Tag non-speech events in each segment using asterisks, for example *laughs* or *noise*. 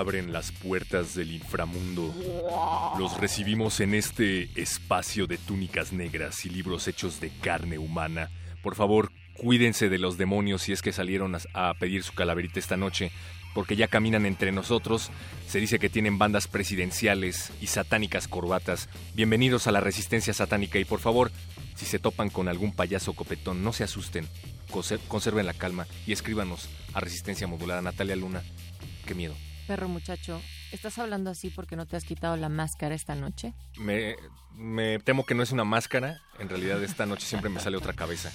Abren las puertas del inframundo. Los recibimos en este espacio de túnicas negras y libros hechos de carne humana. Por favor, cuídense de los demonios si es que salieron a, pedir su calaverita esta noche, porque ya caminan entre nosotros. Se dice que tienen bandas presidenciales y satánicas corbatas. Bienvenidos a la resistencia satánica y por favor, si se topan con algún payaso copetón, no se asusten, conserven la calma y escríbanos a Resistencia Modulada Natalia Luna. Qué miedo perro muchacho, ¿estás hablando así porque no te has quitado la máscara esta noche? Me, me temo que no es una máscara. En realidad esta noche siempre me sale otra cabeza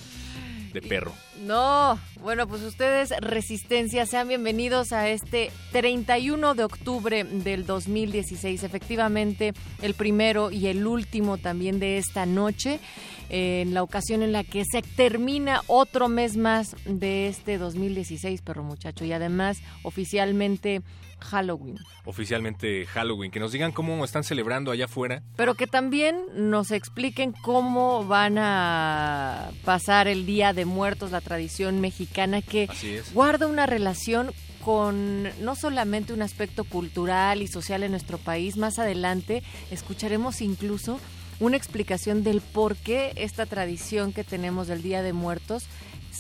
de perro. No, bueno, pues ustedes, Resistencia, sean bienvenidos a este 31 de octubre del 2016, efectivamente el primero y el último también de esta noche, en la ocasión en la que se termina otro mes más de este 2016, perro muchacho, y además oficialmente Halloween. Oficialmente Halloween. Que nos digan cómo están celebrando allá afuera. Pero que también nos expliquen cómo van a pasar el Día de Muertos, la tradición mexicana que guarda una relación con no solamente un aspecto cultural y social en nuestro país, más adelante escucharemos incluso una explicación del por qué esta tradición que tenemos del Día de Muertos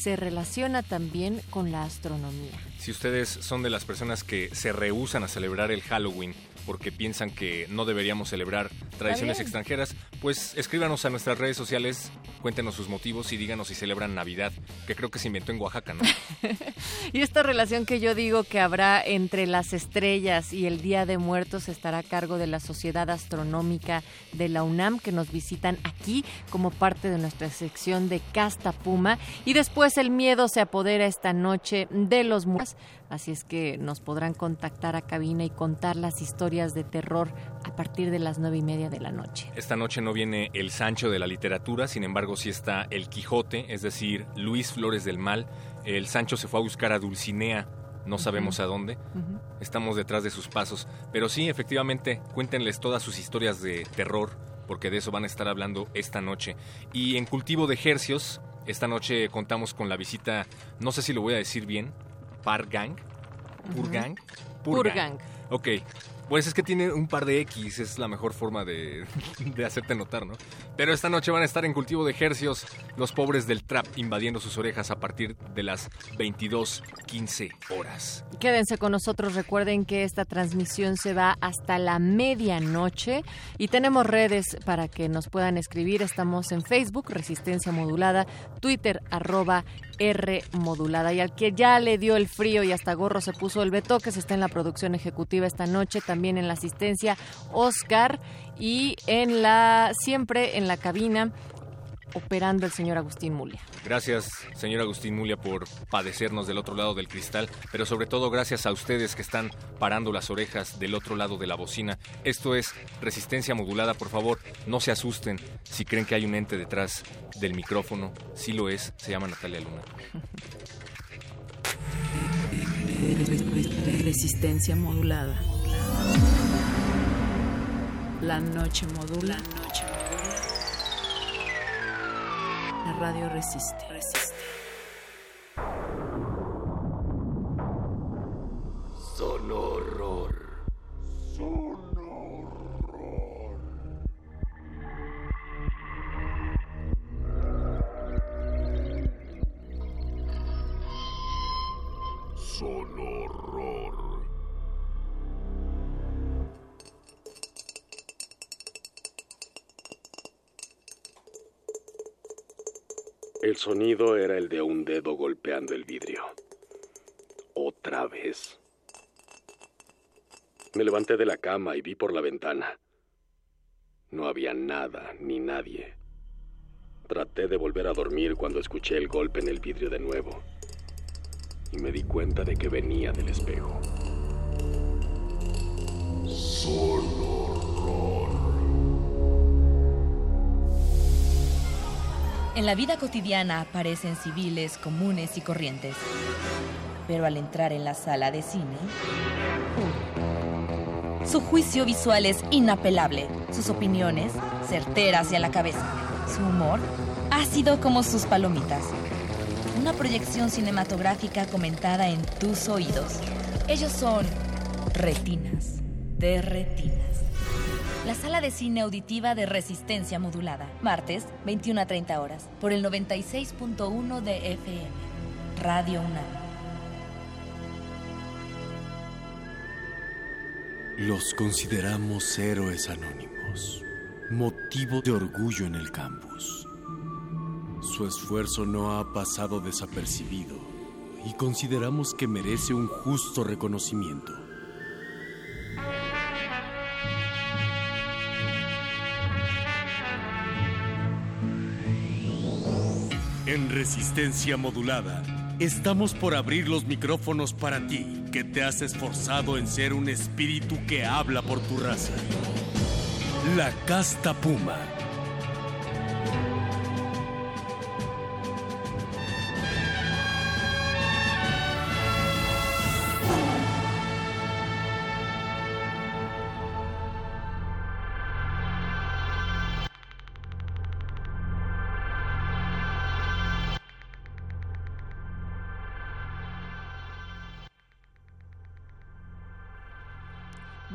se relaciona también con la astronomía. Si ustedes son de las personas que se rehusan a celebrar el Halloween porque piensan que no deberíamos celebrar tradiciones extranjeras, pues escríbanos a nuestras redes sociales, cuéntenos sus motivos y díganos si celebran Navidad, que creo que se inventó en Oaxaca, ¿no? *laughs* y esta relación que yo digo que habrá entre las estrellas y el Día de Muertos estará a cargo de la Sociedad Astronómica de la UNAM, que nos visitan aquí como parte de nuestra sección de Casta Puma. Y después el miedo se apodera esta noche de los muertos así es que nos podrán contactar a cabina y contar las historias de terror a partir de las nueve y media de la noche. Esta noche no viene el Sancho de la literatura, sin embargo sí está el Quijote, es decir, Luis Flores del Mal. El Sancho se fue a buscar a Dulcinea, no sabemos a dónde. Estamos detrás de sus pasos. Pero sí, efectivamente, cuéntenles todas sus historias de terror, porque de eso van a estar hablando esta noche. Y en Cultivo de Ejercios, esta noche contamos con la visita, no sé si lo voy a decir bien, Pargang. Purgang. Purgang. Ok, pues es que tiene un par de X, es la mejor forma *laughs* de, hacerte notar, ¿no? Pero esta noche van a estar en cultivo de ejercios los pobres del trap invadiendo sus orejas a partir de las 22.15 horas. Quédense con nosotros, recuerden que esta transmisión se va hasta la medianoche y tenemos redes para que nos puedan escribir. Estamos en Facebook, Resistencia Modulada, Twitter, arroba R modulada. Y al que ya le dio el frío y hasta gorro se puso el veto, que se está en la producción ejecutiva esta noche, también en la asistencia Oscar y en la siempre en la cabina operando el señor Agustín Mulia. Gracias, señor Agustín Mulia, por padecernos del otro lado del cristal, pero sobre todo gracias a ustedes que están parando las orejas del otro lado de la bocina. Esto es resistencia modulada, por favor, no se asusten si creen que hay un ente detrás del micrófono. Sí lo es, se llama Natalia Luna. Resistencia modulada. La noche modula. La noche modula. La radio resiste. Resiste. Sonoro. Sonoror.。El sonido era el de un dedo golpeando el vidrio. Otra vez. Me levanté de la cama y vi por la ventana. No había nada ni nadie. Traté de volver a dormir cuando escuché el golpe en el vidrio de nuevo. Y me di cuenta de que venía del espejo. En la vida cotidiana aparecen civiles comunes y corrientes. Pero al entrar en la sala de cine, su juicio visual es inapelable, sus opiniones certeras y a la cabeza, su humor ácido como sus palomitas. Una proyección cinematográfica comentada en tus oídos. Ellos son retinas de retinas. La sala de cine auditiva de resistencia modulada. Martes, 21 a 30 horas. Por el 96.1 de FM. Radio UNAM. Los consideramos héroes anónimos, motivo de orgullo en el campus. Su esfuerzo no ha pasado desapercibido y consideramos que merece un justo reconocimiento. En resistencia modulada, estamos por abrir los micrófonos para ti, que te has esforzado en ser un espíritu que habla por tu raza. La casta puma.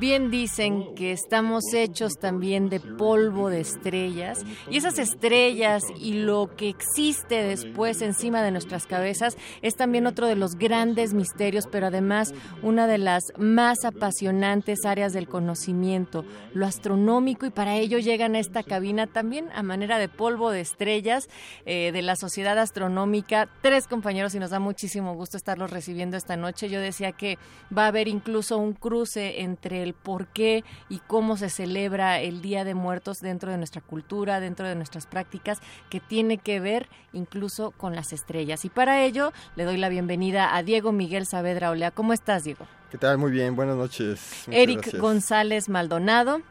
Bien dicen que estamos hechos también de polvo de estrellas y esas estrellas y lo que existe después encima de nuestras cabezas es también otro de los grandes misterios, pero además una de las más apasionantes áreas del conocimiento, lo astronómico y para ello llegan a esta cabina también a manera de polvo de estrellas eh, de la Sociedad Astronómica, tres compañeros y nos da muchísimo gusto estarlos recibiendo esta noche. Yo decía que va a haber incluso un cruce entre el por qué y cómo se celebra el Día de Muertos dentro de nuestra cultura, dentro de nuestras prácticas, que tiene que ver incluso con las estrellas. Y para ello le doy la bienvenida a Diego Miguel Saavedra Olea. ¿Cómo estás, Diego? ¿Qué tal? Muy bien, buenas noches. Muchas Eric gracias. González Maldonado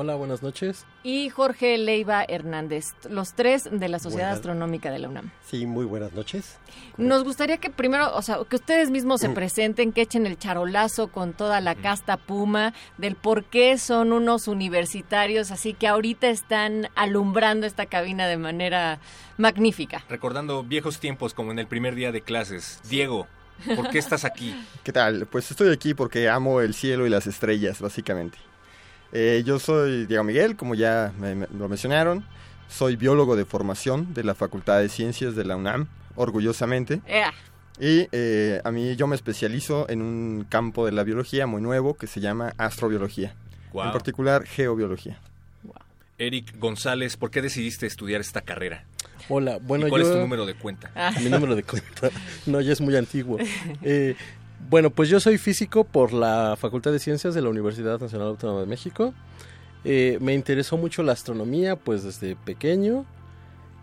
Hola, buenas noches. y Jorge Leiva Hernández, los tres de la Sociedad Buenas. Astronómica de la UNAM. Sí, muy buenas noches. Nos gustaría que primero, o sea, que ustedes mismos Mm. se presenten, que echen el charolazo con toda la casta Puma, del por qué son unos universitarios, así que ahorita están alumbrando esta cabina de manera magnífica. Recordando viejos tiempos como en el primer día de clases. Diego, ¿por qué estás aquí? *laughs* ¿Qué tal? Pues estoy aquí porque amo el cielo y las estrellas, básicamente. Eh, yo soy Diego Miguel, como ya me- me- lo mencionaron. Soy biólogo de formación de la Facultad de Ciencias de la UNAM, orgullosamente. Y eh, a mí yo me especializo en un campo de la biología muy nuevo que se llama astrobiología. En particular, geobiología. Eric González, ¿por qué decidiste estudiar esta carrera? Hola, bueno, ¿Y cuál yo... es tu número de cuenta? Ah. Mi número de cuenta. No, ya es muy antiguo. Eh, *laughs* bueno, pues yo soy físico por la Facultad de Ciencias de la Universidad Nacional Autónoma de México. Eh, me interesó mucho la astronomía, pues desde pequeño.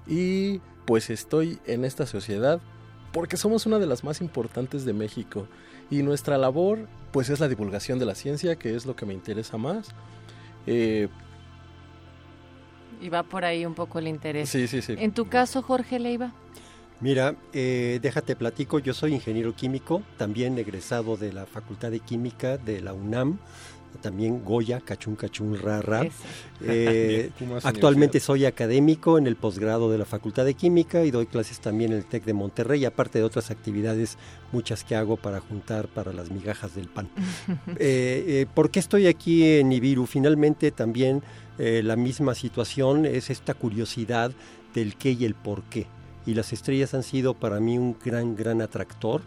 Y pues estoy en esta sociedad porque somos una de las más importantes de México. Y nuestra labor, pues es la divulgación de la ciencia, que es lo que me interesa más. Eh, Y va por ahí un poco el interés. sí, sí, sí. En tu caso, Jorge Leiva. Mira, eh, déjate platico, yo soy ingeniero químico, también egresado de la Facultad de Química de la UNAM, también Goya, Cachún Cachún Ra Ra. Eso. Eh, *laughs* actualmente soy académico en el posgrado de la Facultad de Química y doy clases también en el TEC de Monterrey, aparte de otras actividades, muchas que hago para juntar para las migajas del pan. *laughs* Eh, eh, ¿Por qué estoy aquí en Ibiru? Finalmente también eh, la misma situación es esta curiosidad del qué y el por qué. Y las estrellas han sido para mí un gran, gran atractor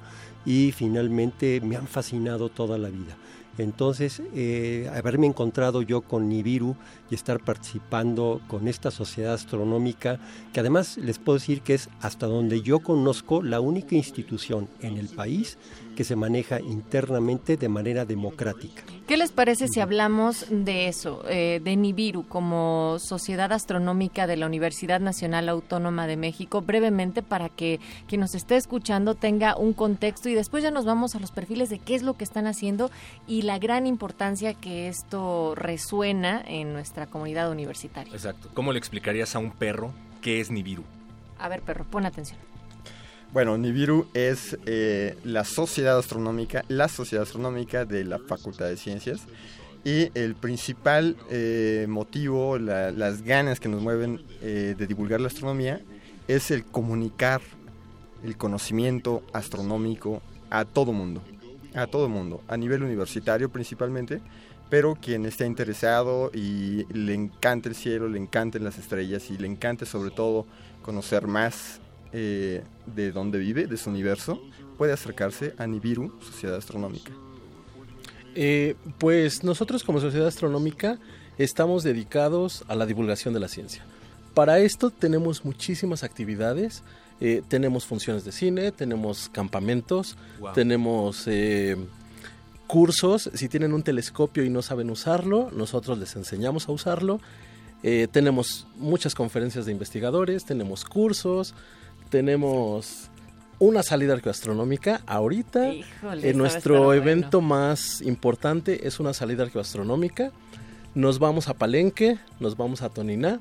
y finalmente me han fascinado toda la vida. Entonces, eh, haberme encontrado yo con Nibiru y estar participando con esta sociedad astronómica, que además les puedo decir que es hasta donde yo conozco la única institución en el país que se maneja internamente de manera democrática. ¿Qué les parece si hablamos de eso, eh, de Nibiru como Sociedad Astronómica de la Universidad Nacional Autónoma de México, brevemente para que quien nos esté escuchando tenga un contexto y después ya nos vamos a los perfiles de qué es lo que están haciendo y la gran importancia que esto resuena en nuestra comunidad universitaria? Exacto. ¿Cómo le explicarías a un perro qué es Nibiru? A ver, perro, pon atención. Bueno, Nibiru es eh, la sociedad astronómica, la sociedad astronómica de la Facultad de Ciencias. Y el principal eh, motivo, las ganas que nos mueven eh, de divulgar la astronomía, es el comunicar el conocimiento astronómico a todo mundo, a todo mundo, a nivel universitario principalmente, pero quien esté interesado y le encanta el cielo, le encanten las estrellas y le encante sobre todo conocer más eh, de dónde vive, de su universo, puede acercarse a Nibiru, Sociedad Astronómica. Eh, pues nosotros como Sociedad Astronómica estamos dedicados a la divulgación de la ciencia. Para esto tenemos muchísimas actividades, eh, tenemos funciones de cine, tenemos campamentos, tenemos cursos, si tienen un telescopio y no saben usarlo, nosotros les enseñamos a usarlo. tenemos muchas conferencias de investigadores, tenemos cursos, tenemos una salida arqueoastronómica. Ahorita, en nuestro evento más importante es una salida arqueoastronómica. Nos vamos a Palenque, nos vamos a Toniná,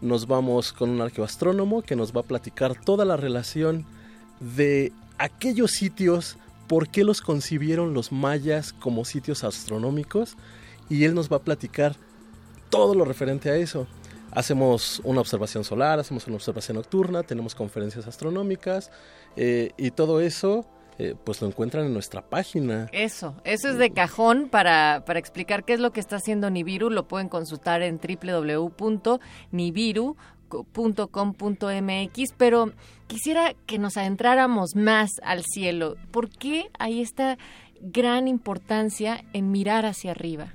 nos vamos con un arqueoastrónomo que nos va a platicar toda la relación de aquellos sitios, por qué los concibieron los mayas como sitios astronómicos, y él nos va a platicar todo lo referente a eso. Hacemos una observación solar, hacemos una observación nocturna, tenemos conferencias astronómicas eh, y todo eso eh, pues lo encuentran en nuestra página. Eso, eso es de cajón para, para explicar qué es lo que está haciendo Nibiru. Lo pueden consultar en www.nibiru.com.mx, pero quisiera que nos adentráramos más al cielo. ¿Por qué hay esta gran importancia en mirar hacia arriba?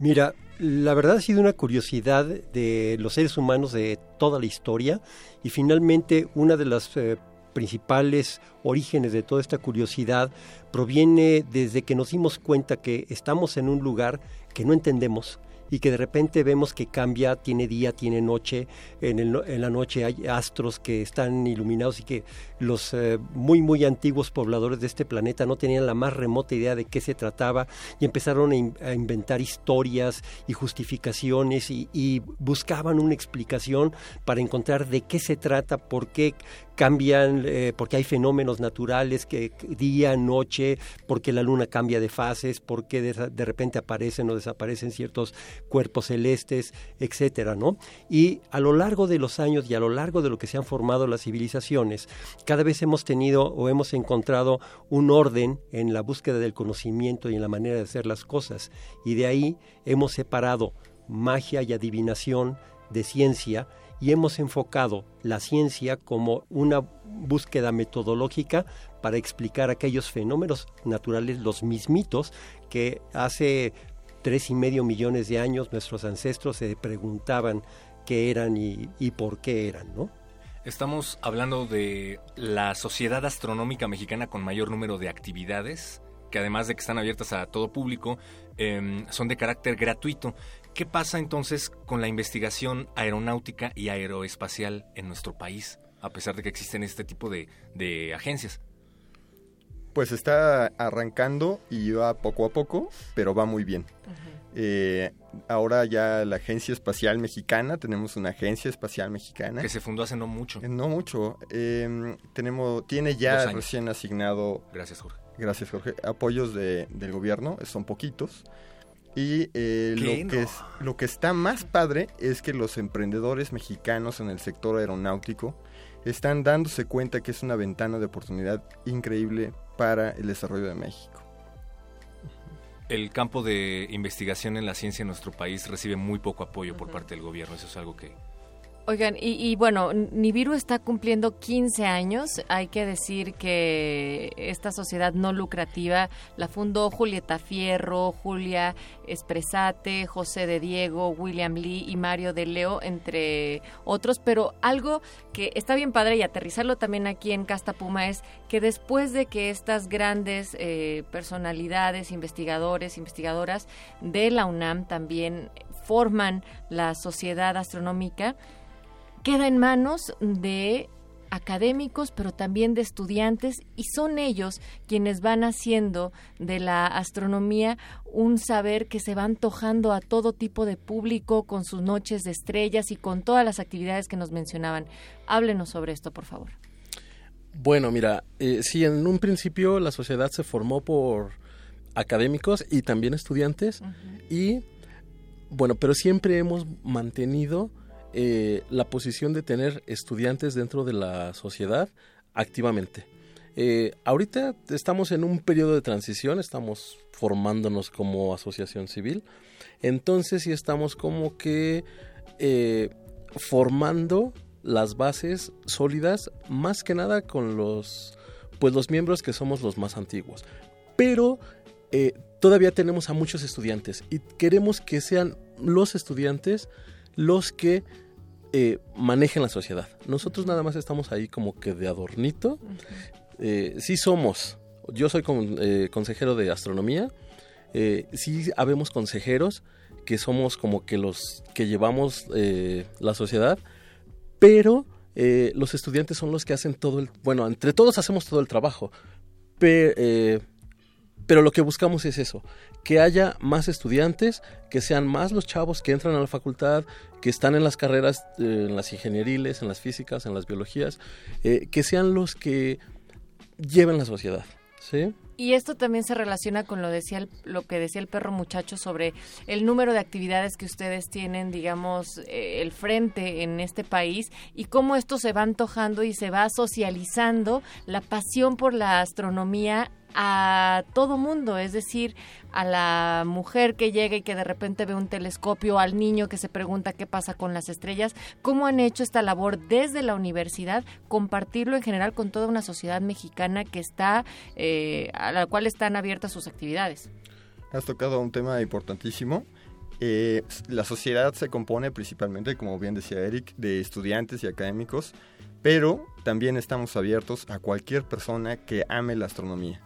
Mira, la verdad ha sido una curiosidad de los seres humanos de toda la historia y finalmente una de las eh, principales orígenes de toda esta curiosidad proviene desde que nos dimos cuenta que estamos en un lugar que no entendemos, y que de repente vemos que cambia, tiene día, tiene noche, en, el, en la noche hay astros que están iluminados y que los eh, muy, muy antiguos pobladores de este planeta no tenían la más remota idea de qué se trataba y empezaron a, inventar historias y justificaciones y, y, buscaban una explicación para encontrar de qué se trata, por qué cambian, eh, porque hay fenómenos naturales que día, noche, porque la luna cambia de fases, porque de, de repente aparecen o desaparecen ciertos cuerpos celestes, etcétera, ¿no? Y a lo largo de los años y a lo largo de lo que se han formado las civilizaciones, cada vez hemos tenido o hemos encontrado un orden en la búsqueda del conocimiento y en la manera de hacer las cosas. Y de ahí hemos separado magia y adivinación de ciencia y hemos enfocado la ciencia como una búsqueda metodológica para explicar aquellos fenómenos naturales, los mismitos, que hace tres y medio millones de años nuestros ancestros se preguntaban qué eran y, por qué eran, ¿no? Estamos hablando de la Sociedad Astronómica Mexicana con mayor número de actividades, que además de que están abiertas a todo público, em, son de carácter gratuito. ¿Qué pasa entonces con la investigación aeronáutica y aeroespacial en nuestro país, a pesar de que existen este tipo de, de agencias? Pues está arrancando y va poco a poco, pero va muy bien. Eh, ahora ya la Agencia Espacial Mexicana, tenemos una Agencia Espacial Mexicana. Que se fundó hace no mucho. Eh, no mucho. Em, tenemos, tiene ya recién asignado... Gracias, Jorge. Gracias, Jorge. Apoyos de, del gobierno, son poquitos. Y eh, lo, que es, lo que está más padre es que los emprendedores mexicanos en el sector aeronáutico están dándose cuenta que es una ventana de oportunidad increíble para el desarrollo de México. El campo de investigación en la ciencia en nuestro país recibe muy poco apoyo por parte del gobierno, eso es algo que, Oigan, y, y, bueno, Nibiru está cumpliendo 15 años. Hay que decir que esta sociedad no lucrativa la fundó Julieta Fierro, Julia Espresate, José de Diego, William Lee y Mario de Leo, entre otros. Pero algo que está bien padre y aterrizarlo también aquí en Casta Puma es que después de que estas grandes eh, personalidades, investigadores, investigadoras de la UNAM también forman la sociedad astronómica, queda en manos de académicos, pero también de estudiantes, y son ellos quienes van haciendo de la astronomía un saber que se va antojando a todo tipo de público con sus noches de estrellas y con todas las actividades que nos mencionaban. Háblenos sobre esto, por favor. Bueno, mira, eh, sí, en un principio la sociedad se formó por académicos y también estudiantes, uh -huh. y bueno, pero siempre hemos mantenido eh, la posición de tener estudiantes dentro de la sociedad activamente. Eh, ahorita estamos en un periodo de transición, estamos formándonos como asociación civil, entonces sí estamos como que eh, formando las bases sólidas más que nada con los pues los miembros que somos los más antiguos pero todavía tenemos a muchos estudiantes y queremos que sean los estudiantes los que eh, manejen la sociedad. Nosotros nada más estamos ahí como que de adornito. Eh, sí somos, yo soy con, eh, consejero de astronomía, eh, sí habemos consejeros que somos como que los que llevamos eh, la sociedad, pero los estudiantes son los que hacen todo el, bueno, entre todos hacemos todo el trabajo, pero pero lo que buscamos es eso, que haya más estudiantes, que sean más los chavos que entran a la facultad, que están en las carreras, eh, en las ingenieriles, en las físicas, en las biologías, eh, que sean los que lleven la sociedad. ¿sí? Y esto también se relaciona con lo, decía el, lo que decía el perro muchacho sobre el número de actividades que ustedes tienen, digamos, eh, el frente en este país y cómo esto se va antojando y se va socializando la pasión por la astronomía a todo mundo, es decir, a la mujer que llega y que de repente ve un telescopio, al niño que se pregunta qué pasa con las estrellas, cómo han hecho esta labor desde la universidad, compartirlo en general con toda una sociedad mexicana que está, eh, a la cual están abiertas sus actividades. Has tocado un tema importantísimo. Eh, la sociedad se compone principalmente, como bien decía Eric, de estudiantes y académicos, pero también estamos abiertos a cualquier persona que ame la astronomía.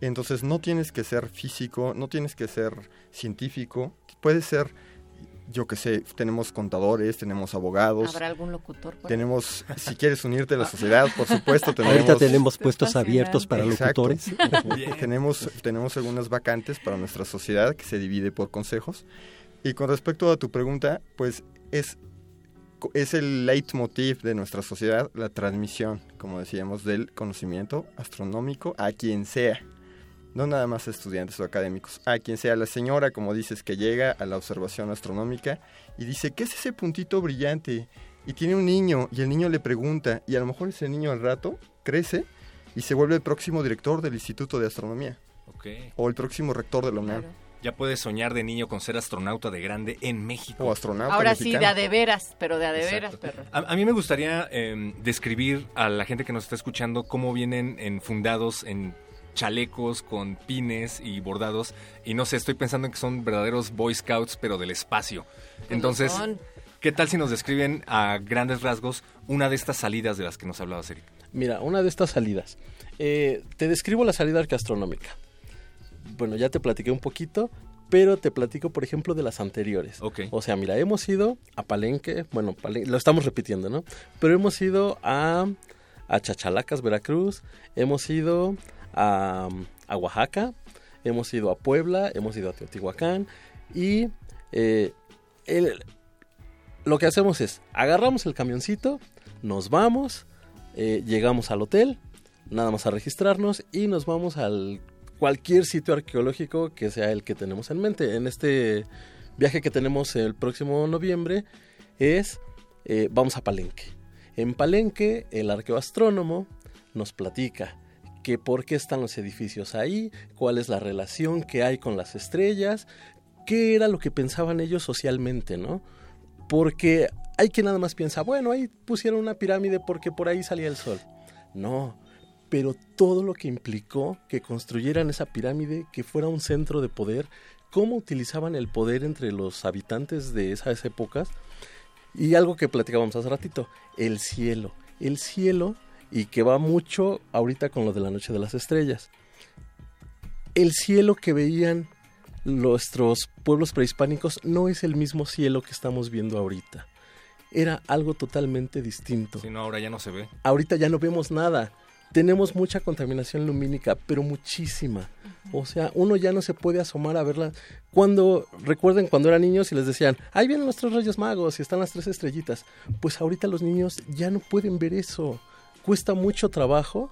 Entonces no tienes que ser físico, no tienes que ser científico, puedes ser, yo que sé, tenemos contadores, tenemos abogados. ¿Habrá algún locutor? Por tenemos, *laughs* si quieres unirte a la sociedad, por supuesto, tenemos... Ahorita tenemos puestos abiertos para Exacto. locutores. *laughs* tenemos, tenemos algunas vacantes para nuestra sociedad que se divide por consejos. Y con respecto a tu pregunta, pues es es el leitmotiv de nuestra sociedad, la transmisión, como decíamos, del conocimiento astronómico a quien sea no nada más estudiantes o académicos, a quien sea la señora, como dices, que llega a la observación astronómica y dice, ¿qué es ese puntito brillante? Y tiene un niño y el niño le pregunta y a lo mejor ese niño al rato crece y se vuelve el próximo director del Instituto de Astronomía. Okay. O el próximo rector de la UNAM. Claro. Ya puedes soñar de niño con ser astronauta de grande en México. O astronauta Ahora mexicano. sí, de a de veras, pero de a de veras, perro. A, a, mí me gustaría eh, describir a la gente que nos está escuchando cómo vienen enfundados en chalecos con pines y bordados y no sé, estoy pensando en que son verdaderos Boy Scouts pero del espacio. Entonces, ¿qué tal si nos describen a grandes rasgos una de estas salidas de las que nos hablabas, Eric? Mira, una de estas salidas. Eh, te describo la salida arqueastronómica. Bueno, ya te platiqué un poquito, pero te platico, por ejemplo, de las anteriores. Okay. O sea, mira, hemos ido a Palenque, bueno, Palenque, lo estamos repitiendo, ¿no? Pero hemos ido a, a Chachalacas, Veracruz, hemos ido a, Oaxaca, hemos ido a Puebla, hemos ido a Teotihuacán y eh, el, lo que hacemos es agarramos el camioncito, nos vamos, eh, llegamos al hotel, nada más a registrarnos y nos vamos al cualquier sitio arqueológico que sea el que tenemos en mente. En este viaje que tenemos el próximo noviembre es eh, vamos a Palenque. En Palenque el arqueoastrónomo nos platica que por qué están los edificios ahí, cuál es la relación que hay con las estrellas, qué era lo que pensaban ellos socialmente, ¿no? Porque hay quien nada más piensa, bueno, ahí pusieron una pirámide porque por ahí salía el sol. No, pero todo lo que implicó que construyeran esa pirámide, que fuera un centro de poder, cómo utilizaban el poder entre los habitantes de esas épocas. Y algo que platicábamos hace ratito, el cielo. El cielo, y que va mucho ahorita con lo de la noche de las estrellas. El cielo que veían nuestros pueblos prehispánicos no es el mismo cielo que estamos viendo ahorita. Era algo totalmente distinto. Si no, ahora ya no se ve. Ahorita ya no vemos nada tenemos mucha contaminación lumínica, pero muchísima. O sea, uno ya no se puede asomar a verla. Cuando, recuerden cuando eran niños y les decían, ahí vienen los tres rayos magos y están las tres estrellitas. Pues ahorita los niños ya no pueden ver eso. Cuesta mucho trabajo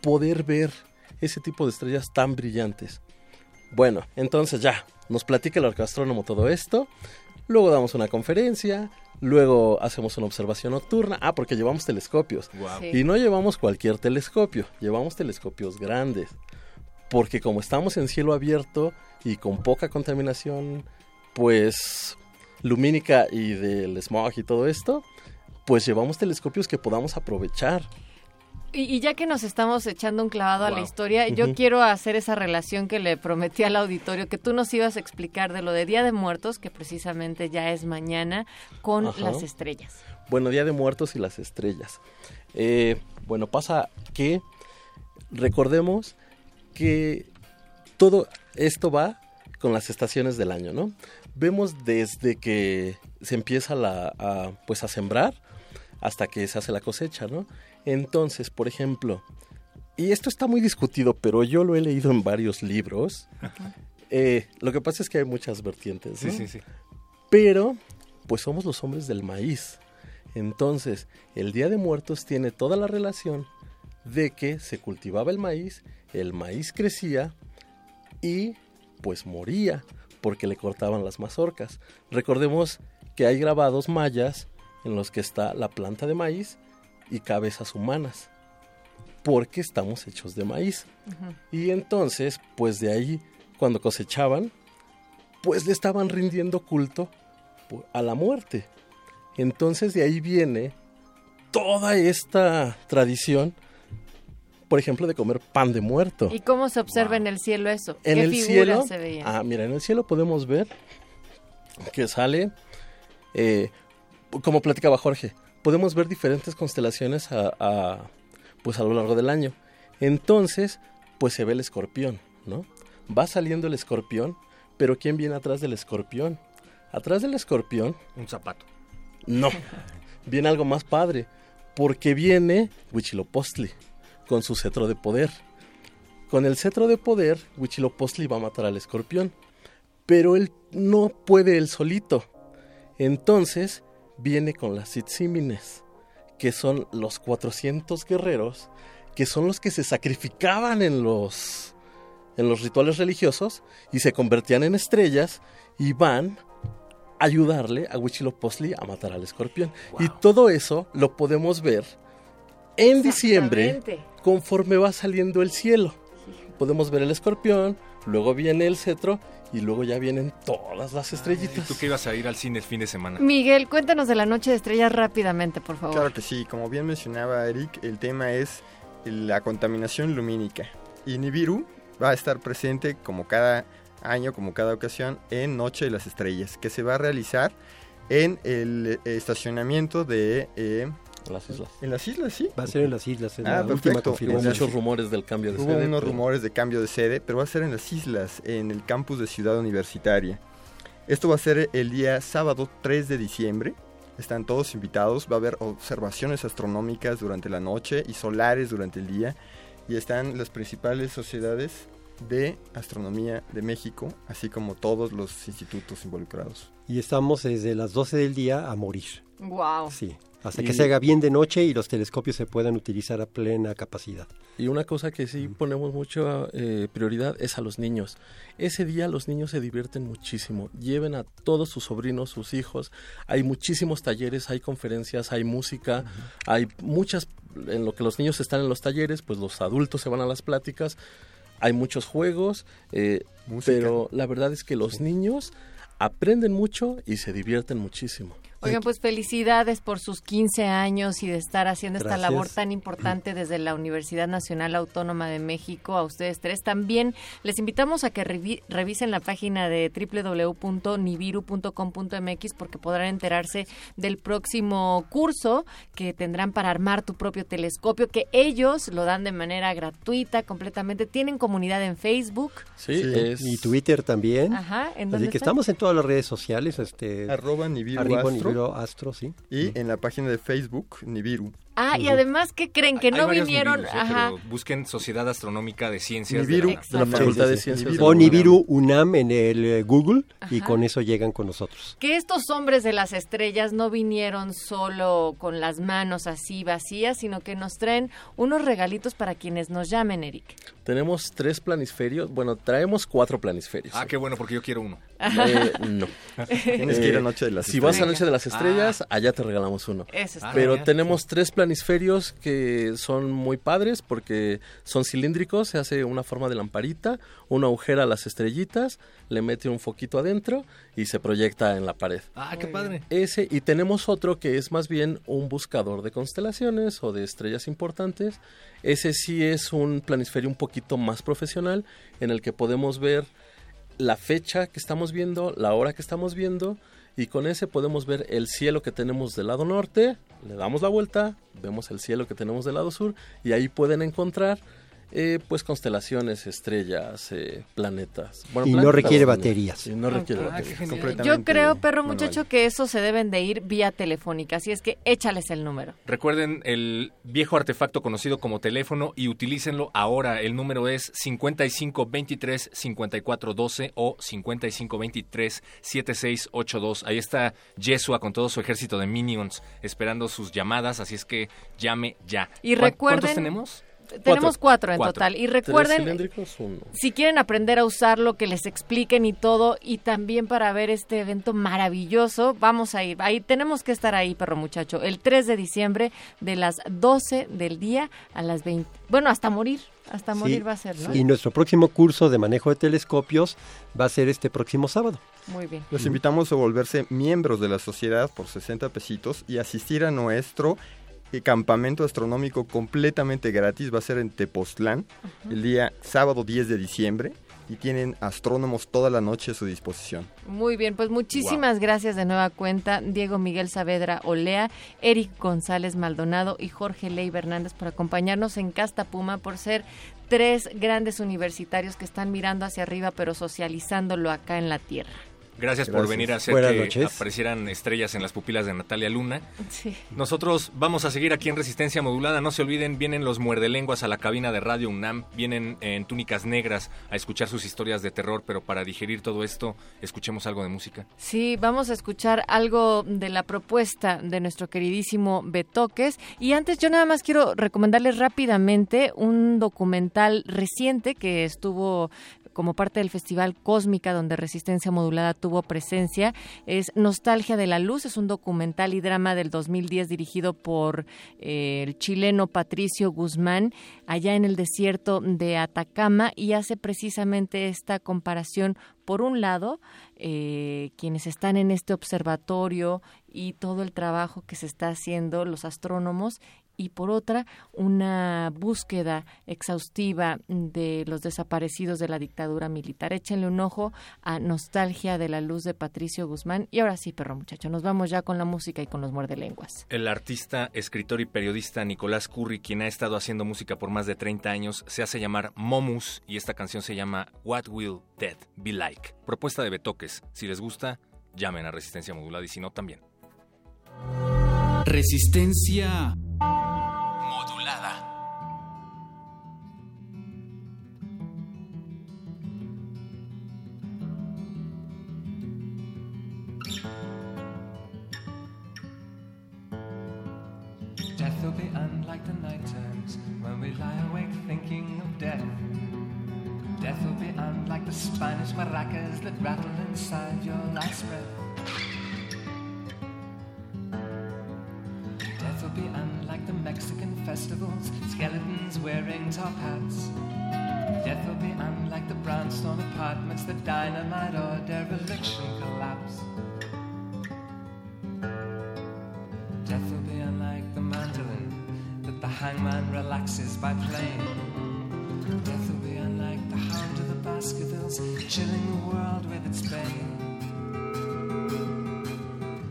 poder ver ese tipo de estrellas tan brillantes. Bueno, entonces ya, nos platica el arcastrónomo todo esto. Luego damos una conferencia, Luego hacemos una observación nocturna. Ah, porque llevamos telescopios. Y no llevamos cualquier telescopio, llevamos telescopios grandes. Porque como estamos en cielo abierto y con poca contaminación, pues lumínica y del smog y todo esto, pues llevamos telescopios que podamos aprovechar. Y, ya que nos estamos echando un clavado a la historia, yo quiero hacer esa relación que le prometí al auditorio, que tú nos ibas a explicar de lo de Día de Muertos, que precisamente ya es mañana, con las estrellas. Bueno, Día de Muertos y las estrellas. Eh, bueno, pasa que recordemos que todo esto va con las estaciones del año, ¿no? Vemos desde que se empieza la, pues a sembrar hasta que se hace la cosecha, ¿no? Entonces, por ejemplo, y esto está muy discutido, pero yo lo he leído en varios libros. Eh, lo que pasa es que hay muchas vertientes. Sí, sí, sí. Pero, pues somos los hombres del maíz. Entonces, el Día de Muertos tiene toda la relación de que se cultivaba el maíz, el maíz crecía y pues moría porque le cortaban las mazorcas. Recordemos que hay grabados mayas en los que está la planta de maíz y cabezas humanas, porque estamos hechos de maíz. Y entonces, pues de ahí, cuando cosechaban, pues le estaban rindiendo culto a la muerte. Entonces de ahí viene toda esta tradición, por ejemplo, de comer pan de muerto. ¿Y cómo se observa en el cielo eso? En el cielo, se veía? Ah, mira, en el cielo podemos ver que sale, eh, como platicaba Jorge, podemos ver diferentes constelaciones a, pues a lo largo del año. Entonces, pues se ve el escorpión, ¿no? Va saliendo el escorpión, pero ¿quién viene atrás del escorpión? Atrás del escorpión... Un zapato. No, viene algo más padre, porque viene Huichilopostli con su cetro de poder. Con el cetro de poder, Huichilopostli va a matar al escorpión, pero él no puede él solito. Entonces viene con las Itzimines, que son los 400 guerreros, que son los que se sacrificaban en los, en los rituales religiosos y se convertían en estrellas y van a ayudarle a Huitzilopochtli a matar al escorpión. Y todo eso lo podemos ver en diciembre conforme va saliendo el cielo. Podemos ver el escorpión, luego viene el cetro y luego ya vienen todas las estrellitas. ¿Tú que ibas a ir al cine el fin de semana? Miguel, cuéntanos de la noche de estrellas rápidamente, por favor. Claro que sí, como bien mencionaba Eric, el tema es la contaminación lumínica. Y Nibiru va a estar presente como cada año, como cada ocasión, en Noche de las Estrellas, que se va a realizar en el estacionamiento de eh, en las islas. En las islas, sí. Va a ser en las islas. En ah, la perfecto. Hubo muchos rumores del cambio de sede. Hubo unos rumores de cambio de sede, pero va a ser en las islas, en el campus de Ciudad Universitaria. Esto va a ser el día sábado 3 de diciembre. Están todos invitados. Va a haber observaciones astronómicas durante la noche y solares durante el día. Y están las principales sociedades de astronomía de México, así como todos los institutos involucrados. Y estamos desde las 12 del día a morir. Wow. Sí. Hasta que se haga bien de noche y los telescopios se puedan utilizar a plena capacidad. Y una cosa que sí ponemos mucha eh, prioridad es a los niños. Ese día los niños se divierten muchísimo. Lleven a todos sus sobrinos, sus hijos. Hay muchísimos talleres, hay conferencias, hay música, hay muchas... En lo que los niños están en los talleres, pues los adultos se van a las pláticas. Hay muchos juegos, eh, pero la verdad es que los niños aprenden mucho y se divierten muchísimo. Oigan, pues felicidades por sus 15 años y de estar haciendo esta labor tan importante desde la Universidad Nacional Autónoma de México a ustedes tres. También les invitamos a que revi- revisen la página de www.nibiru.com.mx porque podrán enterarse del próximo curso que tendrán para armar tu propio telescopio, que ellos lo dan de manera gratuita completamente. Tienen comunidad en Facebook. Sí, es- Y Twitter también. Ajá, ¿en Así que está? estamos en todas las redes sociales. Este, Arroba Nibiru Astro. Astro, sí. Y en la página de Facebook, Nibiru. Ah, y además, ¿qué creen? Que Hay no vinieron... Nibirus, ¿eh? Ajá. busquen Sociedad Astronómica de Ciencias Nibiru, de la, de la Facultad de Ciencias. O Nibiru UNAM en el eh, Google y con eso llegan con nosotros. que estos hombres de las estrellas no vinieron solo con las manos así vacías, sino que nos traen unos regalitos para quienes nos llamen, Eric. Tenemos tres planisferios. Bueno, traemos cuatro planisferios. Ah, qué bueno, porque yo quiero uno. Eh, no. *laughs* Tienes que ir a Noche de las Si vas a Estrellas. Noche de las Estrellas, allá te regalamos uno. Eso está Pero bien. tenemos tres planisferios que son muy padres porque son cilíndricos, se hace una forma de lamparita, una agujera a las estrellitas, le mete un foquito adentro y se proyecta en la pared. Ah, qué padre. Ese, y tenemos otro que es más bien un buscador de constelaciones o de estrellas importantes. Ese sí es un planisferio un poquito más profesional en el que podemos ver la fecha que estamos viendo, la hora que estamos viendo y con ese podemos ver el cielo que tenemos del lado norte, le damos la vuelta, vemos el cielo que tenemos del lado sur y ahí pueden encontrar eh, pues constelaciones, estrellas, eh, planetas. Bueno, Y no requiere baterías. Y no requiere Ah, baterías. Yo creo, perro muchacho, que eso se deben de ir vía telefónica, así es que échales el número. Recuerden el viejo artefacto conocido como teléfono y utilícenlo ahora. El número es 5523-5412 o 5523-7682. Ahí está Yesua con todo su ejército de minions esperando sus llamadas, así es que llame ya. Y ¿Cuán- recuerden- ¿Cuántos tenemos? Tenemos cuatro en Cuatro. total. Y recuerden, cilíndricos, uno. si quieren aprender a usarlo, que les expliquen y todo, y también para ver este evento maravilloso, vamos a ir. Ahí tenemos que estar ahí, perro muchacho, el 3 de diciembre de las 12 del día a las 20. Bueno, hasta morir, hasta Sí, morir va a ser, ¿no? Y nuestro próximo curso de manejo de telescopios va a ser este próximo sábado. Muy bien. Los invitamos a volverse miembros de la sociedad por 60 pesitos y asistir a nuestro campamento astronómico completamente gratis. Va a ser en Tepoztlán el día sábado 10 de diciembre y tienen astrónomos toda la noche a su disposición. Muy bien, pues muchísimas gracias de nueva cuenta, Diego Miguel Saavedra Olea, Eric González Maldonado y Jorge Ley Hernández por acompañarnos en Casta Puma, por ser tres grandes universitarios que están mirando hacia arriba pero socializándolo acá en la Tierra. Gracias, por venir a hacer Buenas que noches. aparecieran estrellas en las pupilas de Natalia Luna. Sí. Nosotros vamos a seguir aquí en Resistencia Modulada. No se olviden, vienen los muerdelenguas a la cabina de Radio UNAM. Vienen en túnicas negras a escuchar sus historias de terror. Pero para digerir todo esto, escuchemos algo de música. Sí, vamos a escuchar algo de la propuesta de nuestro queridísimo Betoques. Y antes yo nada más quiero recomendarles rápidamente un documental reciente que estuvo como parte del Festival Cósmica, donde Resistencia Modulada tuvo presencia. Es Nostalgia de la Luz, es un documental y drama del 2010 dirigido por eh, el chileno Patricio Guzmán, allá en el desierto de Atacama, y hace precisamente esta comparación, por un lado, eh, quienes están en este observatorio y todo el trabajo que se está haciendo, los astrónomos, y por otra, una búsqueda exhaustiva de los desaparecidos de la dictadura militar. Échenle un ojo a Nostalgia de la Luz de Patricio Guzmán. Y ahora sí, perro muchacho, nos vamos ya con la música y con los muerdelenguas. El artista, escritor y periodista Nicolás Curry, quien ha estado haciendo música por más de 30 años, se hace llamar Momus y esta canción se llama What Will Death Be Like. Propuesta de Betoques. Si les gusta, llamen a Resistencia Modulada y si no, también. Resistencia the dynamite or dereliction collapse. Death will be unlike the mandolin that the hangman relaxes by playing. Death will be unlike the hound of the Baskervilles, chilling the world with its baying.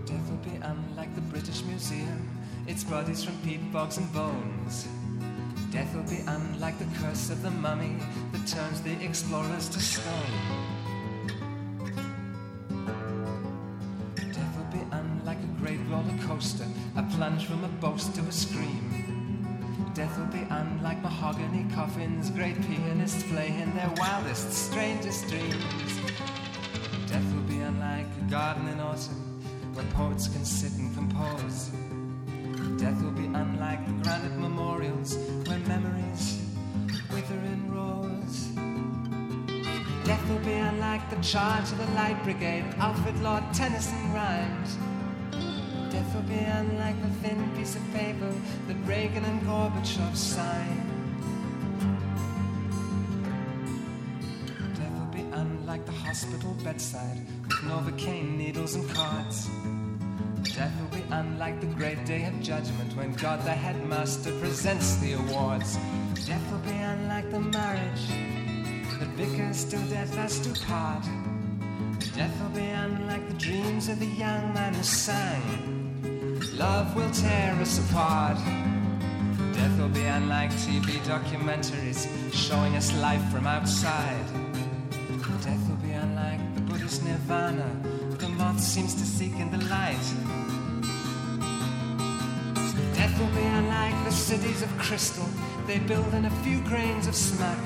Death will be unlike the British Museum, its bodies from peat bogs and bones. Death will be unlike the curse of the mummy that turns the explorers to stone. Death will be unlike a great roller coaster, a plunge from a boast to a scream. Death will be unlike mahogany coffins, great pianists play in their wildest, strangest dreams. Death will be unlike a garden in autumn, where poets can sit and compose. Death will be unlike the granite memorials, where memories wither in rows. Death will be unlike the charge of the Light Brigade, Alfred Lord Tennyson rhymes. Death will be unlike the thin piece of paper that Reagan and Gorbachev signed. Death will be unlike the hospital bedside with Novocaine needles and cards. Death will be unlike the great day of judgment when God the headmaster presents the awards. Death will be unlike the marriage that vicars till death us to part. Death will be unlike the dreams of the young man who sang. Love will tear us apart. Death will be unlike TV documentaries showing us life from outside. Death will be unlike the Buddhist nirvana the moth seems to seek in the light. Death will be unlike the cities of crystal they build in a few grains of smack.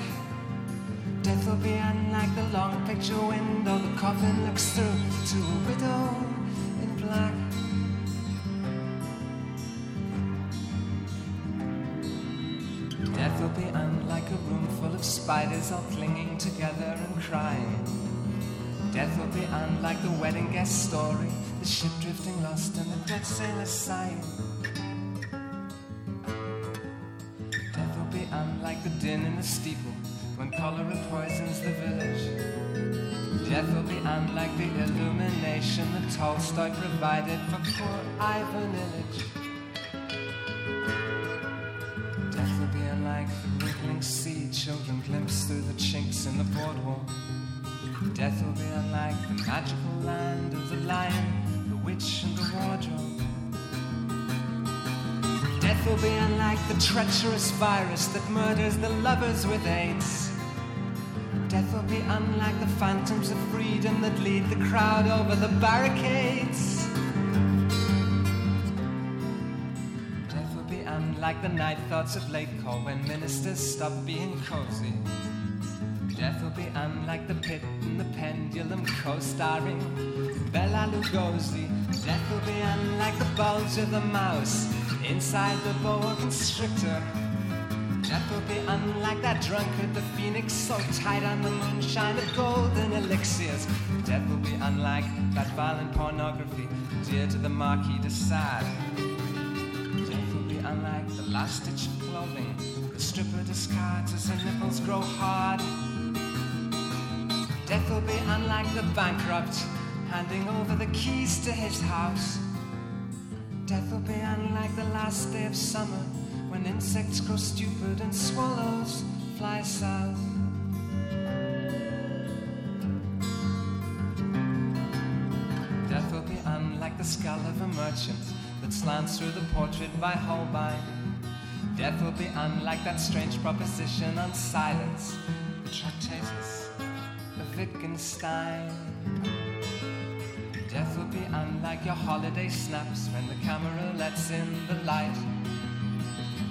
Death will be unlike the long picture window the coffin looks through to a widow in black. Death will be unlike a room full of spiders all clinging together and crying. Death will be unlike the wedding guest story, the ship drifting lost and the dead sailor sighing. Death will be unlike the din in the steeple when cholera poisons the village. Death will be unlike the illumination that Tolstoy provided for poor Ivan Illich. Death will be unlike the rippling sea children glimpse through the chinks in the boardwalk. Death will be unlike the magical land of the lion, the witch, and the wardrobe. Death will be unlike the treacherous virus that murders the lovers with AIDS. Death will be unlike the phantoms of freedom that lead the crowd over the barricades. Death will be unlike the night thoughts of late call when ministers stop being cozy. Death will be unlike the pit and the pendulum co-starring Bella Lugosi. Death will be unlike the bulge of the mouse inside the boa constrictor. Death will be unlike that drunkard, the phoenix, so tight on the moonshine of golden elixirs. Death will be unlike that violent pornography, dear to the Marquis de Sade. Death will be unlike the last stitch of clothing the stripper discards as her nipples grow hard. Death will be unlike the bankrupt, handing over the keys to his house. Death will be unlike the last day of summer, when insects grow stupid and swallows fly south. Death will be unlike the skull of a merchant that slants through the portrait by Holbein. Death will be unlike that strange proposition on silence, the Tractatus Wittgenstein. Death will be unlike your holiday snaps when the camera lets in the light.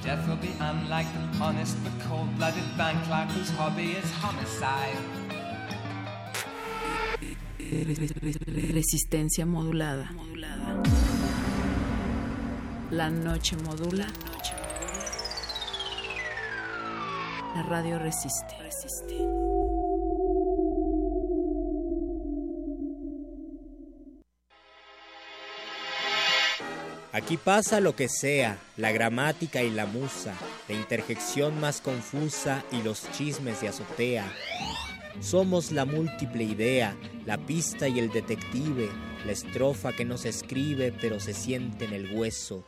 Death will be unlike the honest but cold-blooded bank clerk whose hobby is homicide. Resistencia modulada. La noche modula. La radio resiste. Aquí pasa lo que sea, la gramática y la musa, la interjección más confusa y los chismes de azotea. Somos la múltiple idea, la pista y el detective, la estrofa que no se escribe pero se siente en el hueso.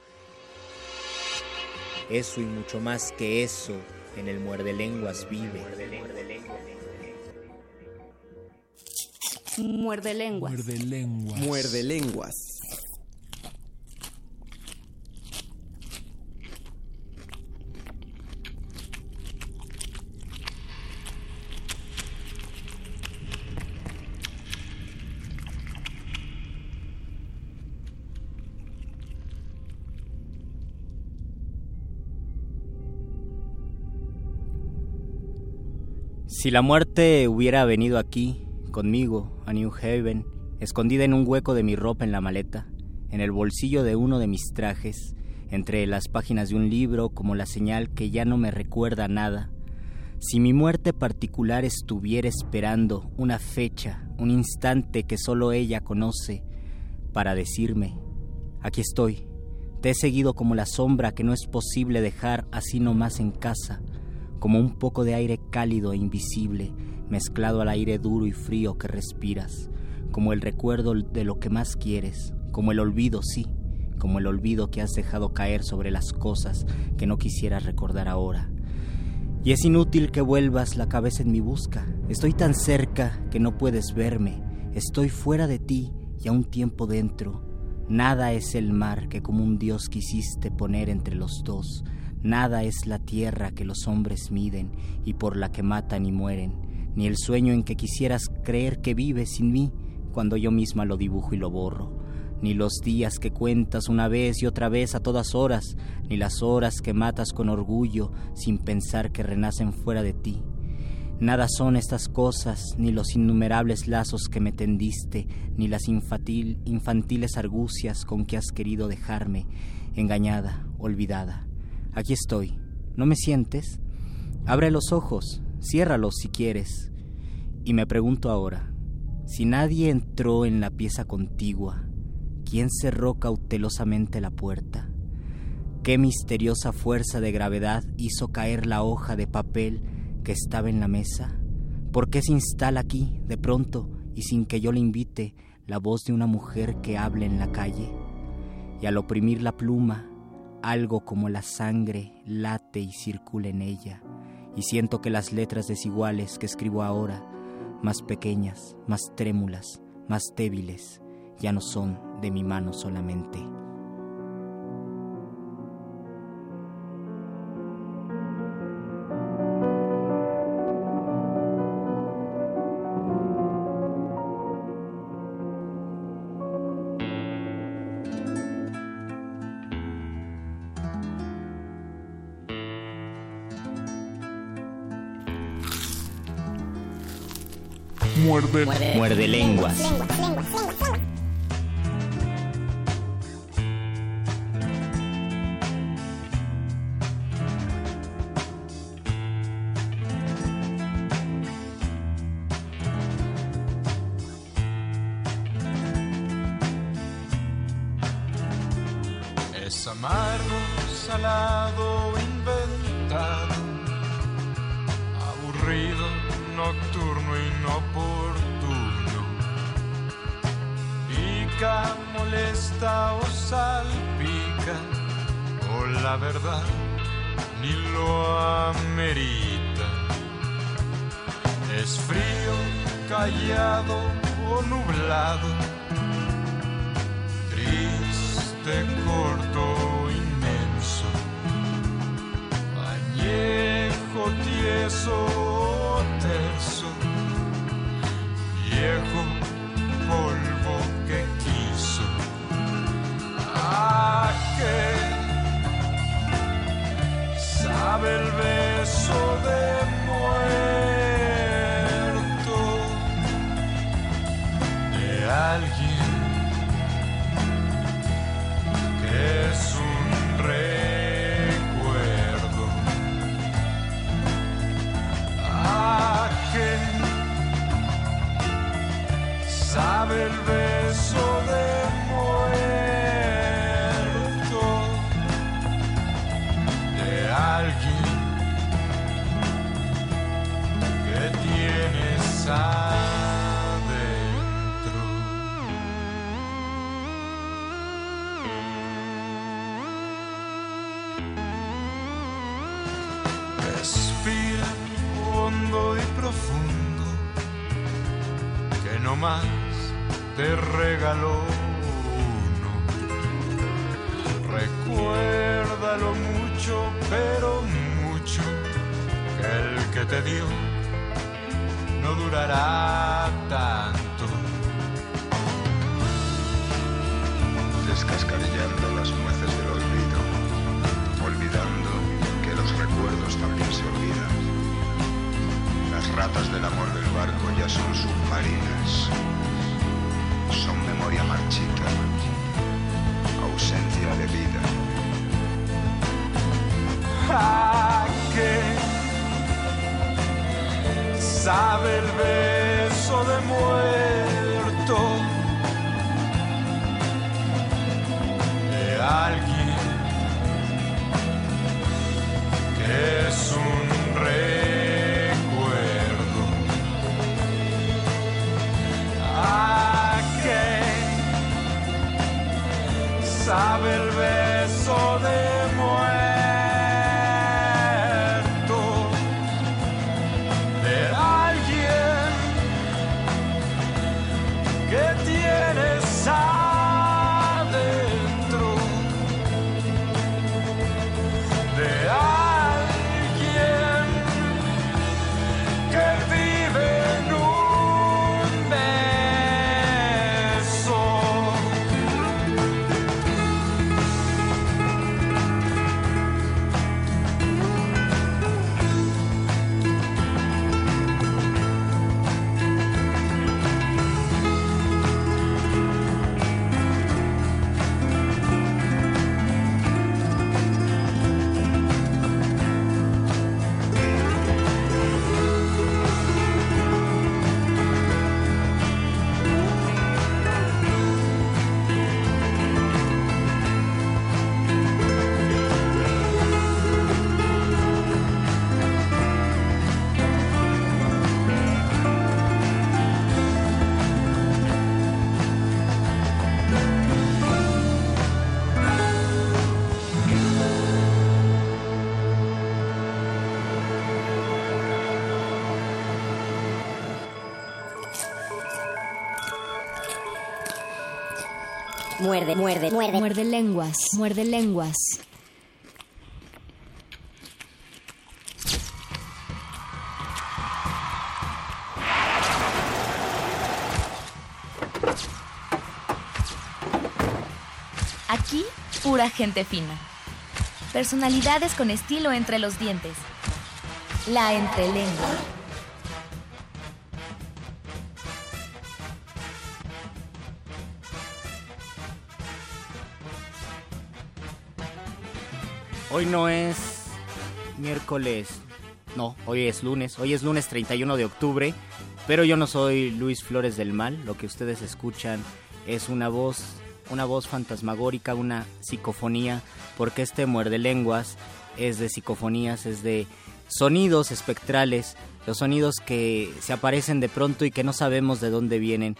Eso y mucho más que eso en el muerde lenguas vive. Muerde lenguas. Muerde lenguas. Muerde lenguas. Si la muerte hubiera venido aquí, conmigo, a New Haven, escondida en un hueco de mi ropa en la maleta, en el bolsillo de uno de mis trajes, entre las páginas de un libro como la señal que ya no me recuerda nada, si mi muerte particular estuviera esperando una fecha, un instante que solo ella conoce, para decirme, aquí estoy, te he seguido como la sombra que no es posible dejar así nomás en casa, como un poco de aire cálido e invisible mezclado al aire duro y frío que respiras, como el recuerdo de lo que más quieres, como el olvido, sí, como el olvido que has dejado caer sobre las cosas que no quisieras recordar ahora. Y es inútil que vuelvas la cabeza en mi busca, estoy tan cerca que no puedes verme, estoy fuera de ti y a un tiempo dentro. Nada es el mar que como un dios quisiste poner entre los dos, Nada es la tierra que los hombres miden y por la que matan y mueren, ni el sueño en que quisieras creer que vives sin mí cuando yo misma lo dibujo y lo borro, ni los días que cuentas una vez y otra vez a todas horas, ni las horas que matas con orgullo sin pensar que renacen fuera de ti. Nada son estas cosas, ni los innumerables lazos que me tendiste, ni las infantil, infantiles argucias con que has querido dejarme, engañada, olvidada. Aquí estoy. ¿No me sientes? Abre los ojos, ciérralos si quieres. Y me pregunto ahora, si nadie entró en la pieza contigua, ¿quién cerró cautelosamente la puerta? ¿Qué misteriosa fuerza de gravedad hizo caer la hoja de papel que estaba en la mesa? ¿Por qué se instala aquí, de pronto, y sin que yo le invite, la voz de una mujer que habla en la calle? Y al oprimir la pluma, algo como la sangre late y circula en ella, y siento que las letras desiguales que escribo ahora, más pequeñas, más trémulas, más débiles, ya no son de mi mano solamente. Muerde, Muerde lenguas. Molesta o salpica, o la verdad ni lo amerita. Es frío, callado o nublado triste, corto, inmenso, añejo, tieso, terso, viejo, sabe el beso de muerto más te regaló uno. Recuérdalo mucho, pero mucho, que el que te dio no durará tanto. descascarillando las nueces del olvido, olvidando que los recuerdos también se olvidan. Ratas del amor del barco ya son submarinas, son memoria marchita, ausencia de vida. ¿A qué sabe el beso de muerto sabe el Muerde, muerde, muerde. Muerde lenguas, muerde lenguas. Aquí, pura gente fina. Personalidades con estilo entre los dientes. La entrelengua. Hoy no es miércoles, no, hoy es lunes, hoy es lunes 31 de octubre, pero yo no soy Luis Flores del Mal, lo que ustedes escuchan es una voz, una voz fantasmagórica, una psicofonía, porque este muerde lenguas es de psicofonías, es de sonidos espectrales, los sonidos que se aparecen de pronto y que no sabemos de dónde vienen.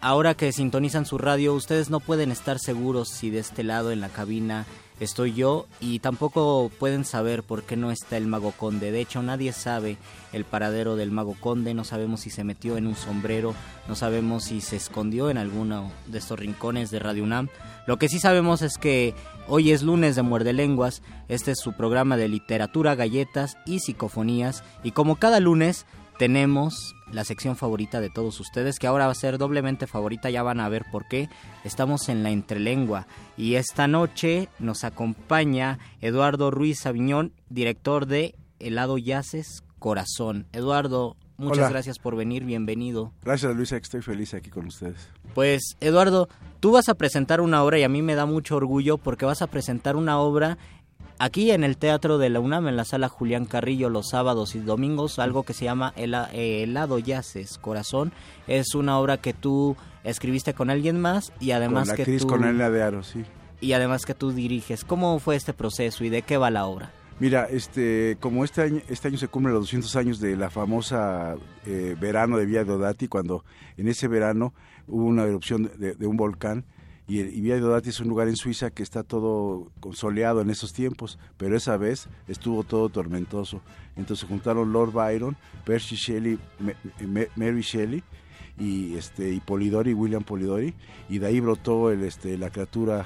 Ahora que sintonizan su radio, ustedes no pueden estar seguros si de este lado en la cabina estoy yo y tampoco pueden saber por qué no está el mago conde. De hecho, nadie sabe el paradero del mago conde, no sabemos si se metió en un sombrero, no sabemos si se escondió en alguno de estos rincones de Radio UNAM. Lo que sí sabemos es que hoy es lunes de Muerde Lenguas, este es su programa de literatura, galletas y psicofonías y como cada lunes tenemos la sección favorita de todos ustedes, que ahora va a ser doblemente favorita, ya van a ver por qué. Estamos en la entrelengua y esta noche nos acompaña Eduardo Ruiz Aviñón, director de Helado Yaces Corazón. Eduardo, muchas Hola. gracias por venir, bienvenido. Gracias Luisa, que estoy feliz aquí con ustedes. Pues Eduardo, tú vas a presentar una obra y a mí me da mucho orgullo porque vas a presentar una obra aquí en el Teatro de la UNAM, en la sala Julián Carrillo, los sábados y domingos, algo que se llama eh, Helado Yaces Corazón. Es una obra que tú escribiste con alguien más y además con la que actriz tú... Cornelia de Aro, sí. Y además que tú diriges. ¿Cómo fue este proceso y de qué va la obra? Mira, este, como este año, este año se cumplen los 200 años de la famosa eh, verano de Villa Dodati, cuando en ese verano hubo una erupción de, de un volcán Y, y Villa Diodati es un lugar en Suiza que está todo soleado en esos tiempos, pero esa vez estuvo todo tormentoso. Entonces juntaron Lord Byron, Percy Shelley, Mary Shelley y este y Polidori, William Polidori, y de ahí brotó el, este, la criatura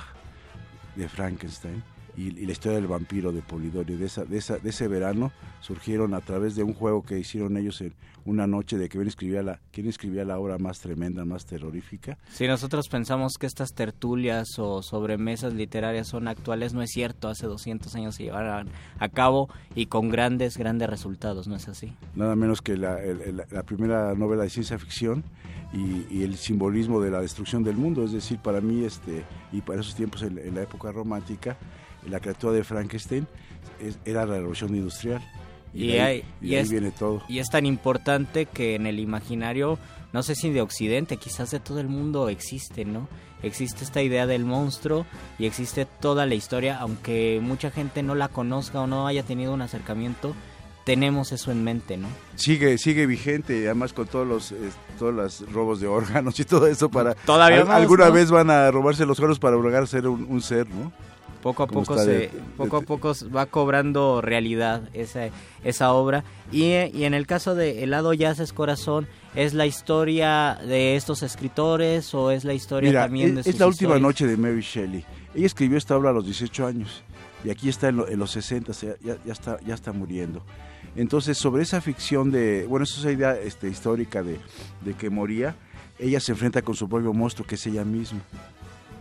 de Frankenstein y, y la historia del vampiro de Polidori. De, esa, de, esa, de ese verano surgieron a través de un juego que hicieron ellos en una noche de que quién escribía la, quién escribía la obra más tremenda, más terrorífica. Si nosotros pensamos que estas tertulias o sobremesas literarias son actuales, no es cierto. Hace 200 años se llevaron a cabo y con grandes, grandes resultados, ¿no es así? nada menos que la, el- la primera novela de ciencia ficción y, y el simbolismo de la destrucción del mundo. Es decir, para mí, este y para esos tiempos, en, en la época romántica, la criatura de Frankenstein es- era la revolución industrial. Y, de ahí, y es, viene todo. y es tan importante que en el imaginario, no sé si de Occidente, quizás de todo el mundo existe, ¿no? Existe esta idea del monstruo y existe toda la historia, aunque mucha gente no la conozca o no haya tenido un acercamiento, tenemos eso en mente, ¿no? Sigue, sigue vigente, además con todos los, eh, todos los robos de órganos y todo eso para... Todavía al- más, Alguna ¿no? vez van a robarse los órganos para lograr ser un, un ser, ¿no? Poco a poco se, de- poco a poco va cobrando realidad esa, esa obra y, y en el caso de Helado Yaces Corazón es la historia de estos escritores o es la historia Mira, también de es, sus es la última noche de Mary Shelley. Ella escribió esta obra a los 18 años y aquí está en, lo- en los 60, ya, ya- ya está, ya está muriendo. Entonces, sobre esa ficción de, bueno, esa idea este, histórica de, de que moría, ella se enfrenta con su propio monstruo, que es ella misma.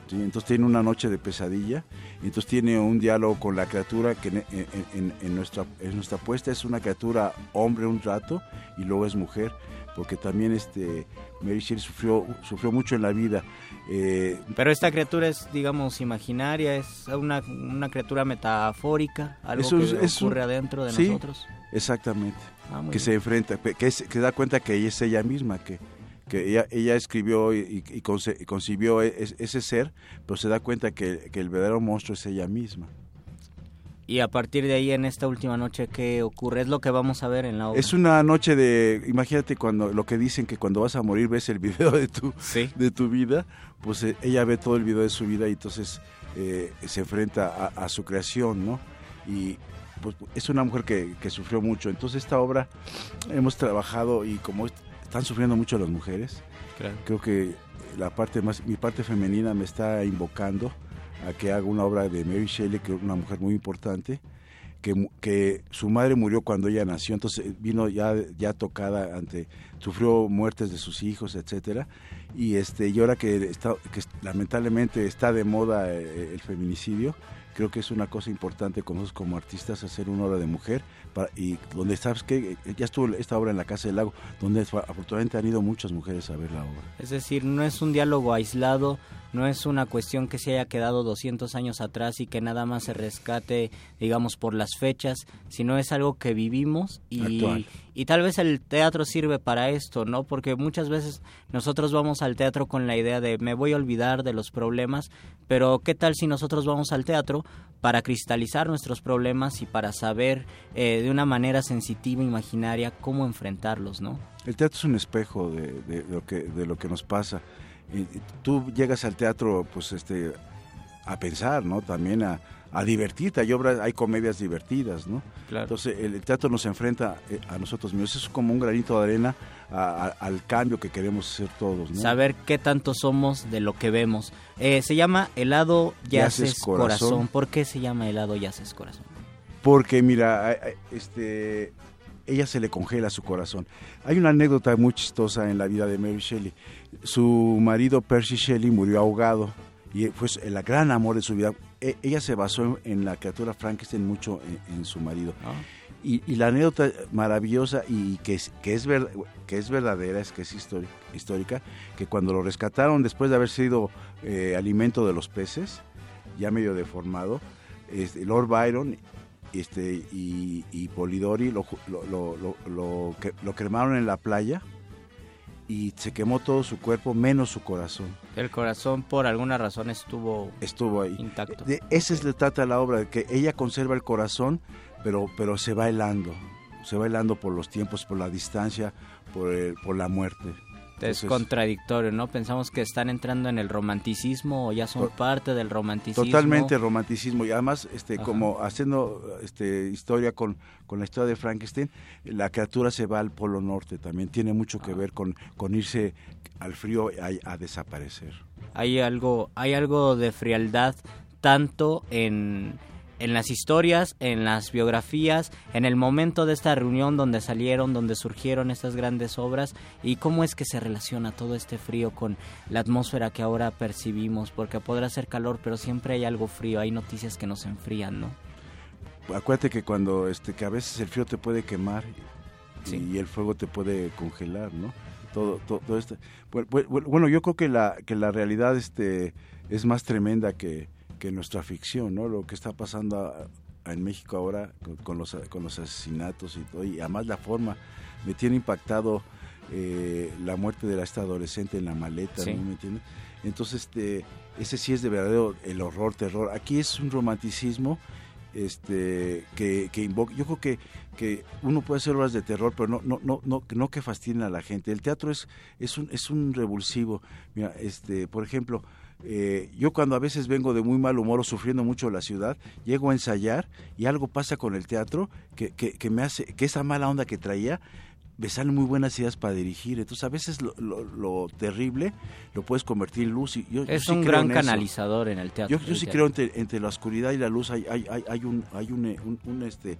¿Sí? Entonces tiene una noche de pesadilla, entonces tiene un diálogo con la criatura que en, en- en- en nuestra, en nuestra apuesta es una criatura hombre un rato y luego es mujer, porque también este, Mary Shelley sufrió, sufrió mucho en la vida. Eh, Pero esta criatura es, digamos, imaginaria, es una, una criatura metafórica, algo Es un- que es un- ocurre adentro de sí, nosotros. Exactamente. Ah, que bien. se enfrenta, que, es- que da cuenta que ella es ella misma, que, que ella, ella escribió y, y conce- y concibió e- es- ese ser, pero se da cuenta que, que el verdadero monstruo es ella misma. Y a partir de ahí, en esta última noche, ¿qué ocurre? Es lo que vamos a ver en la obra. Es una noche de, imagínate cuando lo que dicen que cuando vas a morir ves el *laughs* video de tu, de tu vida, pues eh, ella ve todo el video de su vida y entonces eh, se enfrenta a, a su creación, ¿no? Y pues es una mujer que, que sufrió mucho. Entonces esta obra hemos trabajado y como están sufriendo mucho las mujeres, Claro. creo que la parte más, mi parte femenina me está invocando a que haga una obra de Mary Shelley, que es una mujer muy importante, que, que su madre murió cuando ella nació, entonces vino ya, ya tocada ante, sufrió muertes de sus hijos, etcétera, y este, y ahora que está, que lamentablemente está de moda eh, el feminicidio, creo que es una cosa importante con nosotros como artistas hacer una obra de mujer para- y donde sabes que ya estuvo esta obra en la Casa del Lago, donde afortunadamente han ido muchas mujeres a ver la obra. Es decir, no es un diálogo aislado, no es una cuestión que se haya quedado 200 años atrás y que nada más se rescate, digamos, por las fechas, sino es algo que vivimos y, Actual. y tal vez el teatro sirve para esto, ¿no? Porque muchas veces nosotros vamos al teatro con la idea de me voy a olvidar de los problemas, pero ¿qué tal si nosotros vamos al teatro para cristalizar nuestros problemas y para saber eh, de una manera sensitiva, imaginaria, cómo enfrentarlos, ¿no? El teatro es un espejo de, de lo que de lo que nos pasa. Tú llegas al teatro, pues, este, a pensar, ¿no? También a, a divertirte. Hay obras, hay comedias divertidas, ¿no? Claro. Entonces el, teatro nos enfrenta eh, a nosotros mismos. Es como un granito de arena a- a- al cambio que queremos hacer todos, ¿no? saber qué tanto somos de lo que vemos. Eh, se llama helado yaces, Yaces corazón. Corazón. ¿Por qué se llama helado yaces corazón? Porque mira, este, ella se le congela su corazón. Hay una anécdota muy chistosa en la vida de Mary Shelley. Su marido Percy Shelley murió ahogado y fue el gran amor de su vida. E- ella se basó en, la criatura Frankenstein mucho en, en su marido. Y, y la anécdota maravillosa y que es, que es, ver- que es verdadera, es que es histórica, histórica, que cuando lo rescataron después de haber sido eh, alimento de los peces, ya medio deformado, este, Lord Byron este, y, y Polidori lo, lo, lo, lo, lo que- lo cremaron en la playa y se quemó todo su cuerpo menos su corazón. El corazón por alguna razón estuvo estuvo ahí intacto. De ese se trata la obra, de que ella conserva el corazón, pero, pero se va helando, se va helando por los tiempos, por la distancia, por, el- por la muerte. Es contradictorio, ¿no? Pensamos que están entrando en el romanticismo o ya son parte del romanticismo. Totalmente romanticismo y además este Ajá. como haciendo este historia con, con la historia de Frankenstein, la criatura se va al polo norte también tiene mucho Ah. que ver con, con irse al frío a, a desaparecer. Hay algo, hay algo de frialdad tanto en, en las historias, en las biografías, en el momento de esta reunión donde salieron, donde surgieron estas grandes obras y cómo es que se relaciona todo este frío con la atmósfera que ahora percibimos, porque podrá ser calor, pero siempre hay algo frío, hay noticias que nos enfrían, ¿no? Acuérdate que cuando este que a veces el frío te puede quemar y el fuego te puede congelar, ¿no? Todo, todo, todo esto. Bueno, yo creo que la que la realidad este es más tremenda que, que nuestra ficción, ¿no? Lo que está pasando a- a- en México ahora con, con los con los asesinatos y todo y además la forma me tiene impactado eh, la muerte de esta adolescente en la maleta, Sí. ¿no? ¿Me entiendes? Entonces este ese sí es de verdadero el horror, terror. Aquí es un romanticismo este que, que invoca yo creo que, que uno puede hacer obras de terror pero no no no no no que fastidien a la gente el teatro es es un es un revulsivo mira este por ejemplo eh, yo cuando a veces vengo de muy mal humor o sufriendo mucho la ciudad llego a ensayar y algo pasa con el teatro que, que, que me hace que esa mala onda que traía me salen muy buenas ideas para dirigir entonces a veces lo, lo- lo terrible lo puedes convertir en luz y yo, yo Es sí un creo gran en canalizador en el teatro. Yo, yo el sí teatro. creo entre, entre la oscuridad y la luz hay, hay, hay, hay un, hay un, eh, un- un, este,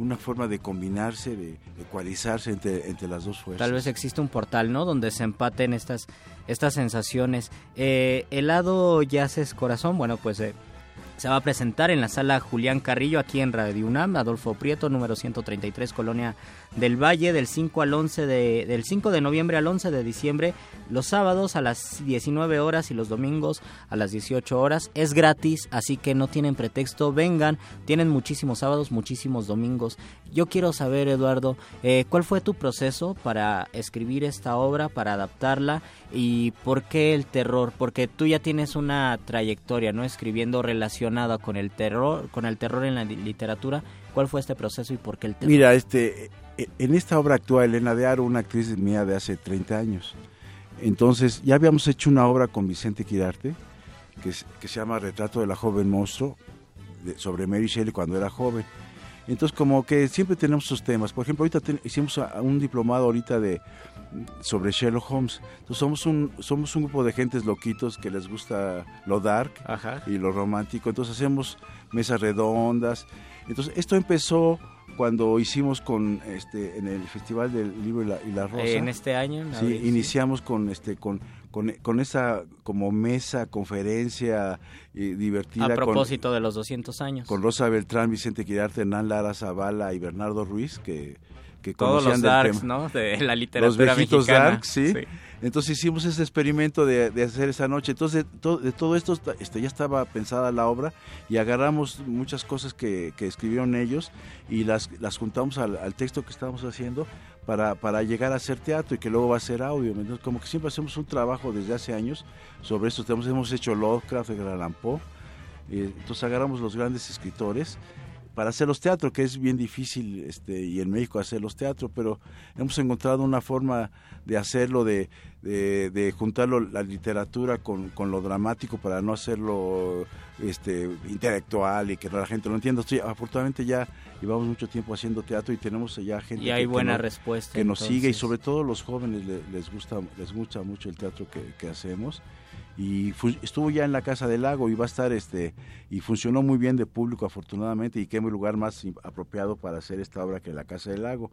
una forma de combinarse, de ecualizarse entre, entre las dos fuerzas. Tal vez existe un portal, ¿no? Donde se empaten estas, estas sensaciones. Eh, helado Yaces Corazón, bueno, pues eh, se va a presentar en la sala Julián Carrillo, aquí en Radio UNAM, Adolfo Prieto, número 133, Colonia del Valle, del 5 al 11 de, del 5 de noviembre al 11 de diciembre, los sábados a las 19 horas y los domingos a las 18 horas. Es gratis, así que no tienen pretexto, vengan, tienen muchísimos sábados, muchísimos domingos. Yo quiero saber, Eduardo, eh, ¿cuál fue tu proceso para escribir esta obra, para adaptarla y por qué el terror? Porque tú ya tienes una trayectoria, ¿no? Escribiendo relacionada con el terror, con el terror en la li- literatura. ¿Cuál fue este proceso y por qué el terror? Mira, este, eh, en esta obra actúa Elena de Aro, una actriz mía de hace 30 años. Entonces, ya habíamos hecho una obra con Vicente Quirarte, que, es- que se llama Retrato de la joven monstruo, de- sobre Mary Shelley cuando era joven. Entonces, como que siempre tenemos sus temas. Por ejemplo, ahorita ten- hicimos a- un diplomado ahorita de sobre Sherlock Holmes. Entonces, somos un somos un grupo de gentes loquitos que les gusta lo dark y lo romántico. Entonces, hacemos mesas redondas. Entonces, esto empezó cuando hicimos con este en el Festival del Libro y la, y la Rosa. Eh, en este año, en Sí, abril, sí. iniciamos con este con con, con esa como mesa, conferencia eh, divertida A con- propósito de los 200 años. con Rosa Beltrán, Vicente Quirarte, Hernán Lara Zavala y Bernardo Ruiz, que, que Todos conocían los del darks, tema. ¿no? De la Los literatura viejitos mexicana. darks, ¿sí? Sí. Entonces hicimos ese experimento de, de hacer esa noche. Entonces, de, to- de todo esto este, ya estaba pensada la obra y agarramos muchas cosas que, que escribieron ellos y las, las juntamos al, al texto que estábamos haciendo para, para llegar a hacer teatro y que luego va a ser audio. Entonces, como que siempre hacemos un trabajo desde hace años sobre estos temas. Hemos hecho Lovecraft, Allan Poe. Eh, entonces agarramos los grandes escritores para hacer los teatros, que es bien difícil este, y en México hacer los teatros, pero hemos encontrado una forma de hacerlo, de, de, de juntarlo la literatura con, con lo dramático para no hacerlo este, intelectual y que la gente lo entienda. Estoy, afortunadamente ya llevamos mucho tiempo haciendo teatro y tenemos ya gente Y hay que, buena nos- respuesta, que nos sigue y sobre todo los jóvenes le- les gusta les gusta mucho el teatro que, que hacemos y estuvo ya en la Casa del Lago y va a estar este y funcionó muy bien de público afortunadamente y qué lugar más apropiado para hacer esta obra que la Casa del Lago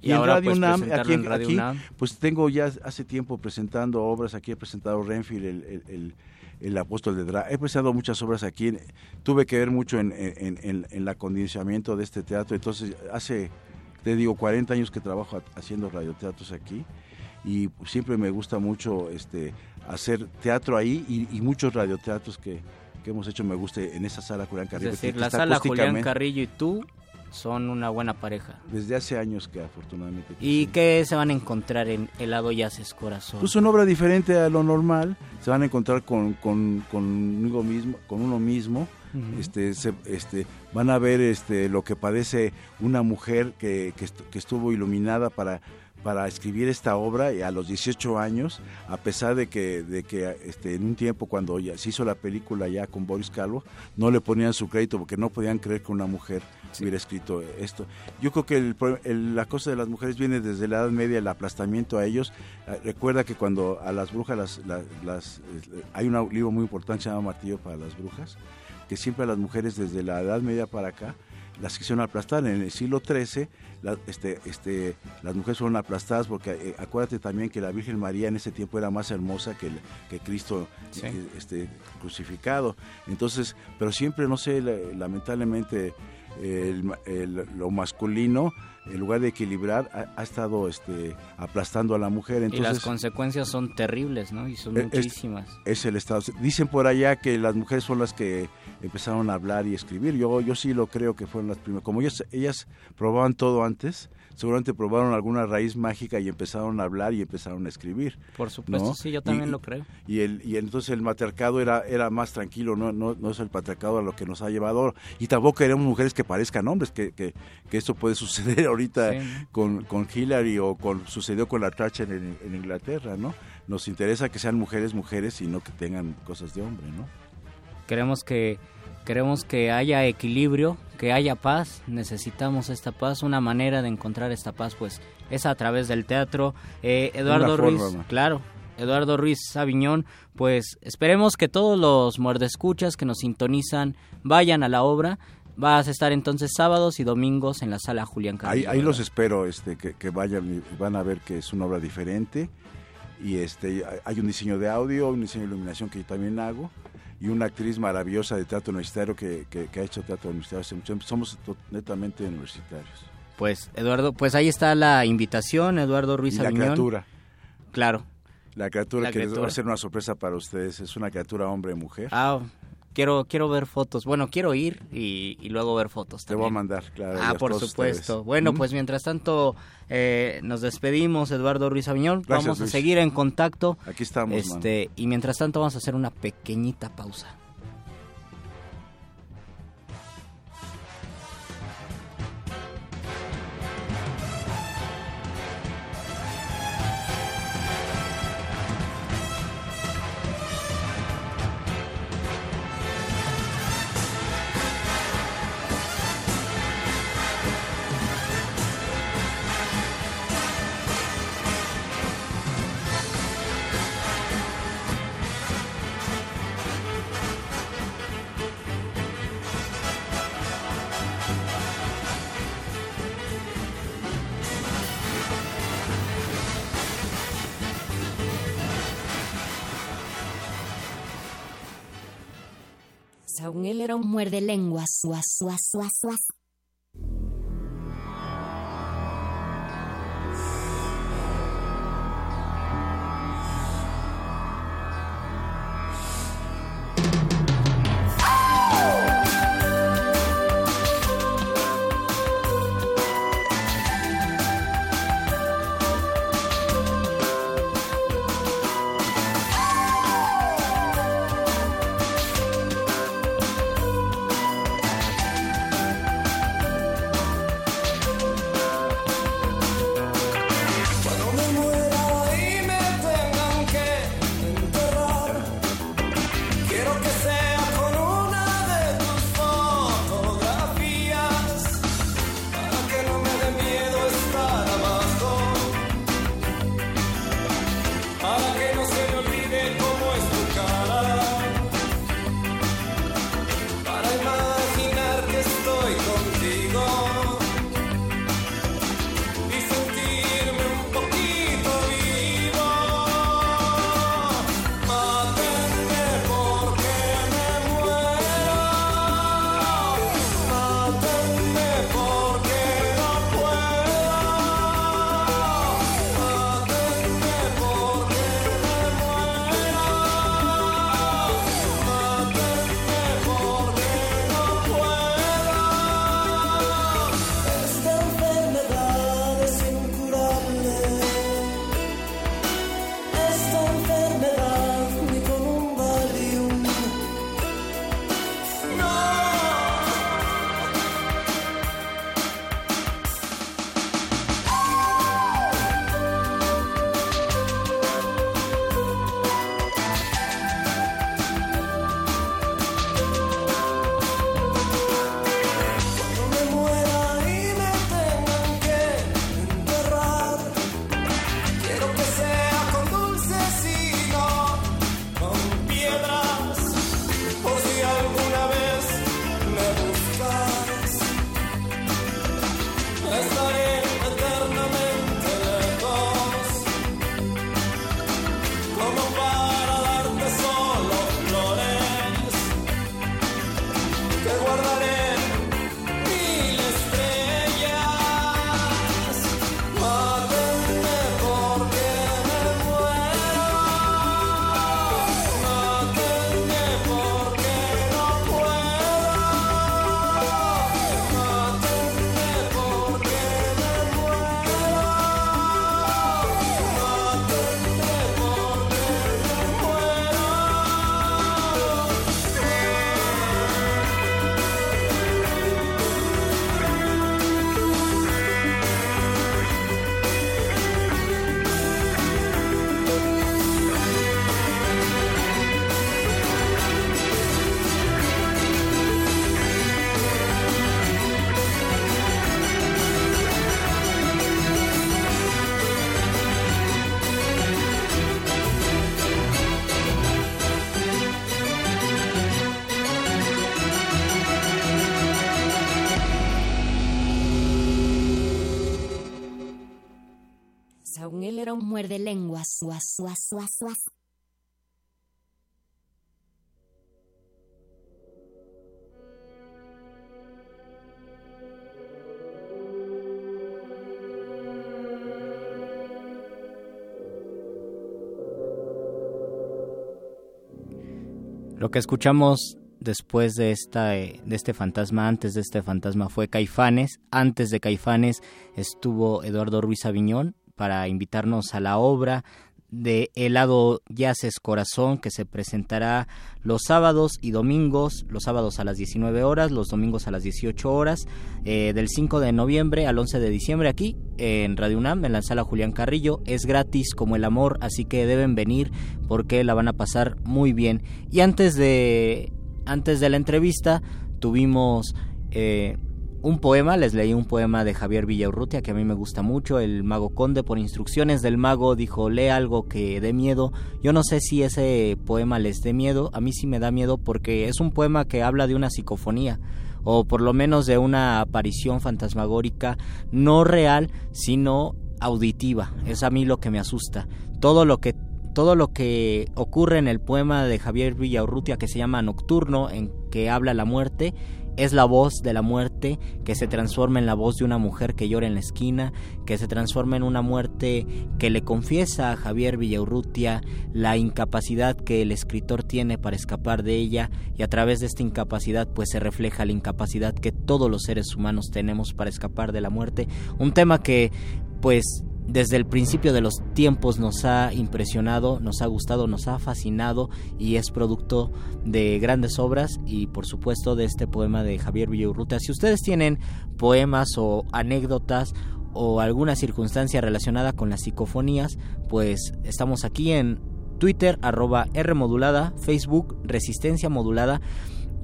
Y en ahora, Radio pues, UNAM aquí, en Radio aquí, UNAM. pues tengo ya hace tiempo presentando obras aquí he presentado Renfield el, el- el- el apóstol de Dra he presentado muchas obras aquí tuve que ver mucho en, en, en, en el acondicionamiento de este teatro entonces hace te digo 40 años que trabajo ha- haciendo radioteatros aquí y siempre me gusta mucho este hacer teatro ahí y, y muchos radioteatros que, que hemos hecho me gusta en esa sala Julián Es Carrillo. decir, que la sala Julián Carrillo y tú son una buena pareja. Desde hace años que afortunadamente. ¿Y qué se van a encontrar en Helado y Haces Corazón? Pues una obra diferente a lo normal, se van a encontrar con, con, con uno mismo, con uno mismo. Este, se- este, van a ver este, lo que padece una mujer que, que estuvo iluminada para, para escribir esta obra y a los 18 años, a pesar de que, de que este, en un tiempo cuando ya se hizo la película ya con Boris Calvo, no le ponían su crédito porque no podían creer que una mujer hubiera escrito esto. Yo creo que el pro- el- la cosa de las mujeres viene desde la Edad Media, el aplastamiento a ellos. Eh, Recuerda que cuando a las brujas, las, las- las- eh, hay un libro muy importante que se llama Martillo para las Brujas, que siempre a las mujeres desde la Edad Media para acá las quisieron aplastar. En el siglo XIII la- este, este, las mujeres fueron aplastadas porque eh, acuérdate también que la Virgen María en ese tiempo era más hermosa que, el- que Cristo Sí. eh, este, crucificado. Entonces, pero siempre, no sé, la- lamentablemente el ma- el- lo masculino, en lugar de equilibrar, ha, ha estado este, aplastando a la mujer. y Entonces, las consecuencias son terribles, ¿no? Y son es- muchísimas. es el Estado. Dicen por allá que las mujeres son las que empezaron a hablar y escribir. Yo, yo sí lo creo que fueron las primeras. Como ellas, ellas probaban todo antes, seguramente probaron alguna raíz mágica y empezaron a hablar y empezaron a escribir. Por supuesto, ¿no? sí, yo Y- también y- lo creo. Y, el, y entonces el matriarcado era, era más tranquilo, no, no, no es el patriarcado a lo que nos ha llevado. Y tampoco queremos mujeres que parezcan hombres, que, que, que esto puede *laughs* suceder ahorita Sí. con, con Hillary o con, sucedió con la Thatcher en, en Inglaterra, ¿no? Nos interesa que sean mujeres mujeres y no que tengan cosas de hombre, ¿no? Queremos que queremos que haya equilibrio, que haya paz. Necesitamos esta paz. Una manera de encontrar esta paz, pues, es a través del teatro. Eh, Eduardo Ruiz, forma. claro. Eduardo Ruiz Aviñón, pues esperemos que todos los muerdescuchas que nos sintonizan vayan a la obra. Vas a estar entonces sábados y domingos en la sala Julián Ahí, Carrillo. ahí los espero, este, que, que vayan y van a ver que es una obra diferente y este, hay un diseño de audio, un diseño de iluminación que yo también hago y una actriz maravillosa de teatro universitario que, que- que ha hecho teatro universitario hace mucho tiempo. Somos netamente universitarios. Pues Eduardo, pues ahí está la invitación, Eduardo Ruiz Y la Aviñón. criatura. Claro. La criatura La que les va a ser una sorpresa para ustedes. Es una criatura hombre-mujer. Ah, quiero quiero ver fotos. Bueno, quiero ir y, y luego ver fotos. Te voy a también. mandar, claro. Ah, por supuesto. Bueno, ¿Mm? pues mientras tanto eh, nos despedimos, Eduardo Ruiz Aviñón. Gracias, vamos a Luis. seguir en contacto. Aquí estamos, Este, y mientras tanto vamos a hacer una pequeñita pausa. Era un muerde lenguas. Guas, guas, guas, muerde lenguas. Guas. Lo que escuchamos después de eh, de este fantasma, antes de este fantasma fue Caifanes, antes de Caifanes estuvo Eduardo Ruiz Aviñón para invitarnos a la obra de Helado Yaces Corazón que se presentará los sábados y domingos, los sábados a las 19 horas, los domingos a las 18 horas, eh, del 5 de noviembre al 11 de diciembre aquí en Radio UNAM, en la sala Julián Carrillo. Es gratis como el amor, así que deben venir porque la van a pasar muy bien. Y antes de, antes de la entrevista tuvimos... Eh, un poema, les leí un poema de Javier Villaurrutia que a mí me gusta mucho, el mago conde por instrucciones del mago dijo lee algo que dé miedo, yo no sé si ese poema les dé miedo, a mí sí me da miedo porque es un poema que habla de una psicofonía o por lo menos de una aparición fantasmagórica no real sino auditiva, es a mí lo que me asusta, todo lo que todo lo que ocurre en el poema de Javier Villaurrutia que se llama Nocturno, en que habla la muerte, es la voz de la muerte que se transforma en la voz de una mujer que llora en la esquina, que se transforma en una muerte que le confiesa a Javier Villaurrutia la incapacidad que el escritor tiene para escapar de ella y a través de esta incapacidad pues se refleja la incapacidad que todos los seres humanos tenemos para escapar de la muerte, un tema que pues desde el principio de los tiempos nos ha impresionado, nos ha gustado, nos ha fascinado y es producto de grandes obras y por supuesto de este poema de Javier Villaurrutia. Si ustedes tienen poemas o anécdotas o alguna circunstancia relacionada con las psicofonías, pues estamos aquí en Twitter, arroba R modulada, Facebook, Resistencia modulada.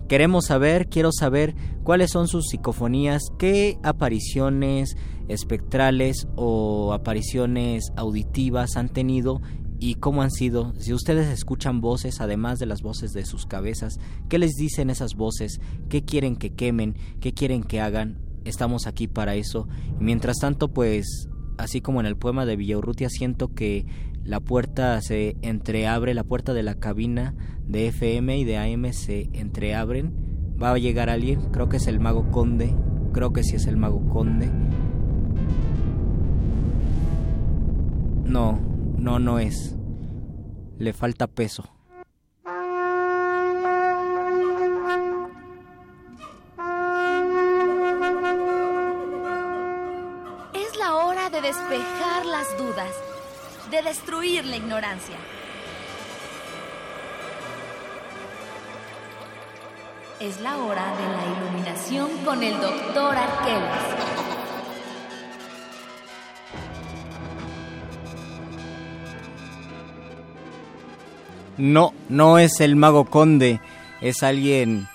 Queremos saber, quiero saber cuáles son sus psicofonías, qué apariciones espectrales o apariciones auditivas han tenido y cómo han sido. Si ustedes escuchan voces, además de las voces de sus cabezas, ¿qué les dicen esas voces? ¿Qué quieren que quemen? ¿Qué quieren que hagan? Estamos aquí para eso. Y mientras tanto, pues, así como en el poema de Villaurrutia, siento que la puerta se entreabre, la puerta de la cabina de FM y de AM se entreabren. Va a llegar alguien, creo que es el mago conde, creo que sí es el mago conde. No, no, no es. Le falta peso. Es la hora de despejar las dudas, de destruir la ignorancia. Es la hora de la iluminación con el doctor Arqueles. No, no es el mago conde, es alguien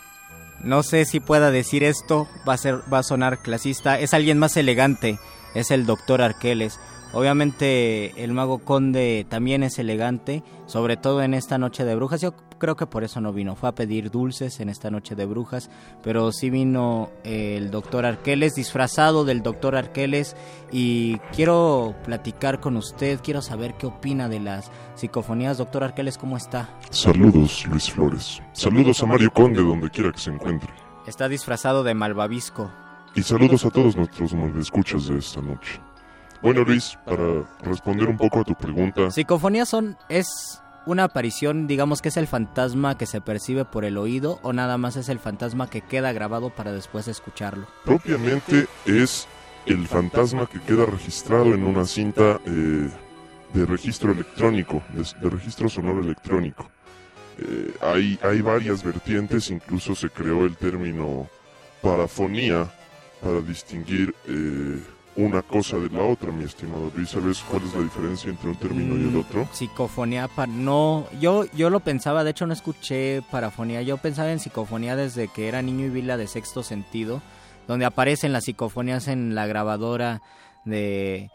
no sé si pueda decir esto, va a ser va a sonar clasista, es alguien más elegante, es el doctor Arqueles. Obviamente el mago conde también es elegante, sobre todo en esta noche de brujas. Yo creo que por eso no vino, fue a pedir dulces en esta noche de brujas, pero sí vino el doctor Arqueles disfrazado del doctor Arqueles y quiero platicar con usted, quiero saber qué opina de las psicofonías. Doctor Arqueles, ¿cómo está? Saludos, Luis Flores. Saludos a Mario Conde, donde quiera que se encuentre. Está disfrazado de malvavisco. Y saludos a todos nuestros escuchas de esta noche. Bueno, Luis, para responder un poco a tu pregunta. Psicofonías son es una aparición, digamos que es el fantasma que se percibe por el oído o nada más es el fantasma que queda grabado para después escucharlo. Propiamente es el fantasma que queda registrado en una cinta eh, de registro electrónico, de, de registro sonoro electrónico. Eh, hay, hay varias vertientes, incluso se creó el término parafonía para distinguir eh, una cosa de la otra, mi estimado Luis. ¿Sabes cuál es la diferencia entre un término y el otro? Psicofonía, pa- no, yo, yo lo pensaba, de hecho no escuché parafonía, yo pensaba en psicofonía desde que era niño y vi la de sexto sentido, donde aparecen las psicofonías en la grabadora de,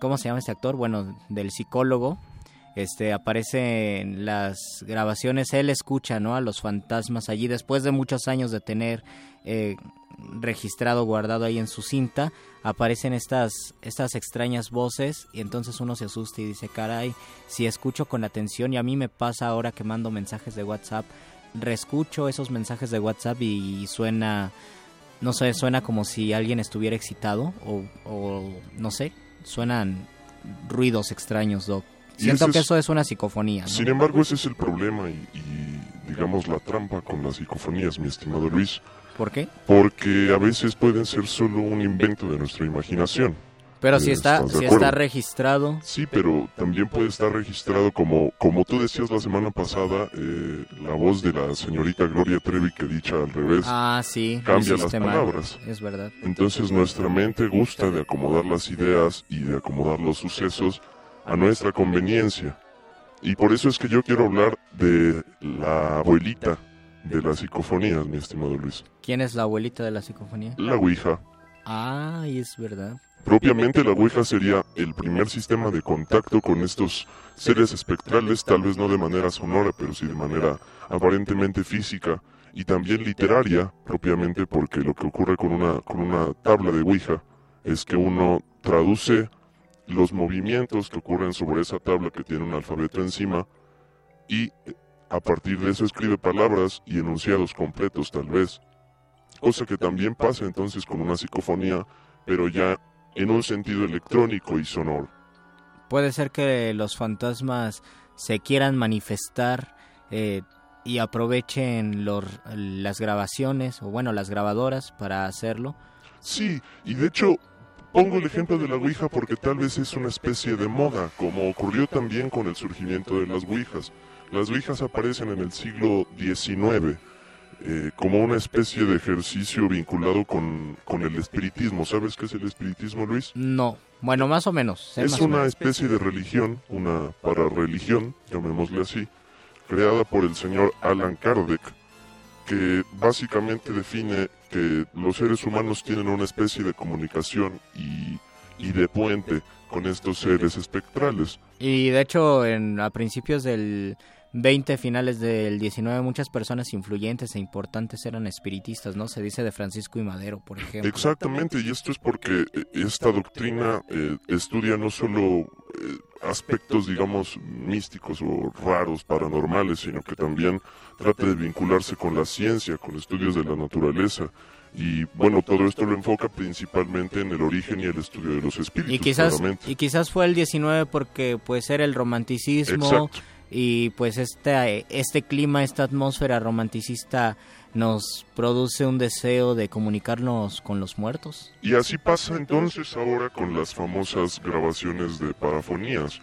¿cómo se llama este actor? Bueno, del psicólogo. Este aparece en las grabaciones, él escucha, ¿no? A los fantasmas allí después de muchos años de tener eh, registrado, guardado ahí en su cinta, aparecen estas, estas extrañas voces y entonces uno se asusta y dice, caray, si escucho con atención y a mí me pasa ahora que mando mensajes de WhatsApp, reescucho esos mensajes de WhatsApp y suena, no sé, suena como si alguien estuviera excitado o, o no sé, suenan ruidos extraños, Doc. Siento que eso es una psicofonía. ¿no? Sin embargo, ese es el problema y, y, digamos, la trampa con las psicofonías, mi estimado Luis. ¿Por qué? Porque a veces pueden ser solo un invento de nuestra imaginación. Pero si Eh, está, ¿estás de si está registrado. Sí, pero también puede estar registrado como, como tú decías la semana pasada, eh, la voz de la señorita Gloria Trevi que dicha al revés Ah, sí. cambia las palabras. Es verdad. Entonces nuestra mente gusta de acomodar las ideas y de acomodar los sucesos a nuestra conveniencia. Y por eso es que yo quiero hablar de la abuelita de las psicofonías, mi estimado Luis. ¿Quién es la abuelita de la psicofonía? La Ouija. Ah, y es verdad. Propiamente la Ouija sería el primer sistema de contacto con estos seres espectrales, tal vez no de manera sonora, pero sí de manera aparentemente física y también literaria, propiamente porque lo que ocurre con una, con una tabla de Ouija es que uno traduce los movimientos que ocurren sobre esa tabla que tiene un alfabeto encima y eh, a partir de eso escribe palabras y enunciados completos tal vez. Cosa que también pasa entonces con una psicofonía, pero ya en un sentido electrónico y sonoro. Puede ser que los fantasmas se quieran manifestar eh, y aprovechen los, las grabaciones, o bueno, las grabadoras para hacerlo. Sí, y de hecho pongo el ejemplo de la Ouija porque tal vez es una especie de moda, como ocurrió también con el surgimiento de las Ouijas. Las Ouijas aparecen en el siglo XIX eh, como una especie de ejercicio vinculado con, con el espiritismo. ¿Sabes qué es el espiritismo, Luis? No, bueno, más o menos. sé Es más una menos. especie de religión, una pararreligión, llamémosle así, creada por el señor Alan Kardec, que básicamente define que los seres humanos tienen una especie de comunicación y, y de puente con estos seres espectrales. Y de hecho, en, a principios del 20, finales del 19, muchas personas influyentes e importantes eran espiritistas, ¿no? Se dice de Francisco y Madero, por ejemplo. Exactamente, y esto es porque eh, esta doctrina eh, estudia no solo eh, aspectos, digamos, místicos o raros, paranormales, sino que también trata de vincularse con la ciencia, con estudios de la naturaleza. Y bueno, todo esto lo enfoca principalmente en el origen y el estudio de los espíritus. Y quizás, claramente. y quizás fue el 19 porque pues era el romanticismo Exacto. y pues este, este clima, esta atmósfera romanticista nos produce un deseo de comunicarnos con los muertos. Y así pasa entonces ahora con las famosas grabaciones de parafonías.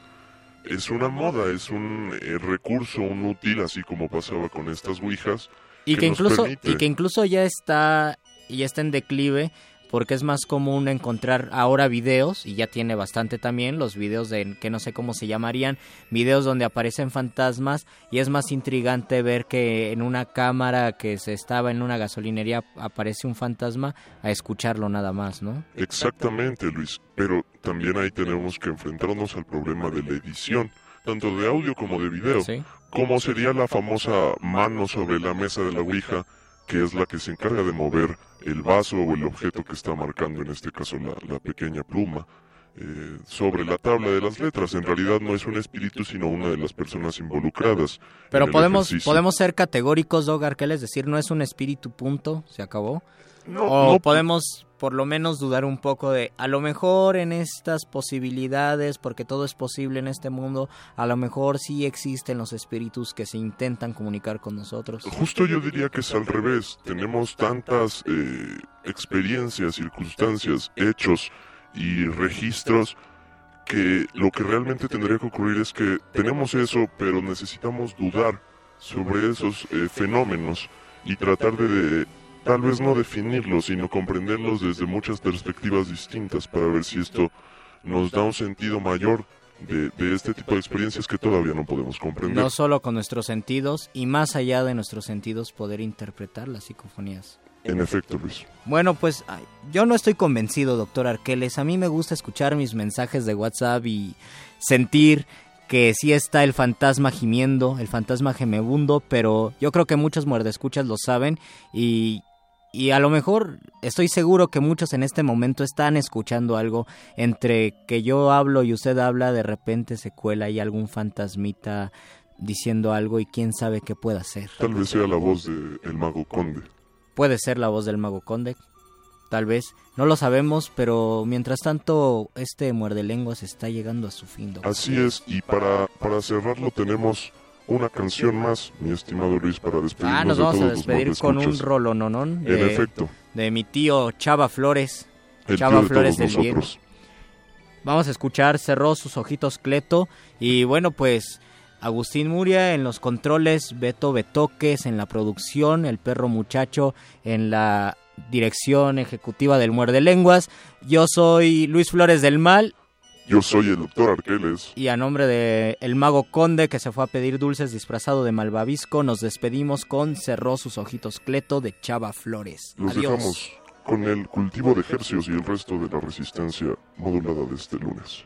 Es una moda, es un eh, recurso, un útil, así como pasaba con estas ouijas. Y que, nos incluso y que incluso ya está ya está en declive porque es más común encontrar ahora videos y ya tiene bastante también los videos de que no sé cómo se llamarían videos donde aparecen fantasmas y es más intrigante ver que en una cámara que se estaba en una gasolinería aparece un fantasma a escucharlo nada más no Exactamente, Luis. Pero también ahí tenemos que enfrentarnos al problema de la edición, tanto de audio como de video. Como sería la famosa mano sobre la mesa de la Ouija, que es la que se encarga de mover el vaso o el objeto que está marcando, en este caso la, la pequeña pluma, eh, sobre la tabla de las letras. En realidad no es un espíritu, sino una de las personas involucradas. pero podemos ejercicio. podemos ser categóricos Dog Arquel, es decir no es un espíritu punto se acabó No, o no, podemos por lo menos dudar un poco de a lo mejor en estas posibilidades porque todo es posible en este mundo a lo mejor sí existen los espíritus que se intentan comunicar con nosotros Justo yo diría que es al revés. Tenemos tantas eh, experiencias, circunstancias, hechos y registros que lo que realmente tendría que ocurrir es que tenemos eso, pero necesitamos dudar sobre esos eh, fenómenos y tratar de, de tal vez no definirlos, sino comprenderlos desde muchas perspectivas distintas para ver si esto nos da un sentido mayor de, de este tipo de experiencias que todavía no podemos comprender. no solo con nuestros sentidos y más allá de nuestros sentidos poder interpretar las psicofonías En efecto, Luis. Bueno, pues ay, yo no estoy convencido, doctor Arqueles. A mí me gusta escuchar mis mensajes de WhatsApp y sentir que sí está el fantasma gimiendo, el fantasma gemebundo, pero yo creo que muchos muerdescuchas lo saben y, y a lo mejor estoy seguro que muchos en este momento están escuchando algo entre que yo hablo y usted habla, de repente se cuela y algún fantasmita diciendo algo y quién sabe qué pueda ser. Tal vez sea la voz del el mago conde. Puede ser la voz del mago conde, tal vez, no lo sabemos, pero mientras tanto este muerde lenguas está llegando a su fin. doctor. Así es, y para, para cerrarlo tenemos una canción más, mi estimado Luis, para despedirnos Ah, nos de vamos a todos los despedir con un rolononón En de, efecto. de mi tío Chava Flores. El Chava tío de Flores todos del nosotros. Vamos a escuchar Cerró sus ojitos Cleto y bueno, pues Agustín Muria en los controles, Beto Betoques en la producción, el perro muchacho en la dirección ejecutiva del Muerde Lenguas. Yo soy Luis Flores del Mal Yo soy el doctor Arqueles. y a nombre de el mago Conde que se fue a pedir dulces disfrazado de malvavisco, nos despedimos con Cerró sus ojitos Cleto de Chava Flores. Los Adiós. dejamos con el cultivo de ejercios y el resto de la resistencia modulada de este lunes.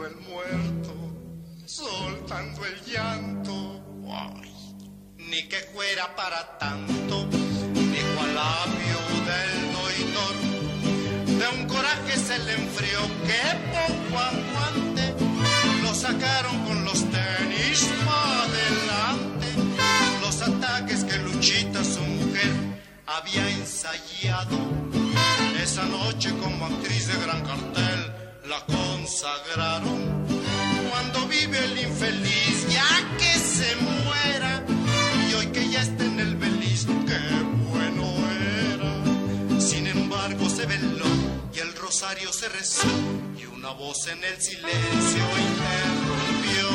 Cayendo el muerto, soltando el llanto. Ay, ni que fuera para tanto, dijo a la viuda el doidor. De un coraje se le enfrió, que poco aguante. Lo sacaron con los tenis para adelante. Los ataques que Luchita, su mujer, había ensayado. Esa noche como actriz de gran cartel la consagraron. Cuando vive el infeliz, ya que se muera. Y hoy que ya está en el beliz, qué bueno era. Sin embargo se veló y el rosario se rezó. Y una voz en el silencio interrumpió.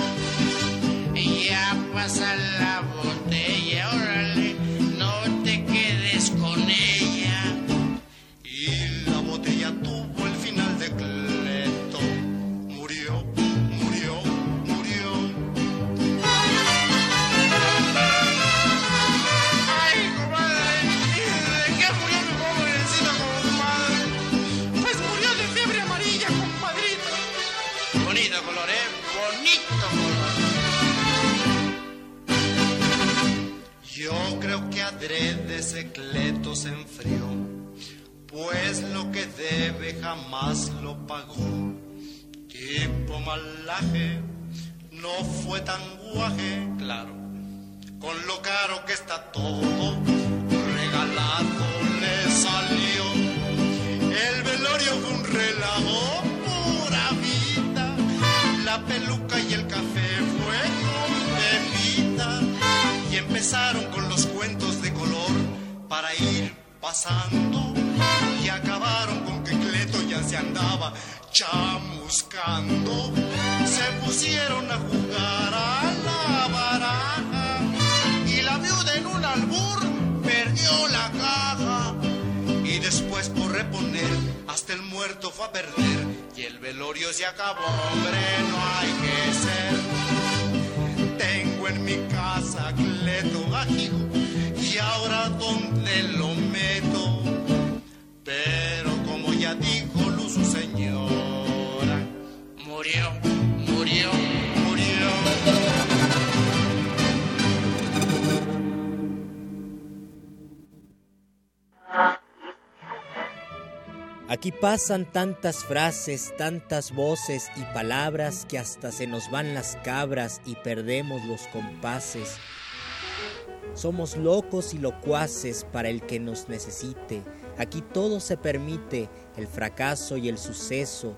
Ya pasa la botella, órale, ese Cleto se enfrió, pues lo que debe jamás lo pagó. Tipo malaje, no fue tan guaje, claro, con lo caro que está todo, regalado le salió. El velorio fue un relajo, pura vida, la peluca y el café fue con bebida, y empezaron para ir pasando, y acabaron con que Cleto ya se andaba chamuscando. Se pusieron a jugar a la baraja y la viuda en un albur perdió la caja. Y después por reponer, hasta el muerto fue a perder. Y el velorio se acabó, hombre, no hay que ser. Tengo en mi casa Cleto ajijo y ahora dónde lo meto. Pero como ya dijo Luz su señora, murió, murió, murió. Aquí pasan tantas frases, tantas voces y palabras que hasta se nos van las cabras y perdemos los compases. Somos locos y locuaces para el que nos necesite. Aquí todo se permite, el fracaso y el suceso.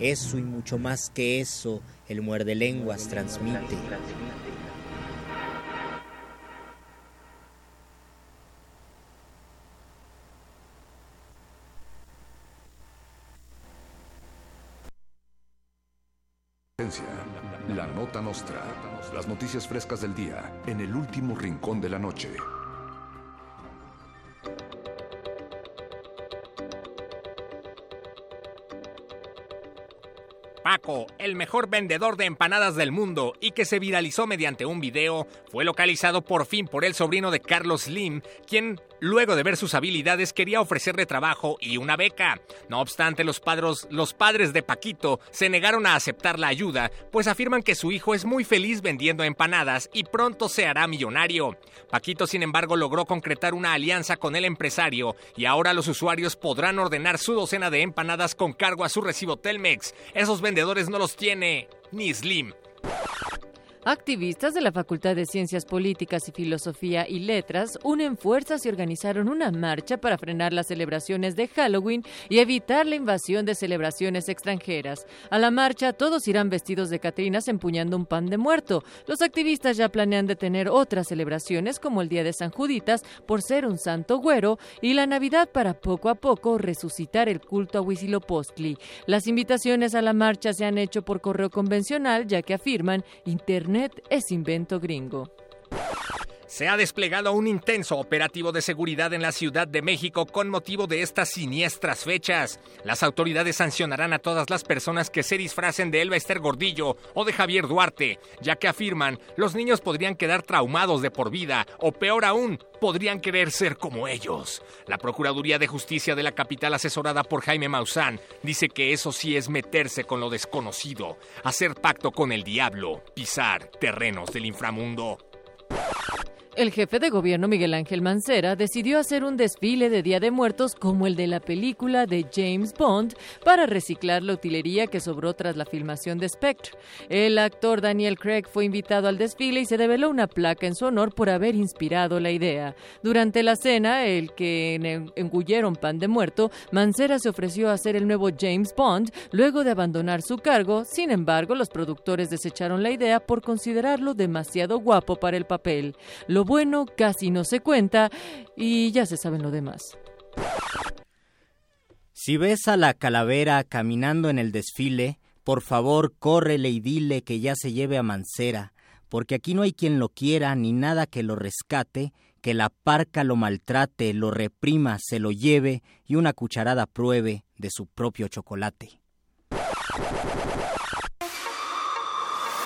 Eso y mucho más que eso, el muerde lenguas transmite. La Nota Nostra. Las noticias frescas del día en el último rincón de la noche. Paco, el mejor vendedor de empanadas del mundo y que se viralizó mediante un video, fue localizado por fin por el sobrino de Carlos Slim, quien, luego de ver sus habilidades, quería ofrecerle trabajo y una beca. No obstante, los, padres, de Paquito se negaron a aceptar la ayuda, pues afirman que su hijo es muy feliz vendiendo empanadas y pronto se hará millonario. Paquito, sin embargo, logró concretar una alianza con el empresario y ahora los usuarios podrán ordenar su docena de empanadas con cargo a su recibo Telmex. Esos vendedores no los tiene ni Slim. Activistas de la Facultad de Ciencias Políticas y Filosofía y Letras unen fuerzas y organizaron una marcha para frenar las celebraciones de Halloween y evitar la invasión de celebraciones extranjeras. A la marcha todos irán vestidos de Catrinas empuñando un pan de muerto. Los activistas ya planean detener otras celebraciones como el Día de San Juditas por ser un santo güero y la Navidad para poco a poco resucitar el culto a Huitzilopochtli. Las invitaciones a la marcha se han hecho por correo convencional ya que afirman Internet es invento gringo. Se ha desplegado un intenso operativo de seguridad en la Ciudad de México con motivo de estas siniestras fechas. Las autoridades sancionarán a todas las personas que se disfracen de Elba Ester Gordillo o de Javier Duarte, ya que afirman los niños podrían quedar traumados de por vida o peor aún, podrían querer ser como ellos. La Procuraduría de Justicia de la capital asesorada por Jaime Maussan dice que eso sí es meterse con lo desconocido, hacer pacto con el diablo, pisar terrenos del inframundo. El jefe de gobierno Miguel Ángel Mancera decidió hacer un desfile de Día de Muertos como el de la película de James Bond para reciclar la utilería que sobró tras la filmación de Spectre. El actor Daniel Craig fue invitado al desfile y se develó una placa en su honor por haber inspirado la idea. Durante la cena, el que engulleron pan de muerto, Mancera se ofreció a hacer el nuevo James Bond luego de abandonar su cargo. Sin embargo, los productores desecharon la idea por considerarlo demasiado guapo para el papel. Bueno casi no se cuenta y ya se saben lo demás. Si ves a la calavera caminando en el desfile, por favor córrele y dile que ya se lleve a Mancera, porque aquí no hay quien lo quiera ni nada que lo rescate, que la parca lo maltrate, lo reprima, se lo lleve y una cucharada pruebe de su propio chocolate.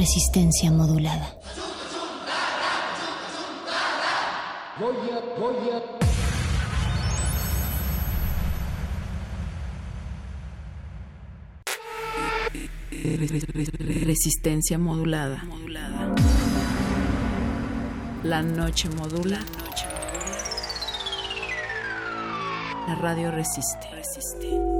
Resistencia modulada. Resistencia modulada. La noche modula. La radio resiste. Código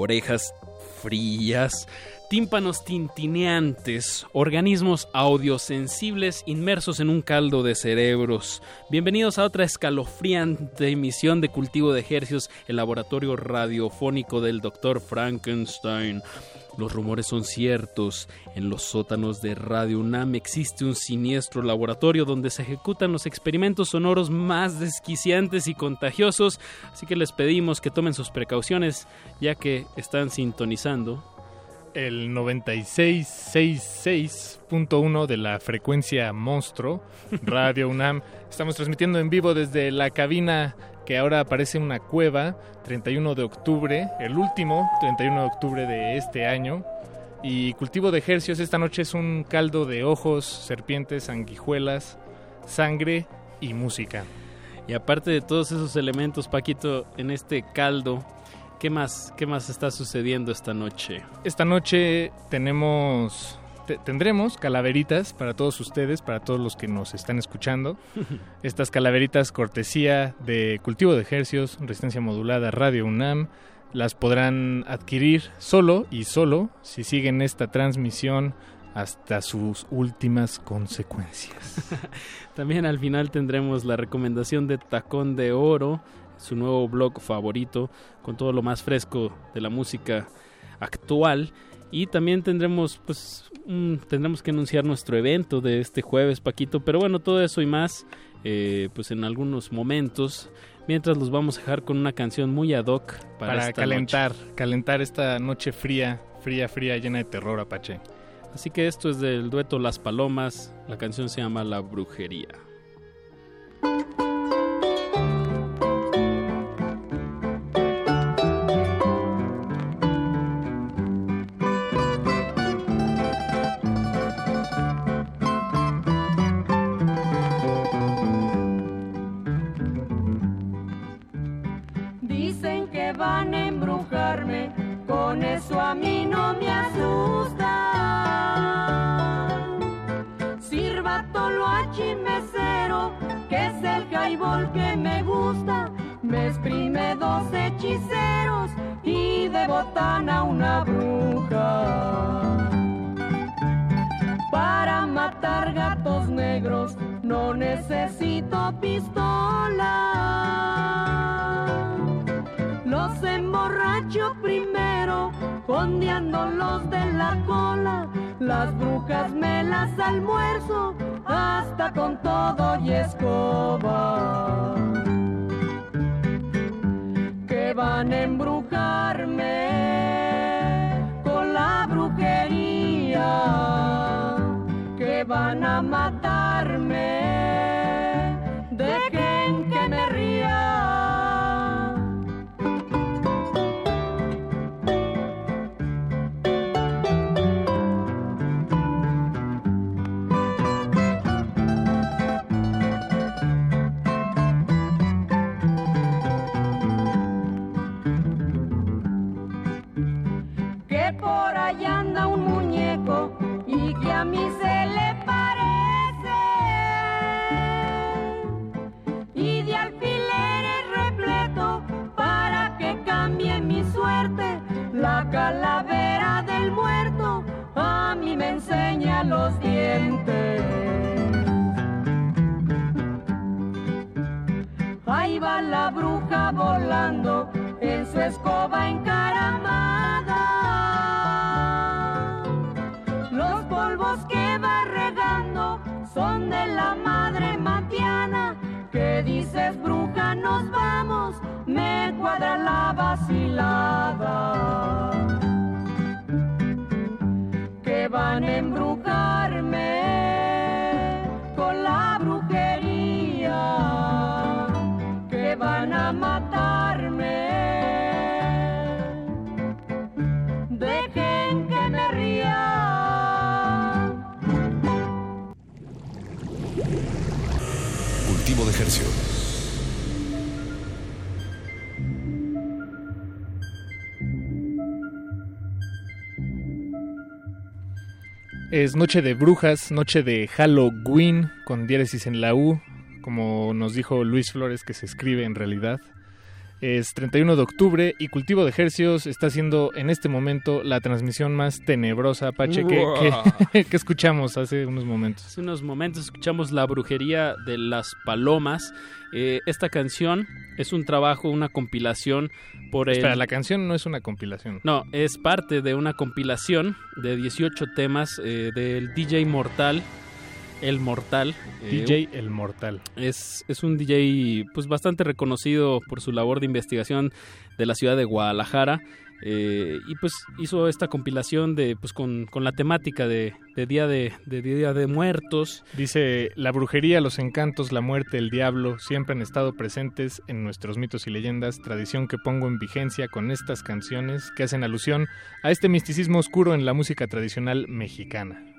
Orejas frías, tímpanos tintineantes, organismos audiosensibles inmersos en un caldo de cerebros. Bienvenidos a otra escalofriante emisión de Cultivo de Ejercios, el laboratorio radiofónico del Dr. Frankenstein. Los rumores son ciertos. En los sótanos de Radio UNAM existe un siniestro laboratorio donde se ejecutan los experimentos sonoros más desquiciantes y contagiosos, así que les pedimos que tomen sus precauciones ya que están sintonizando el 9666.1 de la frecuencia Monstruo, Radio *laughs* UNAM. Estamos transmitiendo en vivo desde la cabina que ahora aparece una cueva, 31 de octubre, el último 31 de octubre de este año. Y cultivo de ejercicios esta noche es un caldo de ojos, serpientes, sanguijuelas, sangre y música. Y aparte de todos esos elementos, Paquito, en este caldo, ¿qué más, qué más está sucediendo esta noche? Esta noche tenemos tendremos calaveritas para todos ustedes, para todos los que nos están escuchando. *laughs* Estas calaveritas cortesía de Cultivo de Ejercios, Resistencia Modulada, Radio UNAM. Las podrán adquirir solo y solo si siguen esta transmisión hasta sus últimas consecuencias. *laughs* También al final tendremos la recomendación de Tacón de Oro, su nuevo blog favorito, con todo lo más fresco de la música actual. Y también tendremos, pues, tendremos que anunciar nuestro evento de este jueves, Paquito. Pero bueno, todo eso y más, eh, pues en algunos momentos. Mientras los vamos a dejar con una canción muy ad hoc para, para calentar, calentar esta noche fría, fría, fría, llena de terror, Apache. Así que esto es del dueto Las Palomas. La canción se llama La Brujería. Las almuerzo hasta con todo Es noche de brujas, noche de Halloween, con diéresis en la U, como nos dijo Luis Flores que se escribe en realidad. Es 31 de octubre y Cultivo de Hercios está haciendo en este momento la transmisión más tenebrosa, Apache, que, que- *laughs* que escuchamos hace unos momentos. Hace unos momentos escuchamos La brujería de las palomas. Eh, esta canción es un trabajo, una compilación por el... Espera, la canción no es una compilación. No, es parte de una compilación de 18 temas eh, del DJ Mortal. El Mortal. eh, DJ El Mortal. Es, es un DJ pues bastante reconocido por su labor de investigación de la ciudad de Guadalajara. Eh, y pues hizo esta compilación de pues con, con la temática de, de día de, de día de muertos. Dice, la brujería, los encantos, la muerte, el diablo, siempre han estado presentes en nuestros mitos y leyendas, tradición que pongo en vigencia con estas canciones que hacen alusión a este misticismo oscuro en la música tradicional mexicana.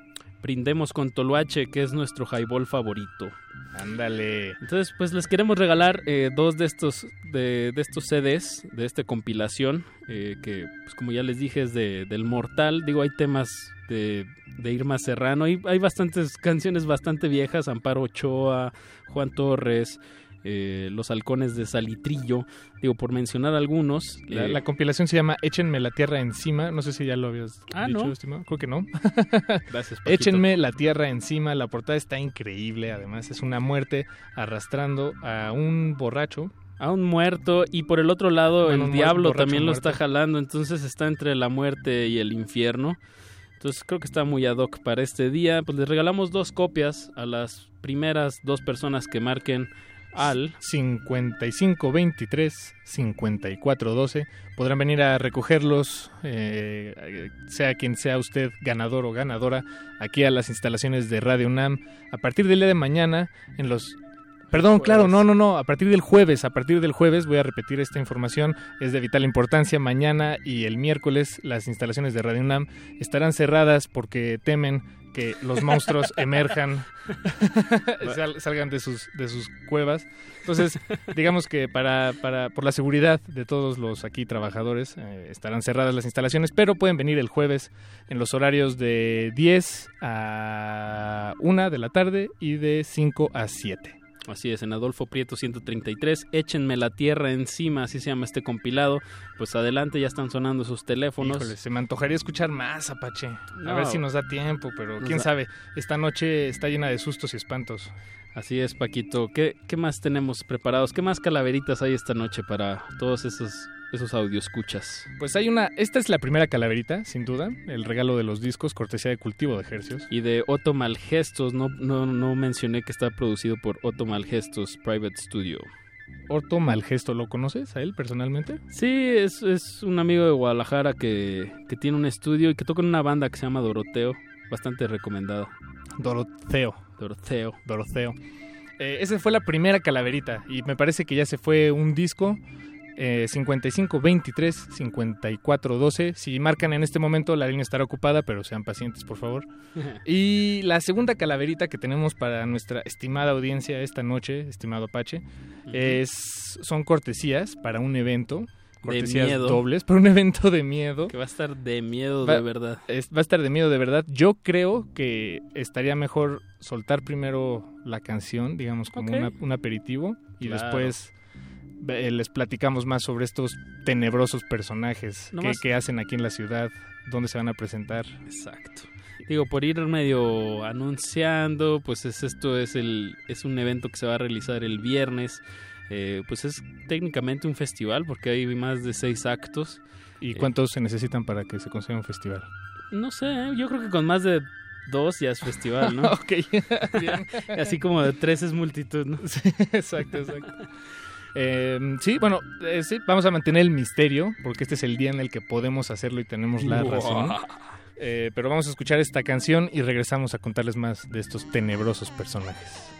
Brindemos con Toloache, que es nuestro highball favorito. Ándale. Entonces, pues les queremos regalar eh, dos de estos, de, de estos CDs, de esta compilación, eh, que, pues como ya les dije, es de, del Mortal. Digo, hay temas de, de Irma Serrano, hay, hay bastantes canciones bastante viejas, Amparo Ochoa, Juan Torres, eh, Los Halcones de Salitrillo, digo, por mencionar algunos. La, eh, la compilación se llama Échenme la tierra encima. No sé si ya lo habías Ah, dicho, ¿no? estimado. Creo que no. Gracias, *laughs* Paquito. Échenme la tierra encima. La portada está increíble. Además, es una muerte arrastrando a un borracho. a un muerto y por el otro lado Bueno, el diablo también lo muerto. está jalando, entonces está entre la muerte y el infierno. Entonces creo que está muy ad hoc para este día. Pues les regalamos dos copias a las primeras dos personas que marquen al 5523 5412 podrán venir a recogerlos eh, sea quien sea usted ganador o ganadora aquí a las instalaciones de Radio UNAM a partir del día de mañana en los Perdón, claro, no, no, no, a partir del jueves, a partir del jueves voy a repetir esta información, es de vital importancia, mañana y el miércoles las instalaciones de Radio UNAM estarán cerradas porque temen que los monstruos *laughs* emerjan, *laughs* sal- salgan de sus, de sus cuevas. Entonces, digamos que para, para, por la seguridad de todos los aquí trabajadores eh, estarán cerradas las instalaciones, pero pueden venir el jueves en los horarios de 10 a 1 de la tarde y de 5 a 7. Así es, en Adolfo Prieto 133, échenme la tierra encima, así se llama este compilado. Pues adelante, ya están sonando sus teléfonos. Híjole, se me antojaría escuchar más, Apache. A ver si nos da tiempo, pero Nos quién da- sabe. Esta noche está llena de sustos y espantos. Así es, Paquito. ¿Qué, qué más tenemos preparados? ¿Qué más calaveritas hay esta noche para todos esos, esos escuchas? Pues hay una. Esta es la primera calaverita, sin duda. El regalo de los discos, cortesía de cultivo de ejercicios. Y de Otto Malgestos, no, no, no mencioné que está producido por Otto Malgestos Private Studio. Otto Malgesto, ¿lo conoces a él personalmente? Sí, es, es un amigo de Guadalajara que, que tiene un estudio y que toca en una banda que se llama Doroteo, bastante recomendada. Doroteo. Doroteo. Doroteo. Eh, esa fue la primera calaverita y me parece que ya se fue un disco. Eh, 55 23 54 12 si marcan en este momento la línea estará ocupada pero sean pacientes por favor *laughs* y la segunda calaverita que tenemos para nuestra estimada audiencia esta noche estimado Apache es son cortesías para un evento cortesías miedo. dobles para un *laughs* evento de miedo Que va a estar de miedo Va- de verdad. es- va a estar de miedo de verdad. Yo creo que estaría mejor soltar primero la canción, digamos, como una- un aperitivo, y Claro. después eh, les platicamos más sobre estos tenebrosos personajes que, Nomás- que hacen aquí en la ciudad, dónde se van a presentar. Exacto. Digo, por ir medio anunciando, pues es, esto es, el, es un evento que se va a realizar el viernes. Eh, pues es técnicamente un festival porque hay más de seis actos. ¿Y Eh, cuántos se necesitan para que se consiga un festival? No sé, ¿eh? yo creo que con más de dos ya es festival, ¿no? *laughs* ok. *laughs* Así como de tres es multitud, ¿no? *laughs* exacto, exacto. Eh, sí, bueno, eh, sí, vamos a mantener el misterio, porque este es el día en el que podemos hacerlo y tenemos la razón. Eh, pero vamos a escuchar esta canción y regresamos a contarles más de estos tenebrosos personajes.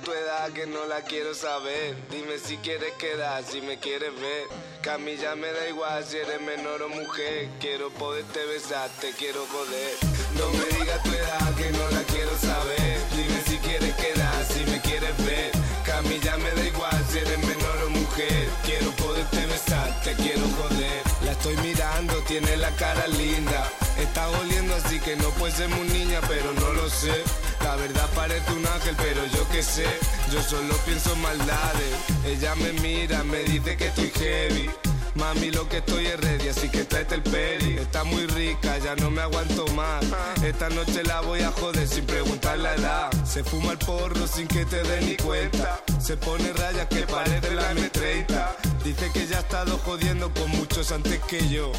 Tu edad que no la quiero saber. Dime si quieres quedar, si me quieres ver. Que a mí ya me da igual si eres menor o mujer. Quiero poderte besar, te quiero joder. No me digas tu edad que no la quiero saber. Dime si quieres quedar, si me quieres ver. Que a mí ya me da igual si eres menor o mujer. Quiero poderte besar, te quiero joder. La estoy mirando, tiene la cara linda. Está oliendo así que no puede ser muy niña, pero no lo sé. La verdad parece un ángel, pero yo qué sé. Yo solo pienso en maldades. Ella me mira, me dice que estoy heavy. Mami, lo que estoy es ready, así que tráete el peri. Está muy rica, ya no me aguanto más. Esta noche la voy a joder sin preguntar la edad. Se fuma el porro sin que te dé ni cuenta. Se pone rayas que parece la M30. Dice que ya ha estado jodiendo con muchos antes que yo.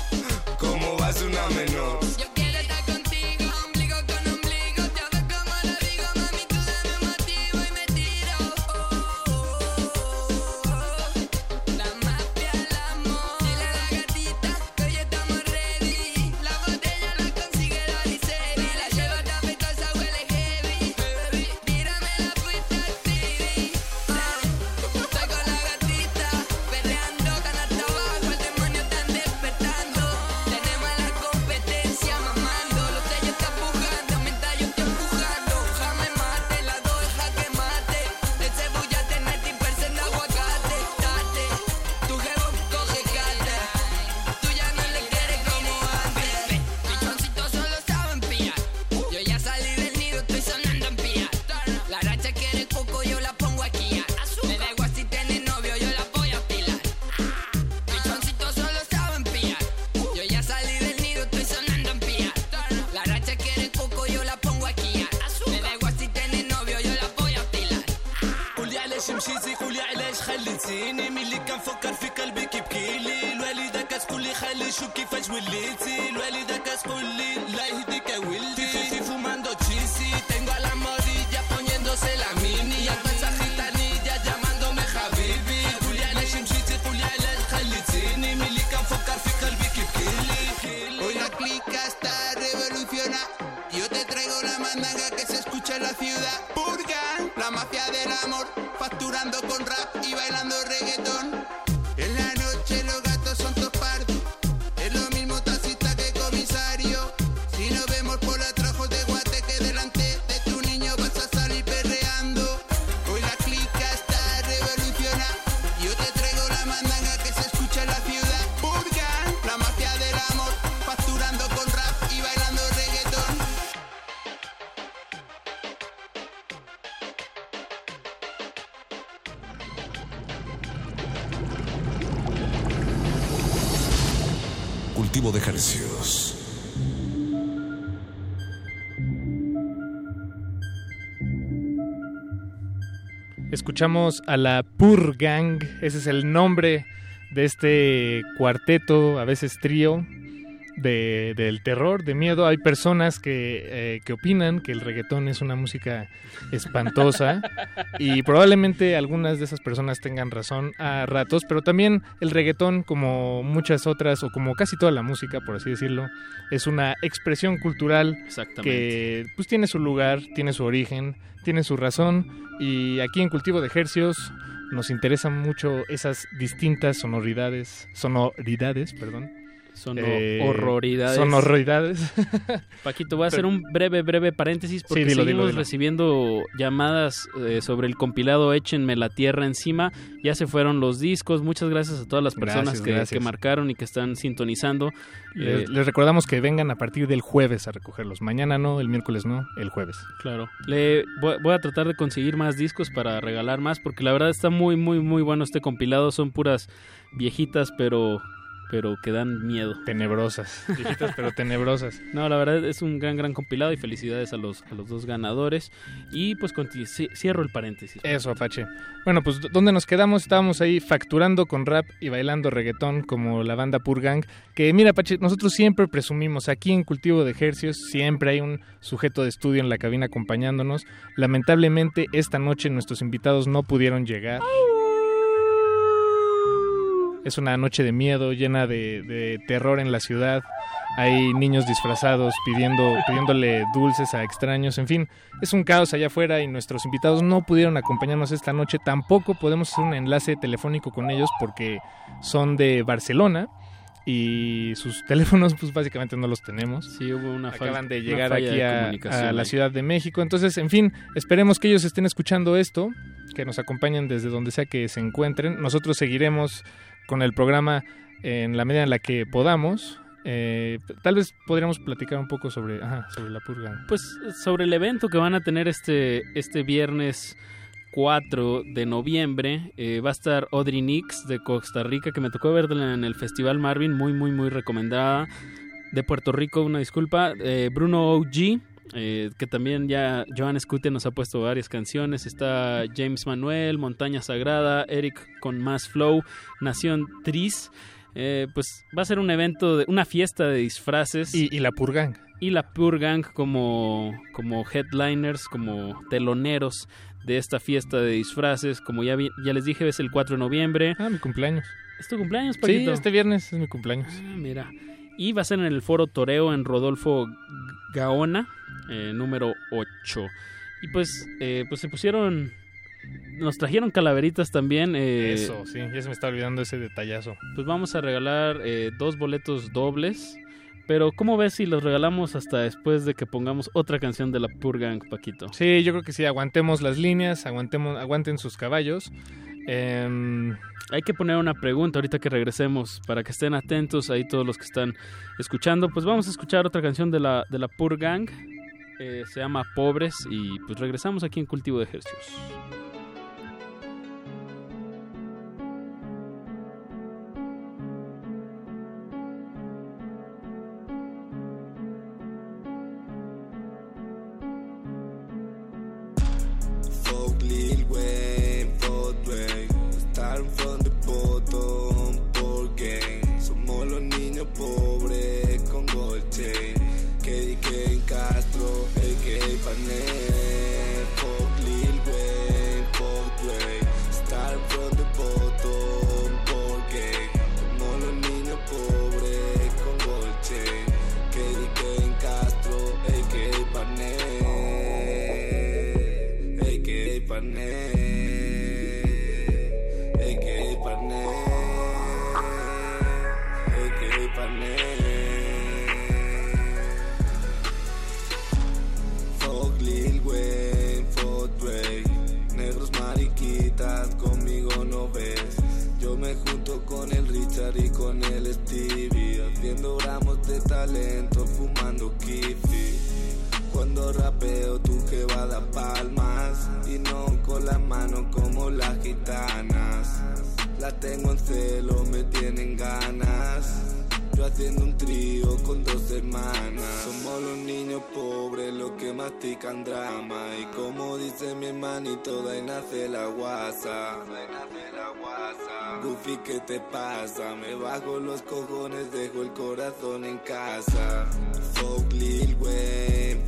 ¿Cómo va a ser una menor? De ejercicios. Escuchamos a la Pur Gang, ese es el nombre de este cuarteto, a veces trío, de, del terror, de miedo. Hay personas que, eh, que opinan que el reggaetón es una música espantosa y probablemente algunas de esas personas tengan razón a ratos, pero también el reggaetón, como muchas otras, o como casi toda la música, por así decirlo, es una expresión cultural que pues tiene su lugar, tiene su origen, tiene su razón y aquí en Cultivo de Ejercios nos interesan mucho esas distintas sonoridades, sonoridades, perdón. Sono Eh, horroridades. Sonoridades. *laughs* Paquito, voy a hacer un breve, breve paréntesis porque Sí, dilo, seguimos dilo, dilo. recibiendo llamadas eh, sobre el compilado Échenme la Tierra encima. Ya se fueron los discos. Muchas gracias a todas las personas Gracias, que, gracias. que marcaron y que están sintonizando. Les, Eh, les recordamos que vengan a partir del jueves a recogerlos. Mañana no, el miércoles no, el jueves. Claro. Le voy, voy a tratar de conseguir más discos para regalar más porque la verdad está muy muy muy bueno este compilado. Son puras viejitas pero pero que dan miedo. Tenebrosas. Viejitas pero tenebrosas. *laughs* No, la verdad es un gran gran compilado y felicidades a los a los dos ganadores y pues cierro el paréntesis. Eso, Apache. Bueno, pues ¿dónde nos quedamos? Estábamos ahí facturando con rap y bailando reggaetón como la banda Purgang. Que mira, Apache, nosotros siempre presumimos aquí en Cultivo de Ejercios, siempre hay un sujeto de estudio en la cabina acompañándonos. Lamentablemente, esta noche nuestros invitados no pudieron llegar. Es una noche de miedo, llena de, de terror en la ciudad. Hay niños disfrazados pidiendo, pidiéndole dulces a extraños. En fin, es un caos allá afuera y nuestros invitados no pudieron acompañarnos esta noche. Tampoco podemos hacer un enlace telefónico con ellos porque son de Barcelona y sus *laughs* teléfonos pues básicamente no los tenemos. Sí, hubo una fal- Acaban de llegar falla aquí de a, a la. Ciudad de México. Entonces, en fin, esperemos que ellos estén escuchando esto, que nos acompañen desde donde sea que se encuentren. Nosotros seguiremos con el programa en la medida en la que podamos Eh, tal vez podríamos platicar un poco sobre, ajá, sobre la purga. Pues sobre el evento que van a tener este, este viernes 4 de noviembre eh, va a estar Audrey Nix de Costa Rica, que me tocó verla en el Festival Marvin, muy, muy, muy recomendada. De Puerto Rico, una disculpa. Eh, Bruno OG, eh, que también ya Joan Scute nos ha puesto varias canciones. Está James Manuel, Montaña Sagrada, Eric con Más Flow, Nación Tris. Eh, pues va a ser un evento, de, una fiesta de disfraces. Y, y la Purgang. Y la Purgang como, como headliners, como teloneros de esta fiesta de disfraces. Como ya, vi, ya les dije, es el 4 de noviembre. Ah, mi cumpleaños. ¿Es tu cumpleaños, Paquito? Sí, este viernes es mi cumpleaños. Ah, mira. Y va a ser en el Foro Toreo en Rodolfo Gaona, eh, número 8. Y pues, eh, pues se pusieron... Nos trajeron calaveritas también. Eh, Eso, sí, ya se me está olvidando ese detallazo. Pues vamos a regalar eh, dos boletos dobles. Pero, ¿cómo ves si los regalamos hasta después de que pongamos otra canción de la Purgang, Paquito? Sí, yo creo que sí, aguantemos las líneas, aguantemos, aguanten sus caballos. Eh, Hay que poner una pregunta ahorita que regresemos para que estén atentos ahí todos los que están escuchando. Pues vamos a escuchar otra canción de la, de la Purgang. Eh, se llama Pobres y pues regresamos aquí en Cultivo de Ejercicios. Stevie, haciendo gramos de talento, fumando kiffy. Cuando rapeo tú que va a palmas Y no con las manos como las gitanas La tengo en celo, me tienen ganas Haciendo un trío con dos hermanas. Somos los niños pobres los que mastican drama. Y como dice mi hermanito, de ahí nace la guasa. Goofy, ¿qué te pasa? Me bajo los cojones, dejo el corazón en casa. Fuck Lil Wayne,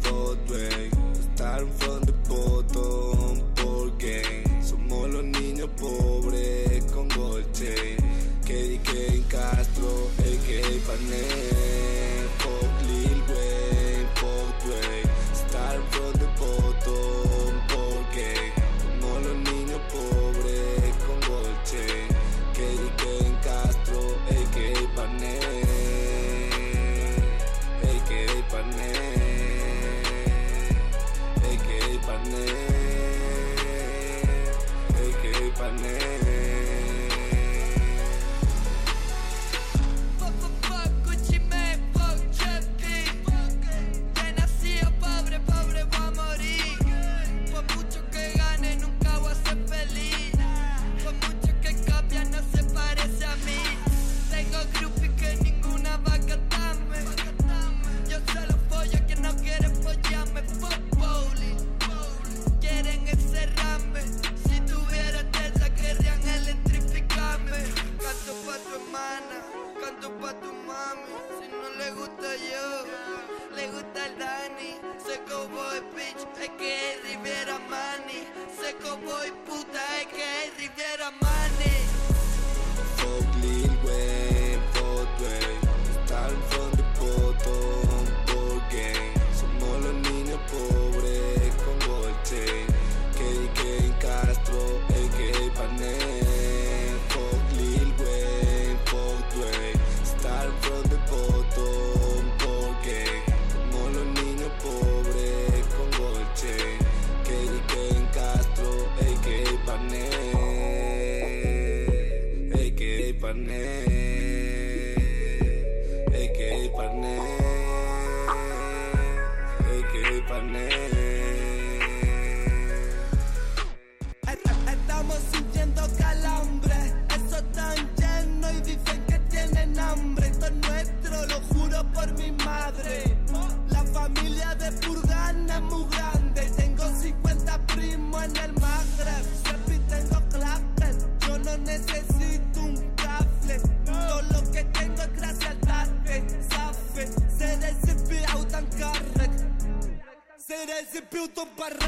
ese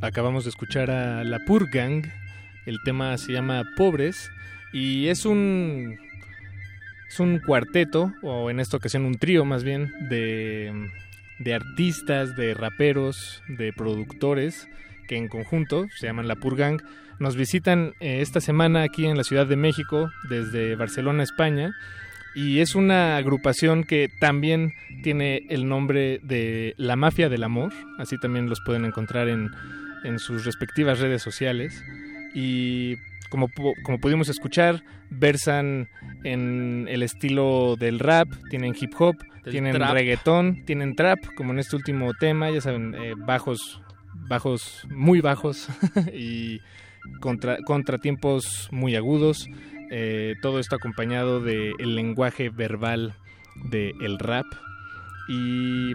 Acabamos de escuchar a La Pur Gang. El tema se llama Pobres y es un es un cuarteto o en esta ocasión un trío más bien de de artistas, de raperos, de productores que en conjunto se llaman La Pur Gang. Nos visitan eh, esta semana aquí en la Ciudad de México desde Barcelona, España. Y es una agrupación que también tiene el nombre de La Mafia del Amor. Así también los pueden encontrar en, en sus respectivas redes sociales. Y como, como pudimos escuchar, versan en el estilo del rap, tienen hip hop, Del tienen trap. reggaetón, tienen trap, como en este último tema, ya saben, eh, bajos, bajos, muy bajos *laughs* y contra, contratiempos muy agudos. eh, todo esto acompañado del lenguaje verbal del rap. Y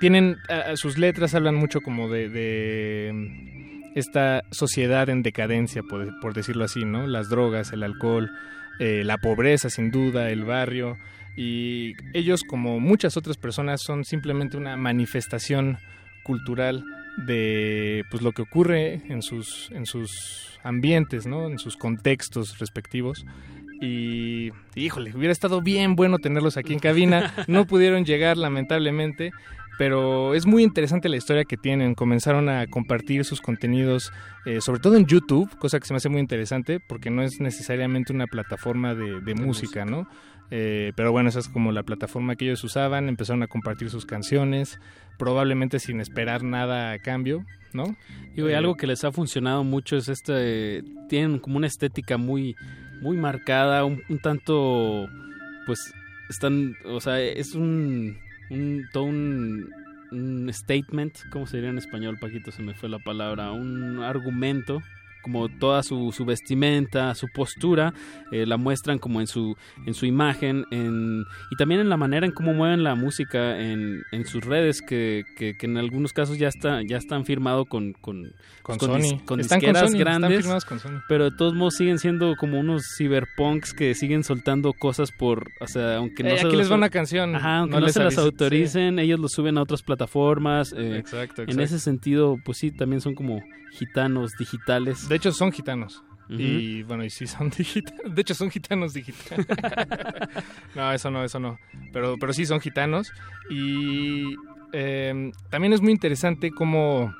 tienen sus letras hablan mucho como de, de, mm, esta sociedad en decadencia por, por decirlo así no las drogas el alcohol eh, la pobreza sin duda el barrio y ellos como muchas otras personas son simplemente una manifestación cultural de pues lo que ocurre en sus en sus ambientes no en sus contextos respectivos y híjole hubiera estado bien bueno tenerlos aquí en cabina no *laughs* pudieron llegar lamentablemente pero es muy interesante la historia que tienen. Comenzaron a compartir sus contenidos, eh, sobre todo en YouTube, cosa que se me hace muy interesante porque no es necesariamente una plataforma de, de música, ¿no? Eh, pero bueno, esa es como la plataforma que ellos usaban. Empezaron a compartir sus canciones, probablemente sin esperar nada a cambio, ¿no? Digo, y Eh, algo que les ha funcionado mucho es este, tienen como una estética muy, muy marcada, un, un tanto, pues, están, o sea, es un, un todo un, un statement, ¿cómo se diría en español, Paquito? Se me fue la palabra, un argumento como toda su, su vestimenta, su postura, eh, la muestran como en su, en su imagen en, y también en la manera en cómo mueven la música en, en sus redes, que, que, que en algunos casos ya está, ya están firmados con, con, Sony. con Están con disqueras Sony, grandes, firmados con Sony. pero de todos modos siguen siendo como unos cyberpunks que siguen soltando cosas por, o sea, aunque no Eh, se aquí los- les va una canción, Ajá, aunque no no, les se las autoricen, ellos lo suben a otras plataformas. eh, Exacto, En exacto. ese sentido, pues sí, también son como gitanos digitales. De hecho, son gitanos. Y bueno, y sí son *laughs* digitanos. De hecho, son gitanos digitales. *laughs* no, eso no, eso no. Pero, pero sí son gitanos. Y eh, también es muy interesante cómo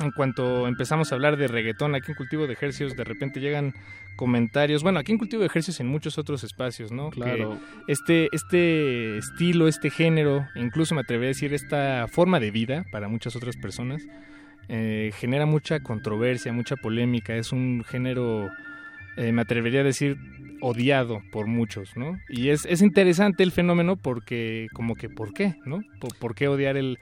en cuanto empezamos a hablar de reggaetón aquí en Cultivo de Ejercios, de repente llegan comentarios. Bueno, aquí en Cultivo de Ejercios y en muchos otros espacios, ¿no? Claro. Que este, este estilo, este género, incluso me atrevería a decir esta forma de vida para muchas otras personas, eh, genera mucha controversia, mucha polémica, es un género, eh, me atrevería a decir, odiado por muchos, ¿no? Y es, es interesante el fenómeno porque, como que, ¿por qué, no? ¿Por, qué odiar el,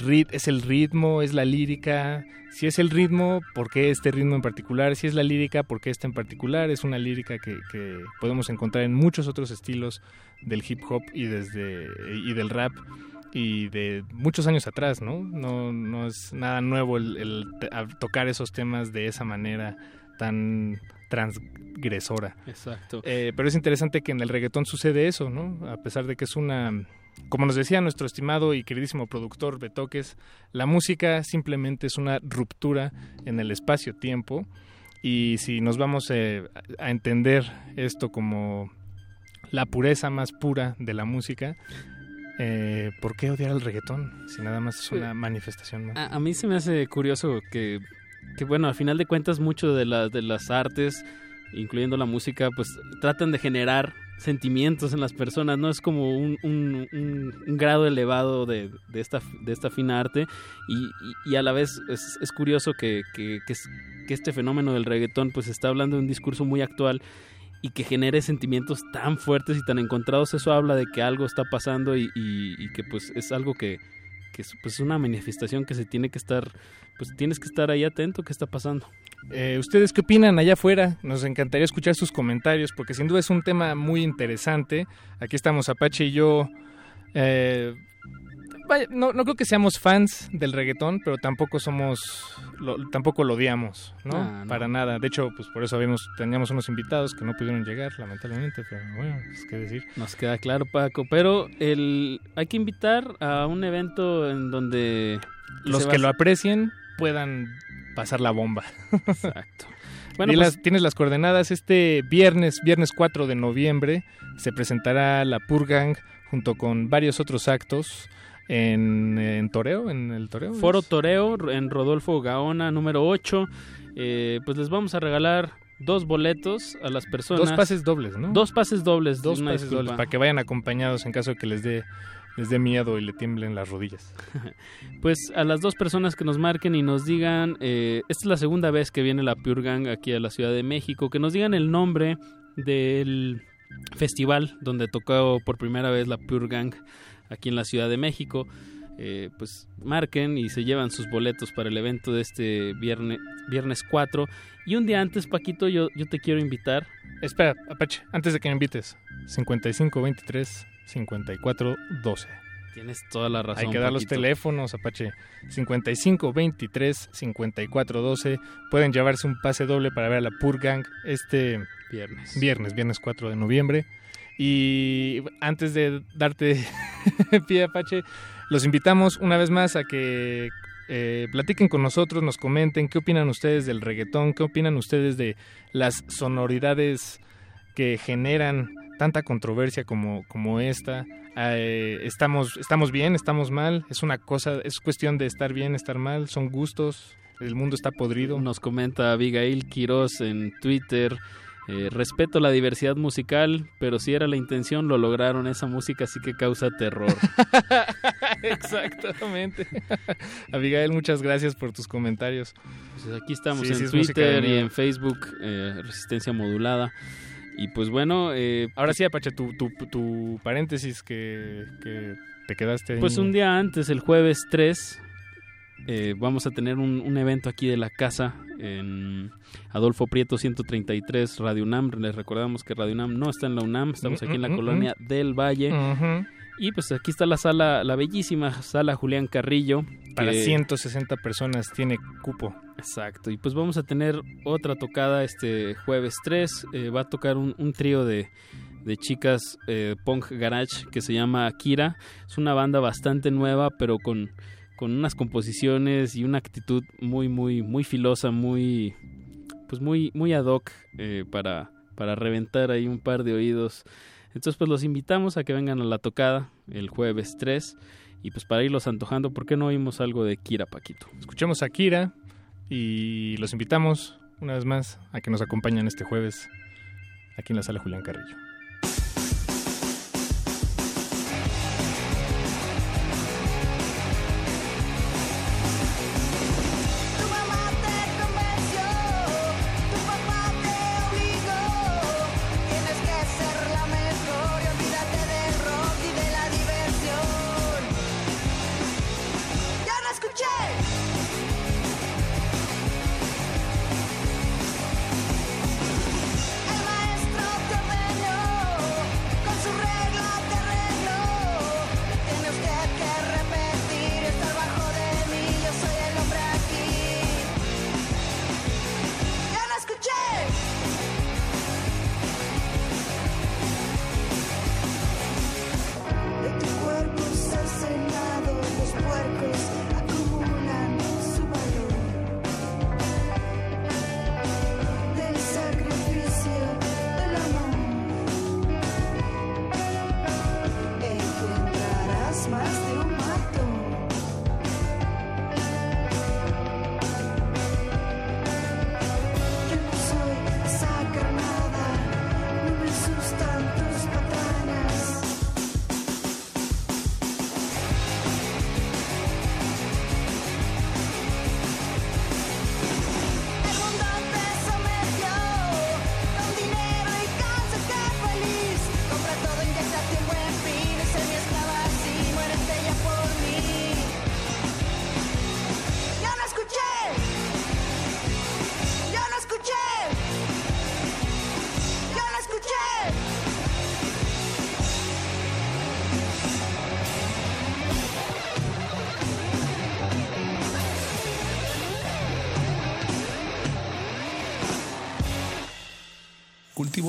rit es el ritmo, es la lírica. Si es el ritmo, ¿por qué este ritmo en particular? Si es la lírica, ¿por qué este en particular? Es una lírica que, que podemos encontrar en muchos otros estilos del hip hop y desde y del rap y de muchos años atrás, ¿no? No, no es nada nuevo el, tocar esos temas de esa manera tan transgresora. Exacto. Eh, pero es interesante que en el reggaetón sucede eso, ¿no? A pesar de que es una... Como nos decía nuestro estimado y queridísimo productor Betoques, la música simplemente es una ruptura en el espacio-tiempo y si nos vamos eh, a entender esto como la pureza más pura de la música, eh, ¿por qué odiar el reggaetón si nada más es una manifestación? A, a mí se me hace curioso que, que, bueno, al final de cuentas, mucho de, la- de las artes, incluyendo la música, pues tratan de generar sentimientos en las personas, ¿no? Es como un, un- un- un grado elevado de, de esta, de esta fina arte y, y- y a la vez es, es curioso que, que- que es- que este fenómeno del reggaetón pues está hablando de un discurso muy actual y que genere sentimientos tan fuertes y tan encontrados, eso habla de que algo está pasando y, que pues es algo que, que es pues, una manifestación que se tiene que estar, pues tienes que estar ahí atento qué está pasando. Eh, ¿Ustedes qué opinan allá afuera? Nos encantaría escuchar sus comentarios porque sin duda es un tema muy interesante. Aquí estamos Apache y yo. eh, no, no creo que seamos fans del reggaetón, pero tampoco somos, lo, tampoco lo odiamos, ¿no? Ah, no. Para nada. De hecho, pues por eso habíamos, teníamos unos invitados que no pudieron llegar, lamentablemente, pero bueno, es que decir. Nos queda claro, Paco, pero el hay que invitar a un evento en donde Los que lo aprecien puedan pasar la bomba. Exacto. Bueno, Y pues- las- tienes las coordenadas. Este viernes, viernes 4 de noviembre, se presentará la Purgang junto con varios otros actos en, en Toreo, en el Toreo. Foro ¿es? Toreo en Rodolfo Gaona número 8. Eh, pues les vamos a regalar dos boletos a las personas. Dos pases dobles, ¿no? Dos pases dobles. Dos pases disculpa. dobles para que vayan acompañados en caso de que les dé les dé miedo y le tiemblen las rodillas. *laughs* Pues a las dos personas que nos marquen y nos digan, eh, esta es la segunda vez que viene la Pure Gang aquí a la Ciudad de México, que nos digan el nombre del festival donde tocó por primera vez la Pure Gang aquí en la Ciudad de México. Eh, pues marquen y se llevan sus boletos para el evento de este viernes, viernes 4. Y un día antes, Paquito, yo, yo te quiero invitar. Espera, Apache, antes de que me invites. 55 23 54 12. Tienes toda la razón. Hay que dar los teléfonos, Apache. 55 23 54 12. Pueden llevarse un pase doble para ver a la Pur Gang este Viernes. viernes, viernes 4 de noviembre. Y antes de darte *laughs* pie, Apache, los invitamos una vez más a que eh, platiquen con nosotros, nos comenten qué opinan ustedes del reggaetón, qué opinan ustedes de las sonoridades que generan tanta controversia como, como esta. Eh, estamos, estamos bien, estamos mal, es una cosa, es cuestión de estar bien, estar mal, son gustos, el mundo está podrido. Nos comenta Abigail Quiroz en Twitter. Eh, respeto la diversidad musical, pero si era la intención lo lograron. Esa música sí que causa terror. *laughs* Exactamente. *laughs* Abigail, muchas gracias por tus comentarios. Pues aquí estamos Sí, en sí, es Twitter y en Facebook, eh, Resistencia Modulada. Y pues bueno, eh, Ahora sí, Apache, tu, tu, tu paréntesis que, que te quedaste ahí. pues un día antes, el jueves 3, eh, vamos a tener un, un evento aquí de la casa en Adolfo Prieto 133, Radio UNAM. Les recordamos que Radio UNAM no está en la UNAM, estamos aquí en la Mm, mm, mm, colonia del Valle. Y pues aquí está la sala, la bellísima sala Julián Carrillo. Para que- 160 personas tiene cupo. Exacto, y pues vamos a tener otra tocada este jueves 3. eh, va a tocar un, un trío de, de chicas eh, punk garage que se llama Akira. Es una banda bastante nueva, pero con, con unas composiciones y una actitud muy, muy, muy filosa, muy, pues muy, muy ad hoc eh, para, para reventar ahí un par de oídos. Entonces pues los invitamos a que vengan a la tocada el jueves 3. Y pues para irlos antojando, ¿por qué no oímos algo de Kira, Paquito? Escuchemos a Kira y los invitamos una vez más a que nos acompañen este jueves aquí en la sala Julián Carrillo.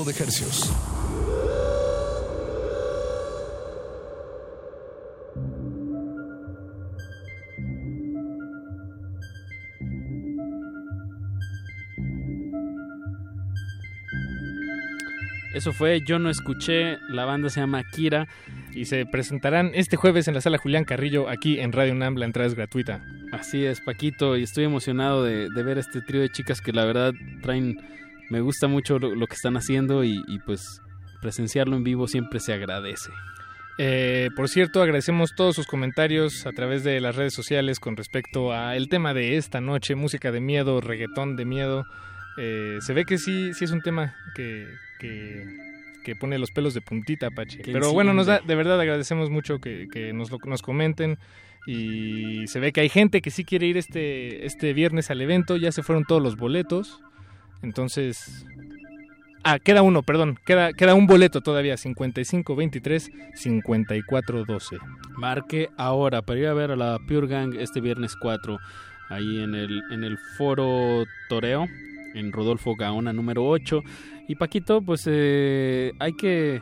De ejercios. Eso fue Yo no escuché, la banda se llama Kira. Y se presentarán este jueves en la sala Julián Carrillo, aquí en Radio UNAM, la entrada es gratuita. Así es, Paquito, y estoy emocionado de, de ver este trío de chicas que la verdad traen, me gusta mucho lo, lo que están haciendo y, y, pues presenciarlo en vivo siempre se agradece. Eh, por cierto, agradecemos todos sus comentarios a través de las redes sociales con respecto al tema de esta noche, música de miedo, reggaetón de miedo. Eh, se ve que sí, sí es un tema que, que, que pone los pelos de puntita, Pache. Que Pero bueno, nos da, de verdad agradecemos mucho que, que nos, lo- nos comenten. Y se ve que hay gente que sí quiere ir este, este viernes al evento. Ya se fueron todos los boletos. Entonces. Ah, queda uno, perdón. Queda, queda un boleto todavía. 55-23-54-12. Marque ahora para ir a ver a la Pure Gang este viernes 4, ahí en el, en el Foro Toreo, en Rodolfo Gaona número 8. Y Paquito, pues eh, hay que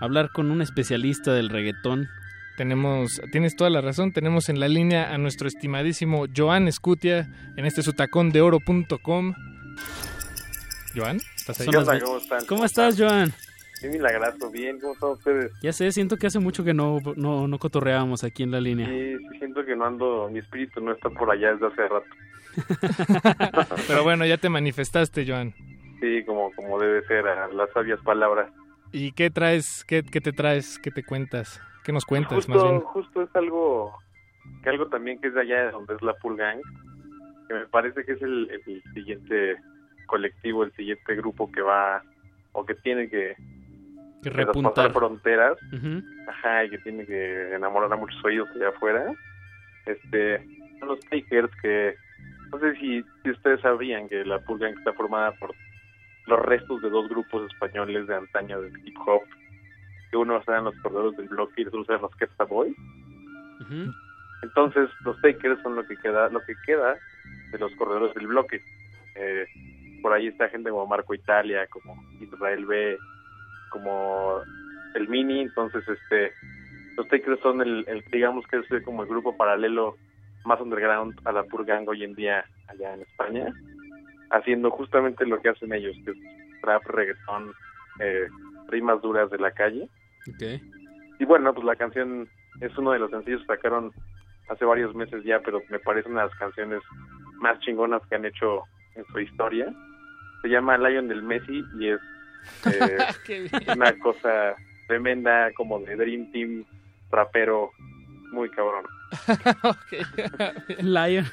hablar con un especialista del reggaetón. Tenemos, tienes toda la razón, tenemos en la línea a nuestro estimadísimo Joan Escutia en este sutacón-de-oro.com. Joan, ¿estás ahí? Las ve- ¿Cómo están? ¿Cómo estás, Joan? Qué milagrazo, bien, ¿cómo están ustedes? Ya sé, siento que hace mucho que no, no, no cotorreábamos aquí en la línea. Sí, sí, siento que no ando, mi espíritu no está por allá desde hace rato. *laughs* Pero bueno, ya te manifestaste, Joan. Sí, como, como debe ser, a las sabias palabras. ¿Y qué traes? ¿Qué, qué te traes? ¿Qué te cuentas? ¿Qué nos cuentas, más Justo, bien? justo es algo, que algo también que es de allá de donde es la Pool Gang, que me parece que es el, el siguiente colectivo, el siguiente grupo que va, o que tiene que, Que repuntar. fronteras. Ajá, y que tiene que enamorar a muchos oídos allá afuera. Este, son los Takers que, no sé si, si ustedes sabían que la Pulga está formada por los restos de dos grupos españoles de antaño del hip hop. Que unos eran los corredores del bloque y los otros eran los Questa Boys. Ujú. Entonces, los Takers son lo que queda, lo que queda de los corredores del bloque. Eh, por ahí está gente como Marco Italia, como Israel B, como el Mini. Entonces, este, los Takers son el, el- digamos que es como el grupo paralelo más underground a la Purgang hoy en día allá en España, haciendo justamente lo que hacen ellos, que es trap, reggaetón, eh, rimas duras de la calle. Y bueno, pues la canción es uno de los sencillos que sacaron hace varios meses ya, pero me parece una de las canciones más chingonas que han hecho en su historia. Se llama Lion del Messi y es eh, *laughs* una cosa tremenda como de Dream Team rapero muy cabrón. *laughs* Lion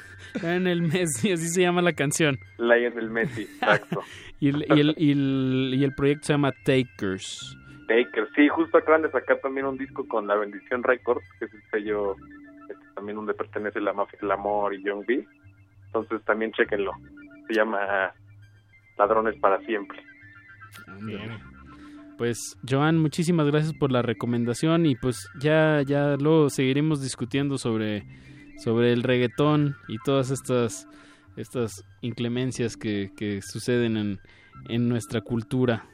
en el Messi, así se llama la canción. Lion del Messi, exacto. *laughs* Y el, y el, y el, y el proyecto se llama Takers. Taker, sí, justo acaban de sacar también un disco con La Bendición Records, que es el sello este, también donde pertenece la mafia El Amor y Young B. Entonces también chequenlo. Se llama Ladrones para Siempre. Bien. Pues Joan, muchísimas gracias por la recomendación y pues ya ya luego seguiremos discutiendo sobre sobre el reggaetón y todas estas estas inclemencias que, que suceden en, en nuestra cultura.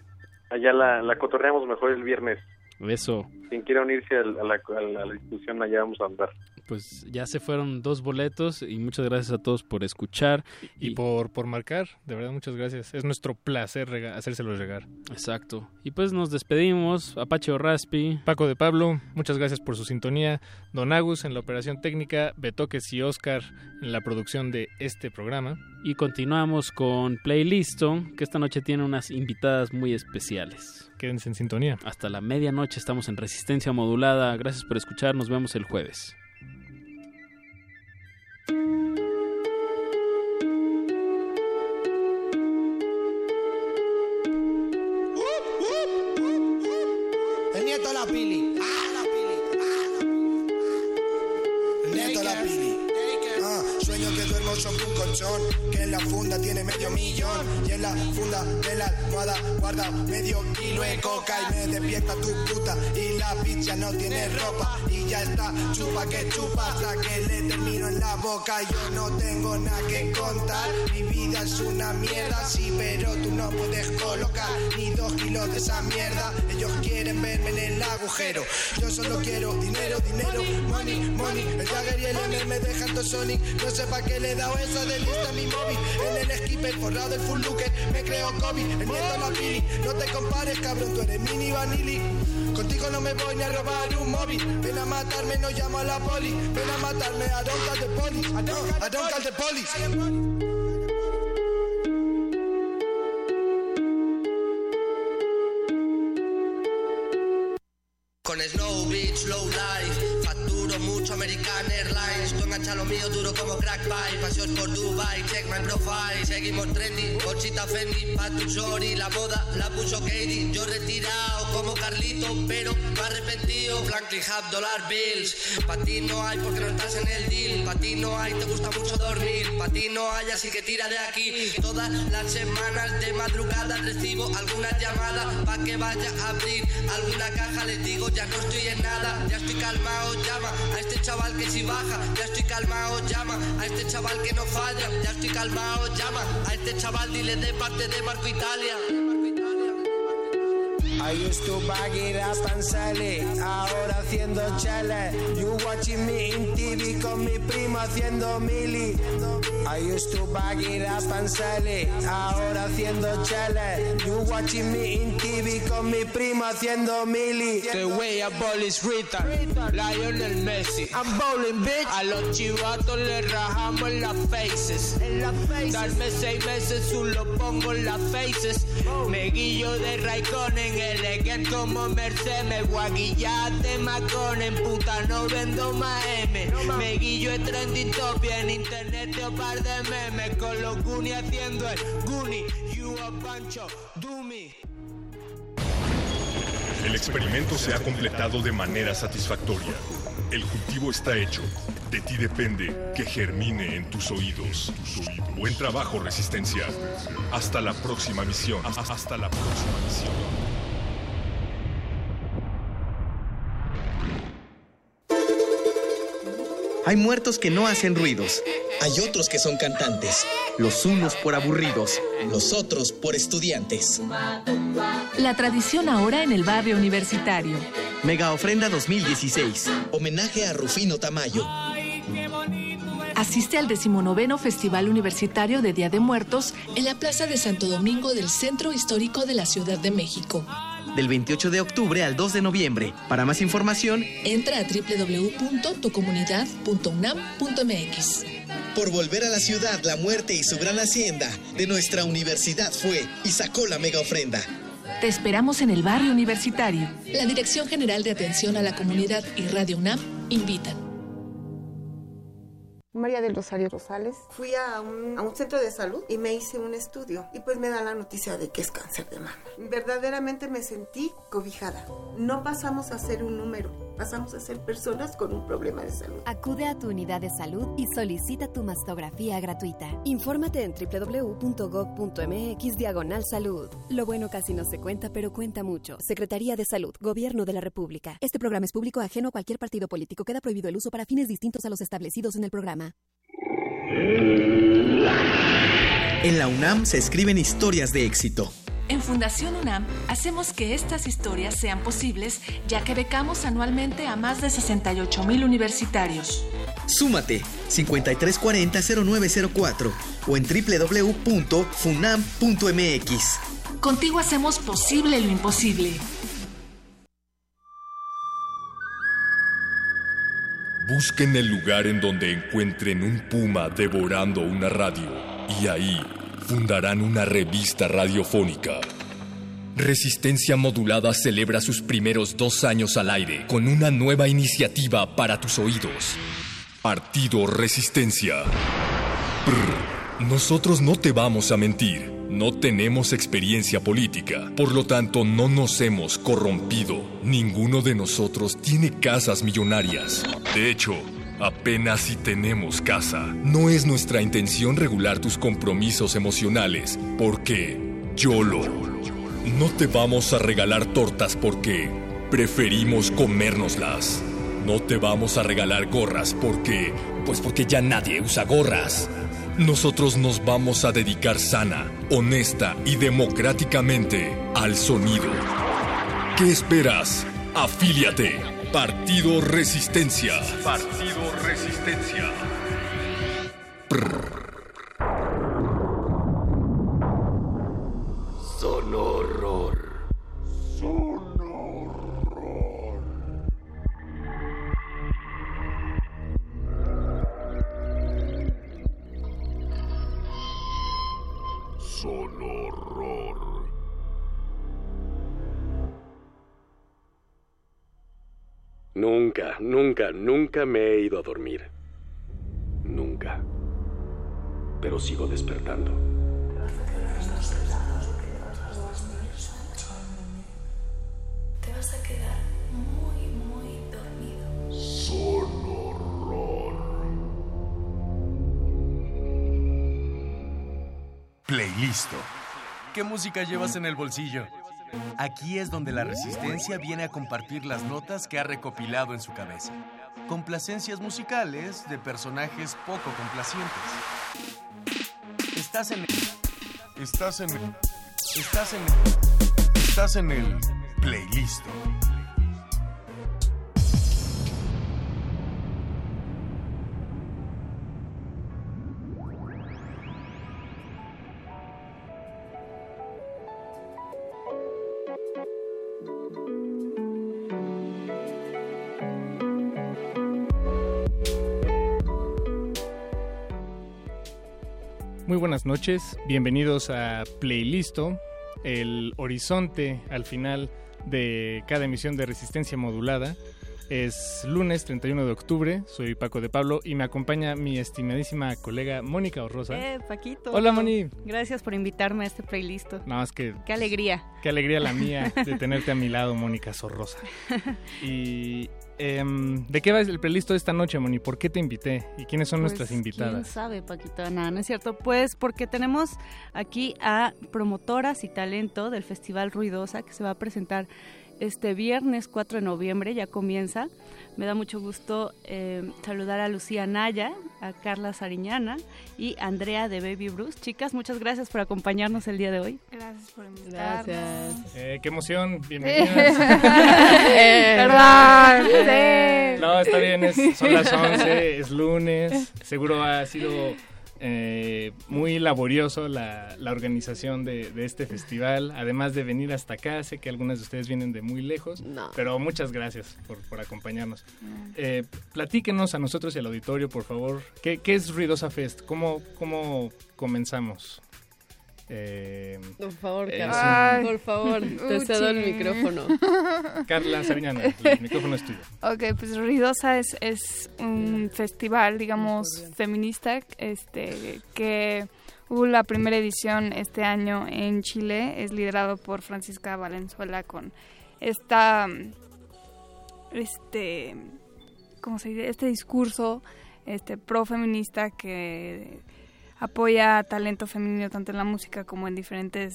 Allá la, la cotorreamos mejor el viernes. Eso, Quien quiera unirse al- a la, a la, a la discusión, allá vamos a andar. Pues ya se fueron dos boletos y muchas gracias a todos por escuchar Y por, por marcar, de verdad, muchas gracias. Es nuestro placer rega- hacérselos llegar. Exacto. Y pues nos despedimos. Apache Raspi. Paco de Pablo, muchas gracias por su sintonía. Don Agus en la operación técnica, Betoques y Oscar en la producción de este programa. Y continuamos con Playlisto, que esta noche tiene unas invitadas muy especiales. Quédense en sintonía. Hasta la medianoche estamos en Resistencia Modulada. Gracias por escuchar. Nos vemos el jueves. El nieto de la pili. Que en la funda tiene medio millón. Y en la funda de la almohada guarda medio kilo de coca y me despierta tu puta. Y la picha no tiene ropa y ya está chupa que chupa hasta que le termino en la boca. Yo no tengo nada que contar, mi vida es una mierda, sí, pero tú no puedes colocar ni dos kilos de esa mierda. Ellos quieren verme en el agujero. Yo solo quiero dinero, dinero, money, money. El Jagger y el M me dejan todo Sonic. No sé pa' qué le he dado esa de lista a mi móvil. En el skipper, forrado del full looker, me creo. El nieto la pili. No te compares, cabrón, tú eres mini vanilli. Contigo no me voy ni a robar un móvil. Ven a matarme, no llamo a la poli. Ven a matarme, I don't call the police. I don't, call the police. Con Slow Beach, Low Life, facturo mucho American Airlines. Engancha lo mío duro como crack pie. Pasión por Dubai, check my profile. Seguimos trending, bolsita Fendi, Patu Shori. La moda la puso Katie. Yo retirado como Carlito, pero no arrepentido. Franklin Hub, Dollar Bills. Pa' ti no hay porque no estás en el deal. Pa' ti no hay, te gusta mucho dormir. Pa' ti no hay, así que tira de aquí. Todas las semanas de madrugada recibo algunas llamadas pa' que vaya a abrir alguna caja. Les digo, ya no estoy en nada, ya estoy calmado, llama a este chaval que si baja, ya estoy calmado, llama a este chaval que no falla, ya estoy calmado, llama a este chaval, dile de parte de Marco Italia. I used to bag it up and sell it, ahora haciendo chale. You watching me in TV con mi primo haciendo mili. I used to bag it up and sell it, ahora haciendo chale. You watching me in TV con mi primo haciendo mili. The way I ball is Rita, Lionel Messi. I'm bowling, bitch. A los chivatos le rajamos en las faces. Darme seis meses, un lo pongo en las faces. Me guillo de Raikkonen, elegant como Mercedes. Me guaguillas de Maconen, puta, no vendo más M. Me guillo de trending topic en internet, te par de memes. Con los Goonies haciendo el Goonie. You a pancho, do me. El experimento se ha completado de manera satisfactoria. El cultivo está hecho. De ti depende que germine en tus oídos. Buen trabajo, Resistencia. Hasta la próxima misión. Hasta la próxima misión. Hay muertos que no hacen ruidos. Hay otros que son cantantes. Los unos por aburridos, los otros por estudiantes. La tradición ahora en el barrio universitario. Mega Ofrenda 2016. Homenaje a Rufino Tamayo. Asiste al decimonoveno Festival Universitario de Día de Muertos en la Plaza de Santo Domingo del Centro Histórico de la Ciudad de México. Del 28 de octubre al 2 de noviembre. Para más información, entra a www.tucomunidad.unam.mx. Por volver a la ciudad, la muerte y su gran hacienda de nuestra universidad fue y sacó la mega ofrenda. Te esperamos en el barrio universitario. La Dirección General de Atención a la Comunidad y Radio UNAM invitan. María del Rosario Rosales. Fui a un, centro de salud y me hice un estudio y pues me da la noticia de que es cáncer de mama. Verdaderamente me sentí cobijada. No pasamos a ser un número, pasamos a ser personas con un problema de salud. Acude a tu unidad de salud y solicita tu mastografía gratuita. Infórmate en www.gov.mx diagonal salud. Lo bueno casi no se cuenta, pero cuenta mucho. Secretaría de Salud, Gobierno de la República. Este programa es público ajeno a cualquier partido político. Queda prohibido el uso para fines distintos a los establecidos en el programa. En la UNAM se escriben historias de éxito. En Fundación UNAM hacemos que estas historias sean posibles, ya que becamos anualmente a más de 68 mil universitarios. Súmate 5340-0904 o en www.funam.mx. Contigo hacemos posible lo imposible. Busquen el lugar en donde encuentren un puma devorando una radio y ahí fundarán una revista radiofónica. Resistencia Modulada celebra sus primeros dos años al aire con una nueva iniciativa para tus oídos. Partido Resistencia. Nosotros no te vamos a mentir. No tenemos experiencia política, por lo tanto no nos hemos corrompido. Ninguno de nosotros tiene casas millonarias. De hecho, Apenas si tenemos casa. No es nuestra intención regular tus compromisos emocionales, porque YOLO. No te vamos a regalar tortas porque preferimos comérnoslas. No te vamos a regalar gorras porque... Pues porque ya nadie usa gorras. Nosotros nos vamos a dedicar sana, honesta y democráticamente al sonido. ¿Qué esperas? Afíliate. Partido Resistencia. Partido Resistencia. Son Nunca, nunca, nunca me he ido a dormir. Nunca. Pero sigo despertando. Te vas a quedar muy, muy dormido. Son horror. Playlisto. ¿Qué música llevas en el bolsillo? Aquí es donde la resistencia viene a compartir las notas que ha recopilado en su cabeza. Complacencias musicales de personajes poco complacientes. Estás en Estás en Estás en Estás en el playlist. Buenas noches, bienvenidos a Playlisto, el horizonte al final de cada emisión de Resistencia Modulada. Es lunes 31 de octubre, soy Paco de Pablo y me acompaña mi estimadísima colega Mónica Orrosa. Eh, Paquito. Hola, Moni. Gracias por invitarme a este playlist. Nada más que... Qué alegría. Qué alegría la mía *laughs* de tenerte a mi lado, Mónica Sorrosa. *laughs* Y... em, ¿De qué va el playlist de esta noche, Moni? ¿Por qué te invité? ¿Y quiénes son Pues, nuestras ¿Quién invitadas? sabe, Paquito? Nada, no es cierto. Pues porque tenemos aquí a promotoras y talento del Festival Ruidosa que se va a presentar este viernes 4 de noviembre, ya comienza. Me da mucho gusto eh, saludar a Lucía Naya, a Carla Sariñana y a Andrea de Baby Bruce. Chicas, muchas gracias por acompañarnos el día de hoy. Gracias por invitarnos. Eh, ¡Qué emoción! Bienvenidas. *laughs* *laughs* Perdón. Sí. No, está bien, es- son las 11, es lunes. Seguro ha sido eh, muy laborioso la, la organización de, de este festival. Además de venir hasta acá, sé que algunas de ustedes vienen de muy lejos. Pero muchas gracias por, por acompañarnos. Eh, platíquenos a nosotros y al auditorio, por favor. ¿Qué, qué es Ruidosa Fest? ¿Cómo, cómo comenzamos? Eh, Por favor, es Carla. un- Por favor, *laughs* te cedo el micrófono. *laughs* Carla Sariñana, el micrófono es tuyo. Ok, pues Ruidosa es, es un festival, digamos, feminista, este, que hubo la primera edición este año en Chile, es liderado por Francisca Valenzuela con esta, este, ¿cómo se dice? Este discurso, este, pro-feminista que apoya talento femenino tanto en la música como en diferentes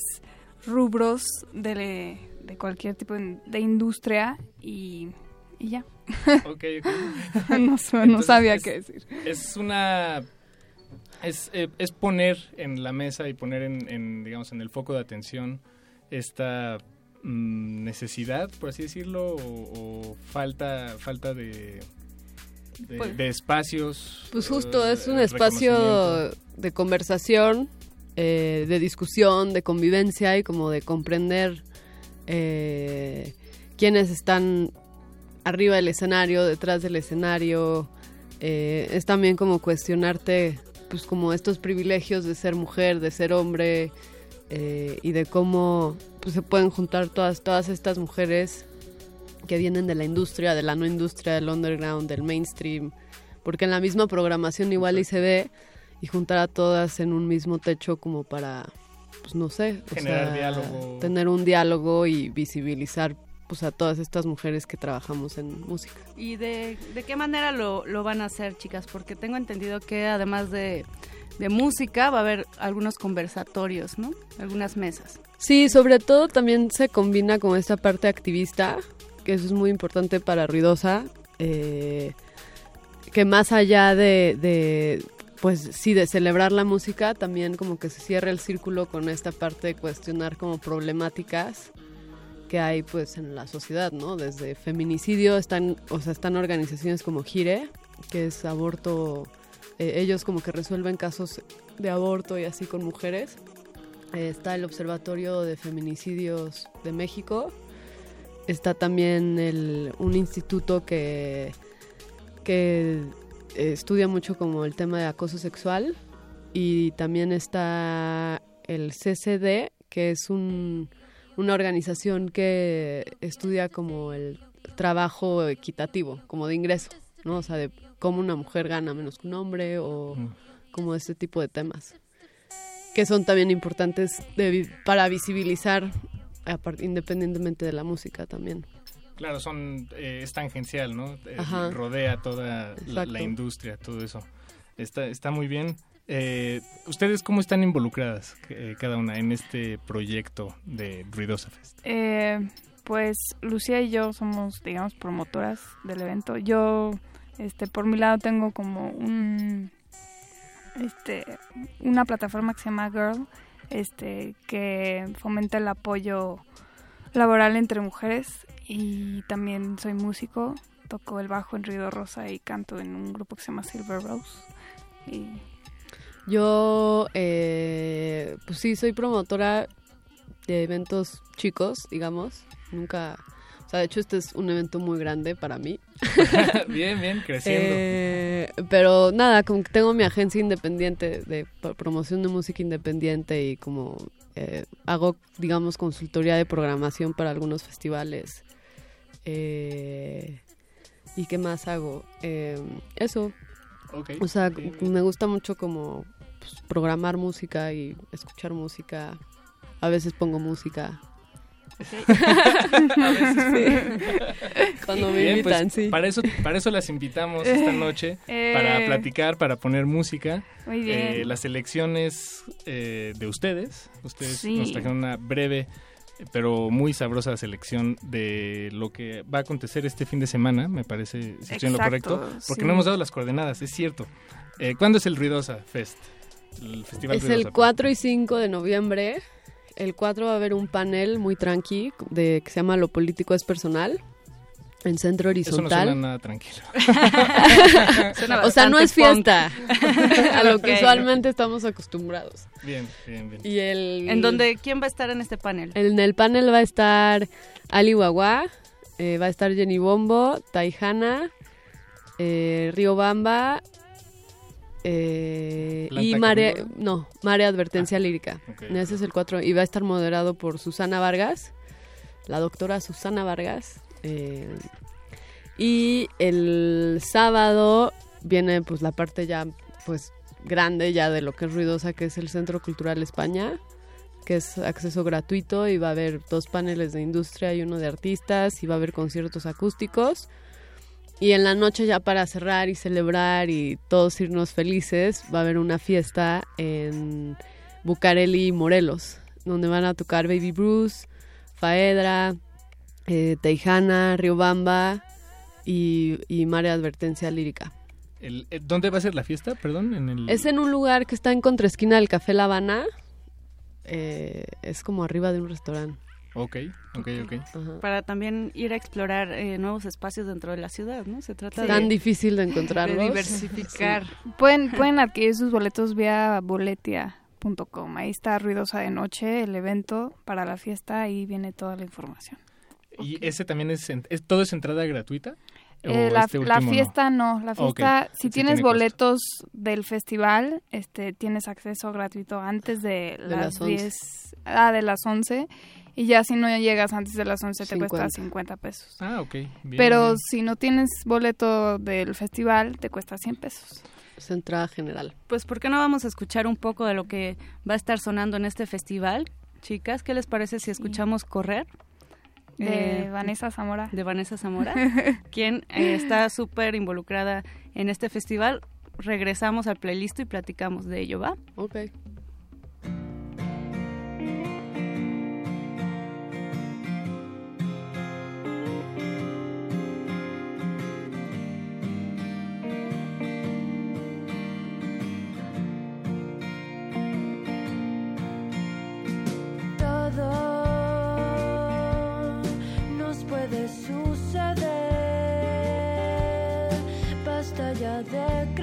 rubros de, de cualquier tipo de industria y, y ya. Ok, ok. *laughs* no, no Entonces, sabía es- qué decir. Es una... Es, eh, es poner en la mesa y poner en, en, digamos, en el foco de atención esta mm, necesidad, por así decirlo, o, o falta, falta de, de, Pues- de espacios. Pues justo eh, es un espacio de conversación, eh, de discusión, de convivencia y como de comprender eh, quiénes están arriba del escenario, detrás del escenario. Eh, es también como cuestionarte pues como estos privilegios de ser mujer, de ser hombre y de cómo pues, se pueden juntar todas, todas estas mujeres que vienen de la industria, de la no industria, del underground, del mainstream, porque en la misma programación igual y se ve y juntar a todas en un mismo techo como para, pues no sé, o Generar sea, diálogo. tener un diálogo y visibilizar pues a todas estas mujeres que trabajamos en música. ¿Y de, de qué manera lo, lo van a hacer, chicas? Porque tengo entendido que además de, de música va a haber algunos conversatorios, ¿no? Algunas mesas. Sí, sobre todo también se combina con esta parte activista, que eso es muy importante para Ruidosa, eh, que más allá de, de, pues sí, de celebrar la música, también como que se cierra el círculo con esta parte de cuestionar como problemáticas que hay pues en la sociedad, ¿no? Desde feminicidio están, o sea, están organizaciones como Gire, que es aborto, eh, ellos como que resuelven casos de aborto y así con mujeres. Eh, está el Observatorio de Feminicidios de México. Está también el, un instituto que, que eh, estudia mucho como el tema de acoso sexual. Y también está el CCD, que es un, una organización que estudia como el trabajo equitativo, como de ingreso, ¿no? O sea, de cómo una mujer gana menos que un hombre o como este tipo de temas que son también importantes de, para visibilizar independientemente de la música también. Claro, son eh, es tangencial, ¿no? Eh, rodea toda la, la, industria, todo eso. Está, está muy bien. Eh, ¿Ustedes cómo están involucradas eh, cada una en este proyecto de Ruidosa Fest? Eh, pues Lucía y yo somos, digamos, promotoras del evento. Yo, este, por mi lado tengo como un, este, una plataforma que se llama Girl, este, que fomenta el apoyo laboral entre mujeres y también soy músico, toco el bajo en Ruido Rosa y canto en un grupo que se llama Silver Rose. Y yo, eh, pues sí, soy promotora de eventos chicos, digamos. Nunca, sea, de hecho este es un evento muy grande para mí. *laughs* bien, bien, creciendo. Eh, pero nada, como que tengo mi agencia independiente de promoción de música independiente y como eh, hago, digamos, consultoría de programación para algunos festivales. Eh, ¿Y qué más hago? Eh, eso. O sea, me gusta mucho como pues, programar música y escuchar música. A veces pongo música. *laughs* a veces *laughs* Cuando me pues, invitan, sí. Para eso, para eso las invitamos esta *laughs* noche, para eh. platicar, para poner música. Muy bien. Eh, las elecciones eh, de ustedes. Ustedes nos trajeron una breve pero muy sabrosa selección de lo que va a acontecer este fin de semana, me parece, si estoy en lo correcto, porque no hemos dado las coordenadas, es cierto. Eh, ¿Cuándo es el Ruidosa Fest? El festival es el 4 y 5 de noviembre. El 4 va a haber un panel muy tranqui de que se llama Lo político es personal en centro horizontal. Eso no suena nada tranquilo. *laughs* o sea, no es fiesta a lo que usualmente estamos acostumbrados. Bien, bien, bien. Y el, ¿En dónde, quién va a estar en este panel? En el panel va a estar Ali Guagua, eh, va a estar Jenny Bombo, Taijana, eh, Río Bamba eh, y Mare, no, Mare Advertencia ah, Lírica. Ese es el 4 y va a estar moderado por Susana Vargas, la doctora Susana Vargas. Eh, y el sábado viene pues la parte ya pues grande ya de lo que es ruidosa, que es el Centro Cultural España, que es acceso gratuito y va a haber dos paneles de industria y uno de artistas y va a haber conciertos acústicos. Y en la noche ya para cerrar y celebrar y todos irnos felices, va a haber una fiesta en Bucareli, Morelos, donde van a tocar Baby Bruce, Faedra, eh, Teijana, Riobamba y, y Mare Advertencia Lírica. El, eh, ¿Dónde va a ser la fiesta? Perdón. En el... Es en un lugar que está en contraesquina del Café La Habana. Eh, es como arriba de un restaurante. Ok, ok, ok. Para también ir a explorar eh, nuevos espacios dentro de la ciudad, ¿no? Se trata de... Tan difícil de encontrarlos. De diversificar. *laughs* Pueden, pueden adquirir sus boletos vía boletia.com. Ahí está Ruidosa de Noche, el evento para la fiesta. Ahí viene toda la información. ¿Y ese también es, es, todo es entrada gratuita? Eh, la, este la, fiesta no, la fiesta, si tienes boletos del festival, este, tienes acceso gratuito antes de, las, 10, ah, de las 11 y ya si no llegas antes de las 11 te cuesta 50 pesos. Ah, ok. Pero si no tienes boleto del festival, te cuesta 100 pesos. Es entrada general. Pues, ¿por qué no vamos a escuchar un poco de lo que va a estar sonando en este festival? Chicas, ¿qué les parece si escuchamos Correr? De eh, Vanessa Zamora. De Vanessa Zamora, *laughs* quien eh, está súper involucrada en este festival. Regresamos al playlist y platicamos de ello, ¿va? Ok. The.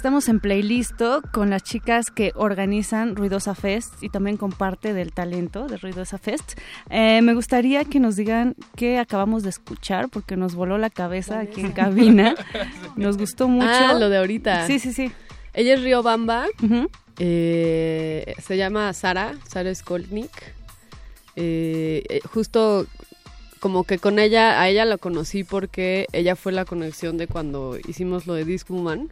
Estamos en Playlisto con las chicas que organizan Ruidosa Fest y también con parte del talento de Ruidosa Fest. Eh, me gustaría que nos digan qué acabamos de escuchar porque nos voló la cabeza aquí en cabina. *laughs* Nos gustó mucho. Ah, lo de ahorita. Sí, sí, sí. Ella es Río Bamba. Eh, se llama Sara, Sara Skolnik. Eh, eh, justo como que con ella, a ella la conocí porque ella fue la conexión de cuando hicimos lo de Disc Woman.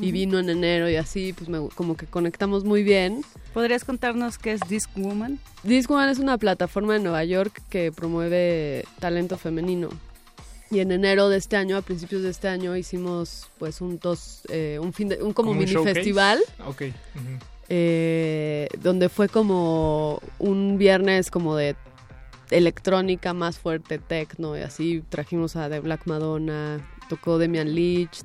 Y vino en enero y así, pues me- como que conectamos muy bien. ¿Podrías contarnos qué es Disc Woman? Disc Woman es una plataforma de Nueva York que promueve talento femenino. Y en enero de este año, a principios de este año, hicimos pues un dos, eh, un fin de, un como, mini festival. Ok. eh, donde fue como un viernes como de electrónica más fuerte, techno y así. Trajimos a The Black Madonna, tocó Demian Leach,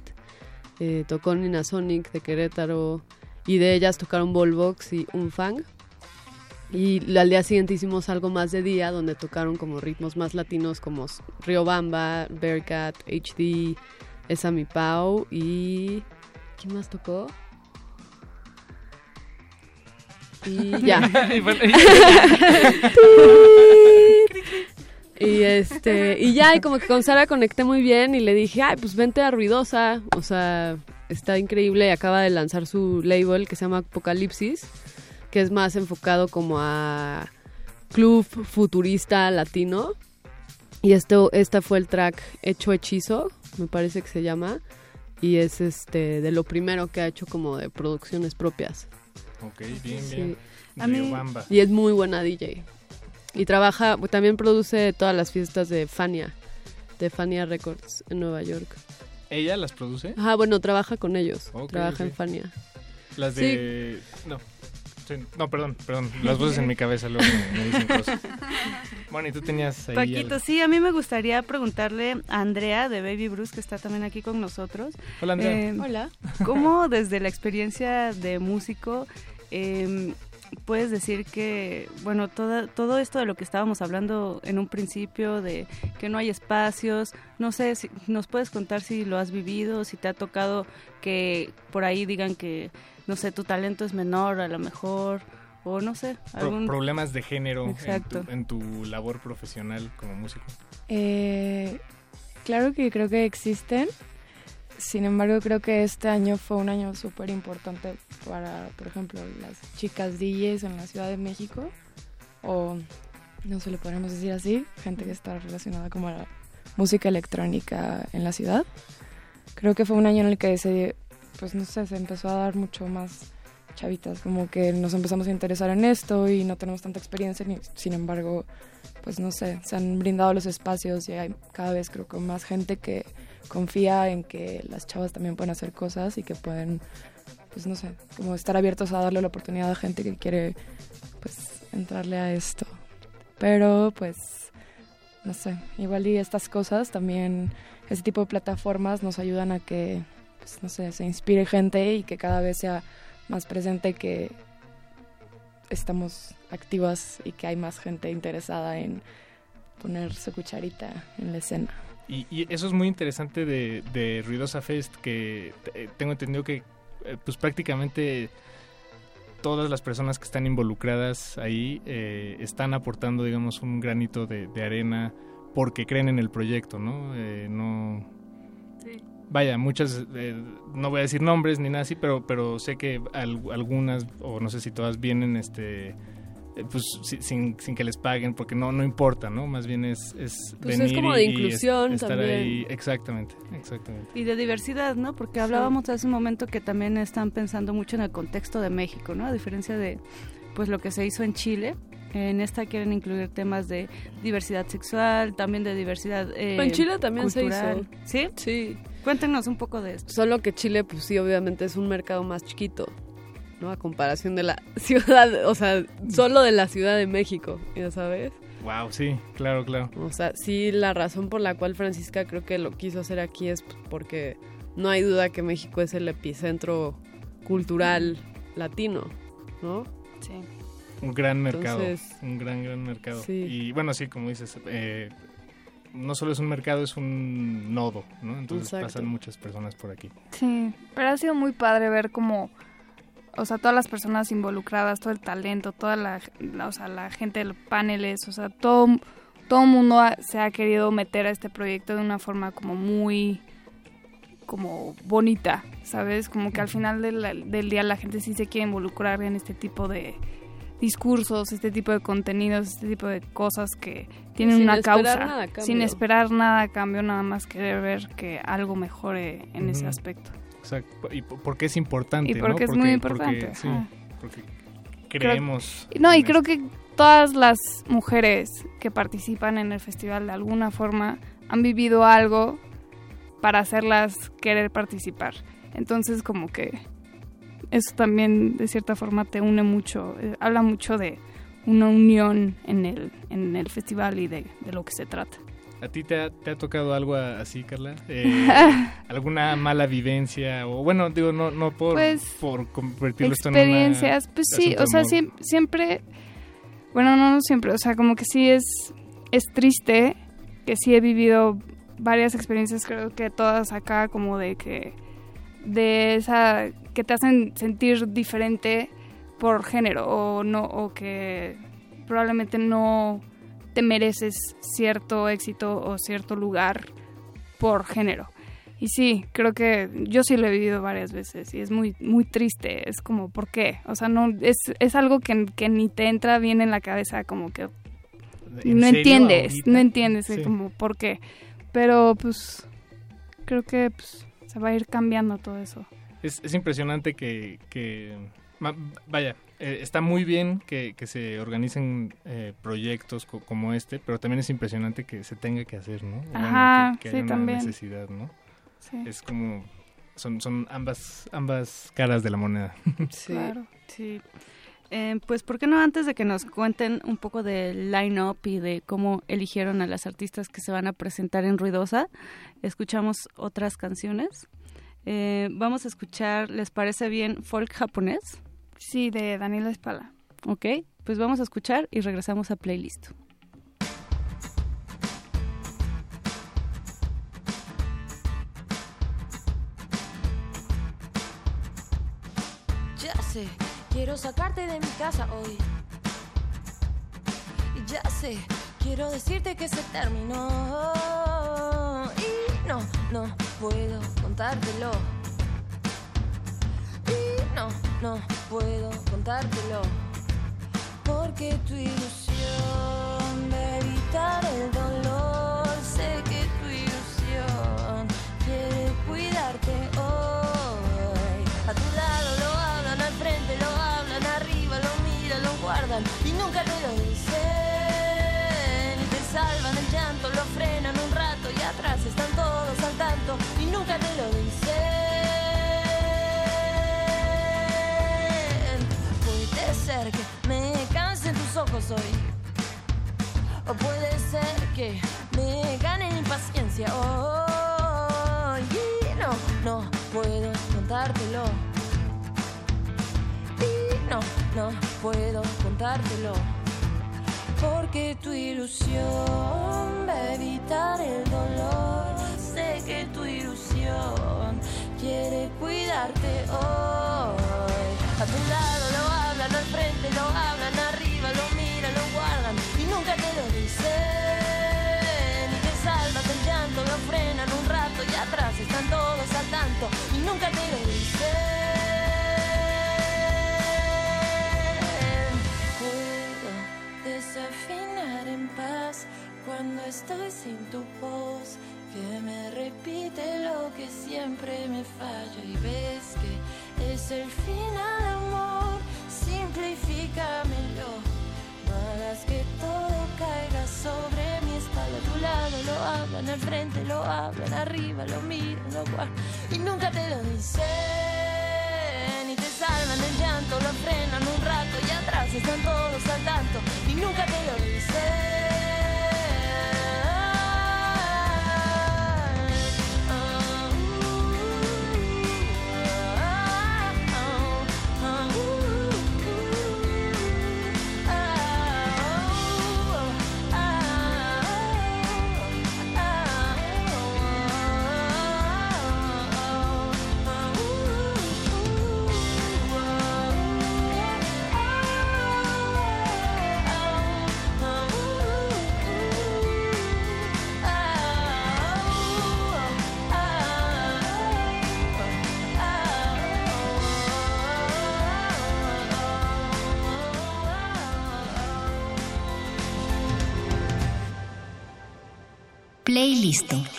eh, tocó Nina Sonic de Querétaro y de ellas tocaron Ballbox y Un Fang. Y al día siguiente hicimos algo más de día donde tocaron como ritmos más latinos como S- Río Bamba, Bearcat, HD, Esa Mi Pau y... ¿Quién más tocó? Y ya. *laughs* *laughs* *laughs* Y y este, y ya, y como que con Sara conecté muy bien y le dije, ay, pues vente a Ruidosa. O sea, está increíble. Acaba de lanzar su label que se llama Apocalipsis, que es más enfocado como a club futurista latino. Y esto, este fue el track Hecho Hechizo, me parece que se llama. Y es este de lo primero que ha hecho como de producciones propias. Ok, bien, Sí. bien. A mí-. Y es muy buena DJ. Y trabaja, también produce todas las fiestas de Fania, de Fania Records en Nueva York. ¿Ella las produce? Ajá, bueno, trabaja con ellos. Trabaja en Fania. Las de... No. Sí, No, perdón, perdón. Las voces en mi cabeza luego me, me dicen cosas. Bueno, y tú tenías ahí Paquito, algo. sí, a mí me gustaría preguntarle a Andrea de Baby Bruce, que está también aquí con nosotros. Hola, Andrea. Eh, Hola. ¿Cómo desde la experiencia de músico eh, puedes decir que, bueno, toda, todo esto de lo que estábamos hablando en un principio, de que no hay espacios, no sé, si nos puedes contar si lo has vivido, si te ha tocado que por ahí digan que, no sé, tu talento es menor a lo mejor, o no sé, Pro- algún... problemas de género en Exacto. tu, en tu labor profesional como músico. Eh, claro que creo que existen. Sin embargo, creo que este año fue un año súper importante para, por ejemplo, las chicas DJs en la Ciudad de México. O, no sé, le podríamos decir así, gente que está relacionada como la música electrónica en la ciudad. Creo que fue un año en el que se, pues no sé, se empezó a dar mucho más chavitas, como que nos empezamos a interesar en esto y no tenemos tanta experiencia, ni, sin embargo, pues no sé, se han brindado los espacios y hay cada vez creo que más gente que confía en que las chavas también pueden hacer cosas y que pueden, pues no sé, como estar abiertos a darle la oportunidad a gente que quiere, pues, entrarle a esto. Pero, pues, no sé, igual y estas cosas también, ese tipo de plataformas nos ayudan a que, pues, no sé, se inspire gente y que cada vez sea más presente que estamos activas y que hay más gente interesada en poner su cucharita en la escena. Y, y eso es muy interesante de, de Ruidosa Fest, que eh, tengo entendido que eh, pues prácticamente todas las personas que están involucradas ahí eh, están aportando, digamos, un granito de, de arena porque creen en el proyecto, ¿no? Eh, no vaya, muchas, eh, no voy a decir nombres ni nada así, pero, pero sé que al- algunas, o no sé si todas vienen, este, pues si- sin, sin que les paguen, porque no, no importa, ¿no? Más bien es, es Pues es venir como y- de y es- inclusión estar también. ahí, exactamente, exactamente. Y de diversidad, ¿no? Porque hablábamos hace un momento que también están pensando mucho en el contexto de México, ¿no? A diferencia de pues lo que se hizo en Chile. En esta quieren incluir temas de diversidad sexual, también de diversidad eh, En Chile también se hizo. ¿Sí? Sí. Cuéntenos un poco de esto. Solo que Chile, pues sí, obviamente es un mercado más chiquito, ¿no? A comparación de la *laughs* ciudad, o sea, solo de la Ciudad de México, ya sabes. Wow, sí, claro, claro. O sea, sí, la razón por la cual Francisca creo que lo quiso hacer aquí es porque no hay duda que México es el epicentro cultural latino, ¿no? Sí. Un gran mercado, Entonces, un gran, gran mercado. sí. Y bueno, sí, como dices, eh, no solo es un mercado, es un nodo, ¿no? Entonces Exacto. pasan muchas personas por aquí. Sí, pero ha sido muy padre ver como, o sea, todas las personas involucradas, todo el talento, toda la, la- o sea, la gente de los paneles, o sea, todo, todo mundo ha- se ha querido meter a este proyecto de una forma como muy, como bonita, ¿sabes? Como que al final del, del día la gente sí se quiere involucrar en este tipo de discursos, este tipo de contenidos, este tipo de cosas que tienen Sin una causa, nada a cambio. sin esperar nada a cambio, nada más querer ver que algo mejore en ese aspecto. Exacto. Y po- porque es importante, Y porque ¿no? es muy importante, Porque, sí, porque Creo- creemos. no, y creo que todas las mujeres que participan en el festival de alguna forma han vivido algo para hacerlas querer participar. Entonces como que eso también de cierta forma te une mucho, eh, habla mucho de una unión en el, en el festival y de, de lo que se trata. ¿A ti te ha, te ha tocado algo así, Carla? Eh, *laughs* ¿Alguna mala vivencia? O bueno, digo, no, no por, Pues, por convertirlo esto en una experiencias, pues sí, o sea, siempre, bueno, no, no siempre, o sea, como que sí es, es triste, que sí he vivido varias experiencias, creo que todas acá, como de que, de esa, que te hacen sentir diferente por género, o no, o que probablemente no te mereces cierto éxito o cierto lugar por género. Y sí, creo que yo sí lo he vivido varias veces y es muy muy triste, es como, ¿por qué? O sea, no es, es algo que, que ni te entra bien en la cabeza, como que ¿En no entiendes, no entiendes Sí. como por qué. Pero pues creo que pues, se va a ir cambiando todo eso. Es, es impresionante que, que vaya, eh, está muy bien que, que se organicen eh, proyectos co- como este, pero también es impresionante que se tenga que hacer, ¿no? Bueno, Ajá, que, que sí, haya una también. necesidad, ¿no? Sí. Es como, son, son ambas, ambas caras de la moneda. *laughs* Sí. Sí. Eh, pues, ¿por qué no antes de que nos cuenten un poco del line-up y de cómo eligieron a las artistas que se van a presentar en Ruidosa, escuchamos otras canciones? Eh, vamos a escuchar, ¿les parece bien folk japonés? Sí, de Daniela Espala. Ok, pues vamos a escuchar y regresamos a playlist. Ya sé, quiero sacarte de mi casa hoy. Ya sé, quiero decirte que se terminó. Y no, no puedo contártelo no, no puedo contártelo. Porque tu ilusión de el dolor, sé que tu ilusión quiere cuidarte hoy. A tu lado lo hablan, al frente lo hablan, arriba lo miran, lo guardan y nunca te lo dicen. Te salvan el llanto, lo frenan un rato y atrás están todos al tanto y nunca te lo dicen. Ojos. O puede ser que me gane impaciencia hoy. Y no, no puedo contártelo. Y no, no puedo contártelo. Porque tu ilusión va a evitar el dolor. Sé que tu ilusión quiere cuidarte hoy. A tu lado lo hablan, al frente lo hablan, nunca te lo dicen. Y te salvas del llanto, lo frenan un rato y atrás están todos al tanto y nunca te lo dicen. Puedo desafinar en paz cuando estoy sin tu voz. Que me repite lo que siempre me falla y ves que es el final, amor. Simplifícamelo. Que todo caiga sobre mi espalda. A tu lado lo hablan, al frente lo hablan, arriba lo miran, lo guardan y nunca te lo dicen. Y te salvan el llanto, lo frenan un rato y atrás están todos al tanto y nunca te lo dicen. Playlisto.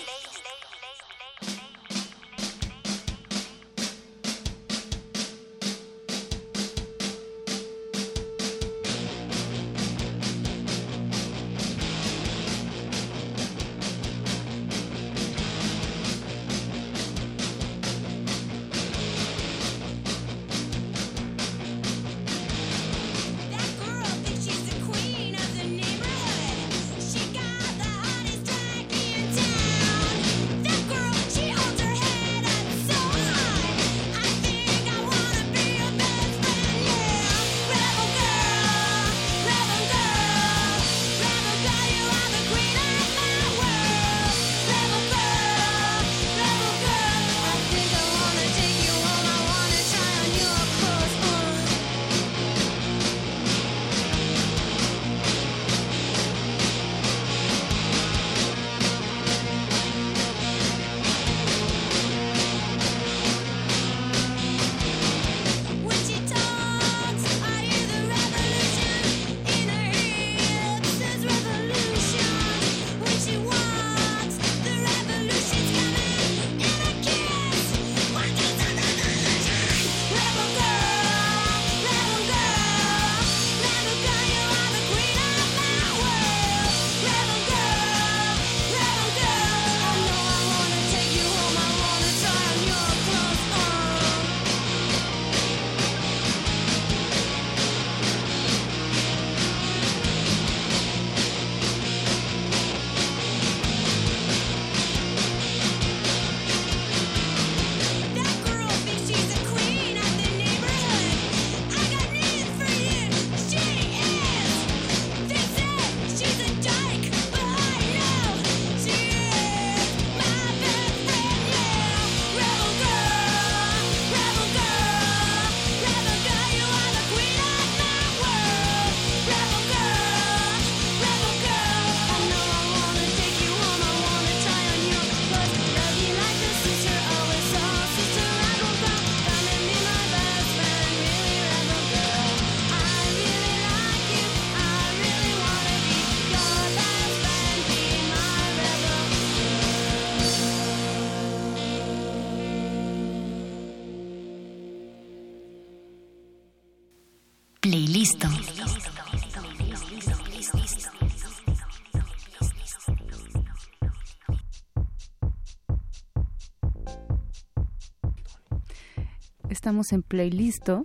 Estamos en Playlisto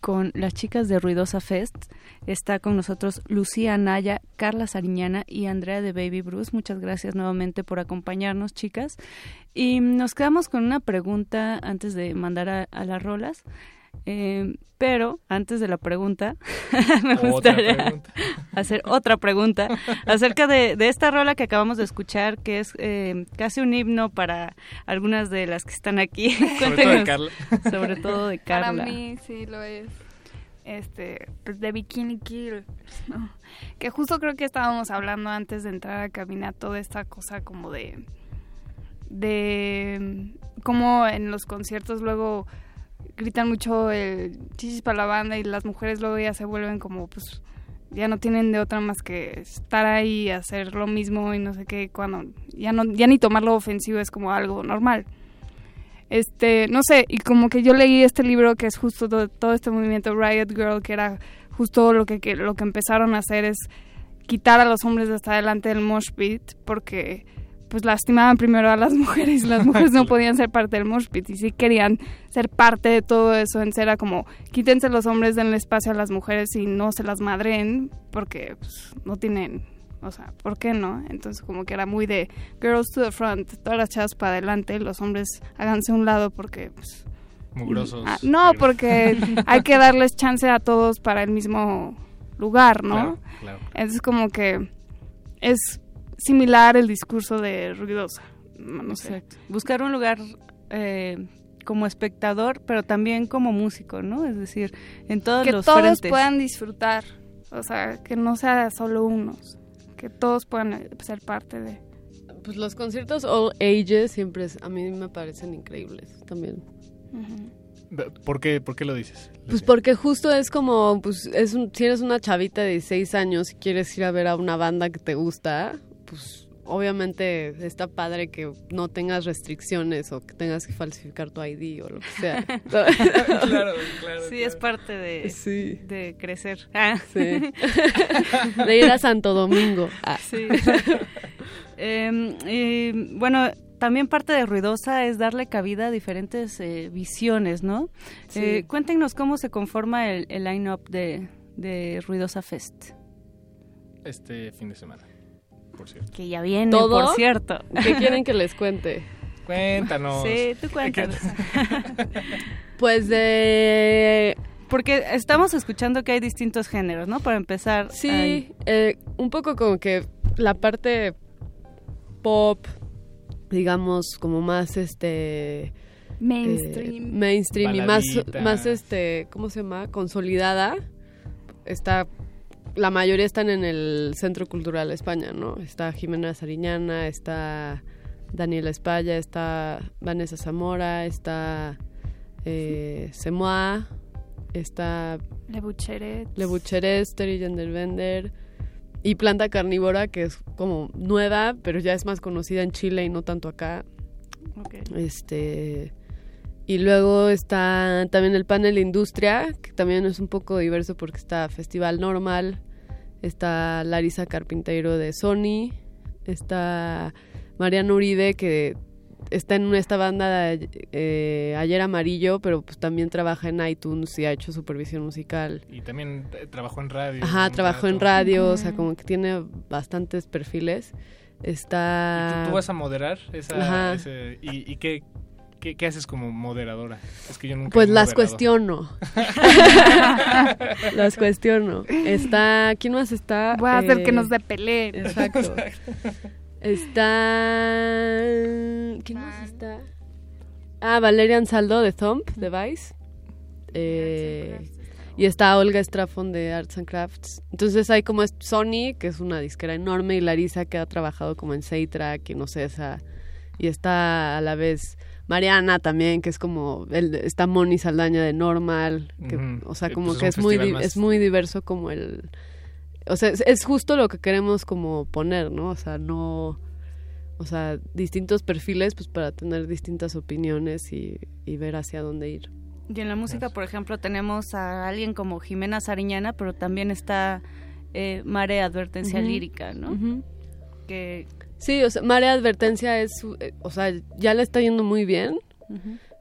con las chicas de Ruidosa Fest. Está con nosotros Lucía Anaya, Carla Sariñana y Andrea de Baby Bruce. Muchas gracias nuevamente por acompañarnos, chicas. Y nos quedamos con una pregunta antes de mandar a, a las rolas. Eh, pero antes de la pregunta, *laughs* me gustaría pregunta. *laughs* hacer otra pregunta acerca de, de esta rola que acabamos de escuchar, que es eh, casi un himno para algunas de las que están aquí. *laughs* Sobre todo de. Carla. Sobre todo de Carla. Para mí sí lo es. Este, pues de Bikini Kill. ¿no? Que justo creo que estábamos hablando antes de entrar a cabina toda esta cosa como de de como en los conciertos luego gritan mucho el chichis para la banda y las mujeres luego ya se vuelven como pues ya no tienen de otra más que estar ahí hacer lo mismo y no sé qué cuando ya no ya ni tomarlo ofensivo es como algo normal. Este no sé y como que yo leí este libro que es justo todo, este movimiento Riot Girl que era justo lo que, que lo que empezaron a hacer es quitar a los hombres de hasta adelante del mosh pit porque pues lastimaban primero a las *laughs* mujeres y las mujeres no podían ser parte del mosh pit y sí querían ser parte de todo eso en era como quítense los hombres denle espacio a las mujeres y no se las madren porque pues, no tienen o sea ¿por qué no? entonces como que era muy de girls to the front todas las chavas para adelante los hombres háganse a un lado porque pues, Mugrosos. Ah, no, porque *laughs* hay que darles chance a todos para el mismo lugar, ¿no? Claro, claro. Es como que es similar el discurso de Ruidosa. No, sé. Exacto. Buscar un lugar eh, como espectador, pero también como músico, ¿no? Es decir, en todos Que los todos frentes. puedan disfrutar, o sea, que no sea solo unos, que todos puedan eh, ser parte de... Pues los conciertos all ages siempre es- a mí me parecen increíbles también. ¿Por qué, ¿Por qué lo dices? Pues porque justo es como, pues es un- si eres una chavita de 16 años y quieres ir a ver a una banda que te gusta, pues obviamente está padre que no tengas restricciones o que tengas que falsificar tu ID o lo que sea. *laughs* claro, claro. Sí, es parte de, Sí. de crecer. Ah. Sí. *laughs* De ir a Santo Domingo. Ah. Sí. Em, y, bueno, también parte de Ruidosa es darle cabida a diferentes eh, visiones, ¿no? Sí. Eh, cuéntenos cómo se conforma el, el line-up de, de Ruidosa Fest. Este fin de semana, por cierto. Que ya viene, ¿Todo? por cierto. ¿Qué quieren que les cuente? *laughs* Cuéntanos. Sí, tú cuéntanos. *laughs* Pues de... Porque estamos escuchando que hay distintos géneros, ¿no? Para empezar. Sí, hay- eh, un poco como que la parte pop, digamos, como más este... Mainstream. eh, mainstream y más, más este, ¿cómo se llama? Consolidada. Está, la mayoría están en el Centro Cultural España, ¿no? Está Jimena Sariñana, está Daniela Espalla, está Vanessa Zamora, está eh, Semoa, está Le Bucheret. Le Bucherés, Terry Genderbender y Planta Carnívora, que es como nueva, pero ya es más conocida en Chile y no tanto acá. Este y luego está también el panel Industria, que también es un poco diverso porque está Festival Normal, está Larisa Carpinteiro de Sony, está Mariano Uribe que está en esta banda eh, Ayer Amarillo, pero pues también trabaja en iTunes y ha hecho supervisión musical. Y también eh, trabajó en radio. Ajá, trabajó en radio, o sea, como que tiene bastantes perfiles. Está... ¿Tú, tú vas a moderar esa, Ajá. ese- y, y qué, qué, qué haces como moderadora? Es que yo nunca Pues las moderado. cuestiono. *laughs* las cuestiono. Está... ¿Quién más está? Voy a hacer Eh, que nos dé peleen. Exacto. Está... ¿Quién más está? Ah, Valerian Saldo de Thump, de Vice. Eh, y está Olga Strafon de Arts and Crafts. Entonces hay como es Sony, que es una disquera enorme, y Larisa, que ha trabajado como en Seitrack y no sé, esa... Y está a la vez Mariana también, que es como... El, está Moni Saldaña de Normal. Que. O sea, como pues es que es muy, más- es muy diverso como el... O sea, es, es justo lo que queremos como poner, ¿no? O sea, no... O sea, distintos perfiles pues para tener distintas opiniones y, y ver hacia dónde ir. Y en la música, por ejemplo, tenemos a alguien como Jimena Sariñana, pero también está eh, Mare Advertencia. Lírica, ¿no? Que Sí, o sea, Marea Advertencia es, eh, o sea, ya le está yendo muy bien.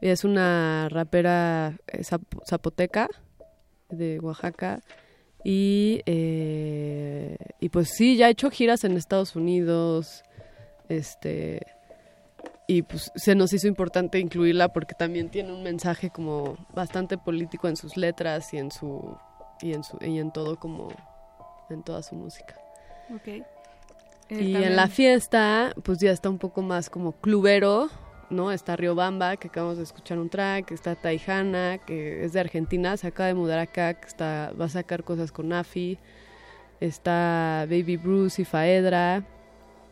Es una rapera eh, zap- zapoteca de Oaxaca. Y, eh, y pues sí, ya ha hecho giras en Estados Unidos. Este. Y pues se nos hizo importante incluirla porque también tiene un mensaje como bastante político en sus letras y en su. y en su. y en todo como. en toda su música. Ok. Eh, Y también- en la fiesta, pues ya está un poco más como clubero, ¿no? Está Riobamba, que acabamos de escuchar un track, está Taijana, que es de Argentina, se acaba de mudar acá, que está, va a sacar cosas con Afi. Está Baby Bruce y Faedra,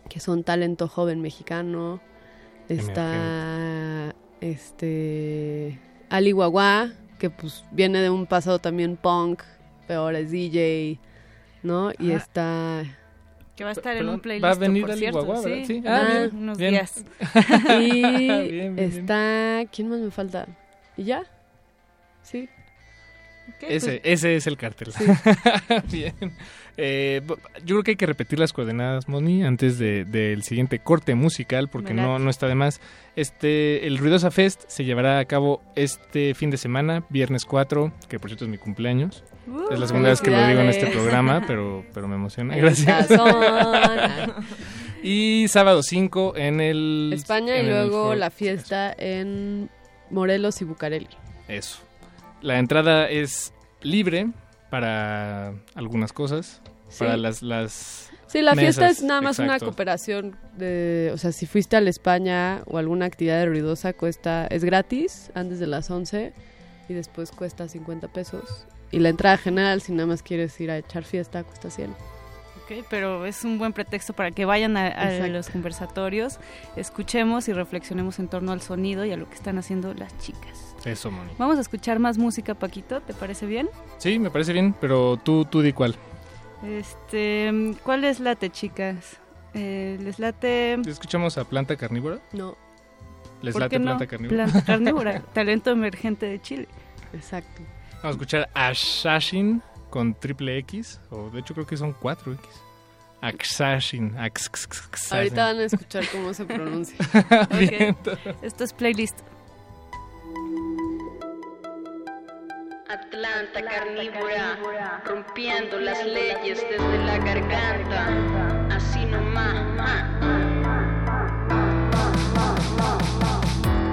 que son talento joven mexicano. Está este Ali Guagua, que pues viene de un pasado también punk, pero ahora es DJ, ¿no? Y Ah. está Que va a estar en un playlist, va a venir cierto, Guagua, ¿verdad? sí. Sí. en Ah, bien, unos bien. días. *laughs* *laughs* Y Bien, está. ¿Quién más me falta? ¿Y ya? Sí. Ese, ese es el cartel. *laughs* Bien. Eh, yo creo que hay que repetir las coordenadas, Moni, antes de- del siguiente corte musical, porque no, no está de más. Este, el Ruidosa Fest se llevará a cabo este fin de semana, viernes 4, que por cierto es mi cumpleaños. es la segunda vez que lo digo en este programa, *laughs* pero, pero me emociona. Gracias. *laughs* y sábado 5 en el... España y en luego la fiesta en Morelos y Bucareli. Eso. La entrada es libre para algunas cosas, Sí. para las, las Sí, la fiesta es nada más una cooperación de, o sea, si fuiste a la España o alguna actividad de ruidosa cuesta, es gratis antes de las 11 y después cuesta 50 pesos. Y la entrada general, si nada más quieres ir a echar fiesta, cuesta 100. Ok, pero es un buen pretexto para que vayan a, los conversatorios, escuchemos y reflexionemos en torno al sonido y a lo que están haciendo las chicas. Eso, Moni. Vamos a escuchar más música, Paquito, ¿te parece bien? Sí, me parece bien, pero tú, tú di cuál. Este, ¿cuál les late, chicas? Eh, ¿Les late? ¿Escuchamos a Planta Carnívora? No. ¿Les ¿Por late no? Planta Carnívora? Planta *laughs* carnívora, talento emergente de Chile. Exacto. Vamos a escuchar a Shashin con triple X, o de hecho creo que son 4X. Axashin. Axashin. Ahorita van a escuchar cómo se pronuncia. *laughs* Bien. Esto es playlist. Atlanta carnívora, rompiendo las leyes desde la garganta, así nomás.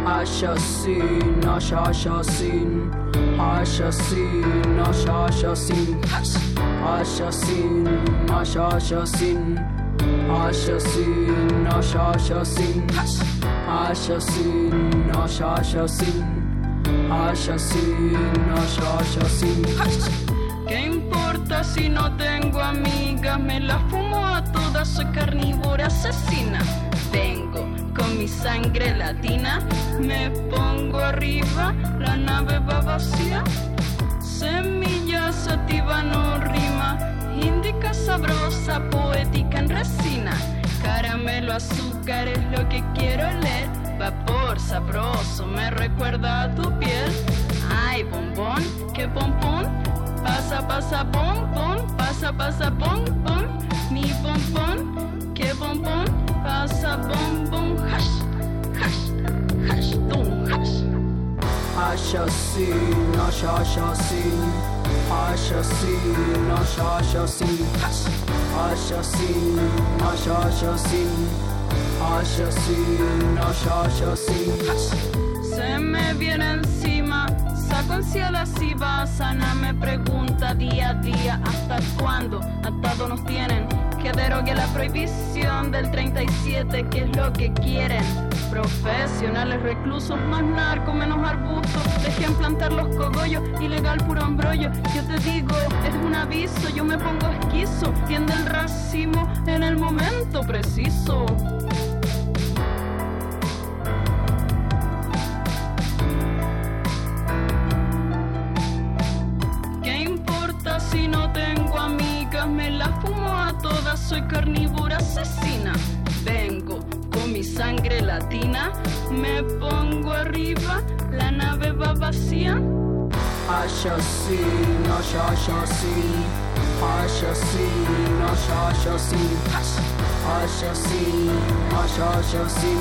Assassin, assassin, assassin, assassin, assassin, assassin, assassin, assassin, assassin, assassin, assassin, assassin. ¿Qué importa si no tengo amigas? Me las fumo a todas, soy carnívora asesina. Vengo con mi sangre latina, me pongo arriba, la nave va vacía. Semilla sativa no rima, indica sabrosa, poética en resina. Caramelo, azúcar es lo que quiero leer. vapor sabroso me recuerda a tu piel. Ay, bombón, qué bombón. Pasa, pasa, bombón, pasa, pasa, bombón. Mi bombón, qué bombón. Pasa, bombón, hash, hash, hash, dum, hash. Hash así, hash, hash así. Hash así, hash, hash así. Hash así, hash, hash así. Hash así, hash así. Se me viene encima así va, sana me pregunta día a día, ¿hasta cuándo? Atados nos tienen, que derogue la prohibición del 37, que es lo que quieren. Profesionales, reclusos, más narco, menos arbustos, dejen plantar los cogollos, ilegal puro embrollo. Yo te digo, es un aviso, yo me pongo esquizo, tiende el racimo en el momento preciso. toda, soy carnívora asesina. Vengo con mi sangre latina, me pongo arriba, la nave va vacía. Assassin, assassin, assassin, assassin, assassin, assassin,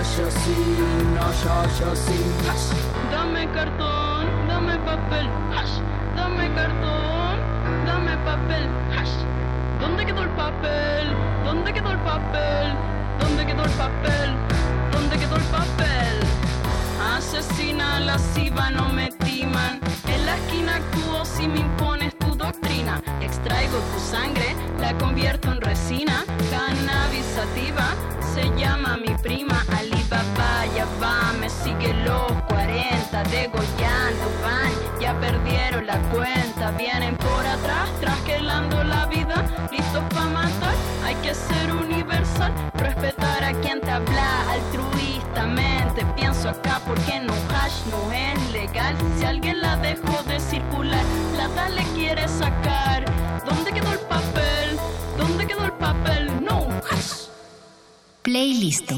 assassin, assassin. Dame cartón, dame papel, dame cartón. papel? ¿Dónde quedó el papel? ¿Dónde quedó el papel? ¿Dónde quedó el papel? Asesina, lasciva, no me timan. En la esquina actúo si me impones tu doctrina. Extraigo tu sangre, la convierto en resina. Cannabisativa, se llama mi prima. Alibaba, ya va, me sigue los 40. Degollando van, ya perdieron la cuenta. Vienen por atrás, tras listo para matar, hay que ser universal, respetar a quien te habla altruistamente, pienso acá porque no hash no es legal, si alguien la dejó de circular, la tal le quiere sacar, ¿dónde quedó el papel? ¿Dónde quedó el papel? No hash. Playlist.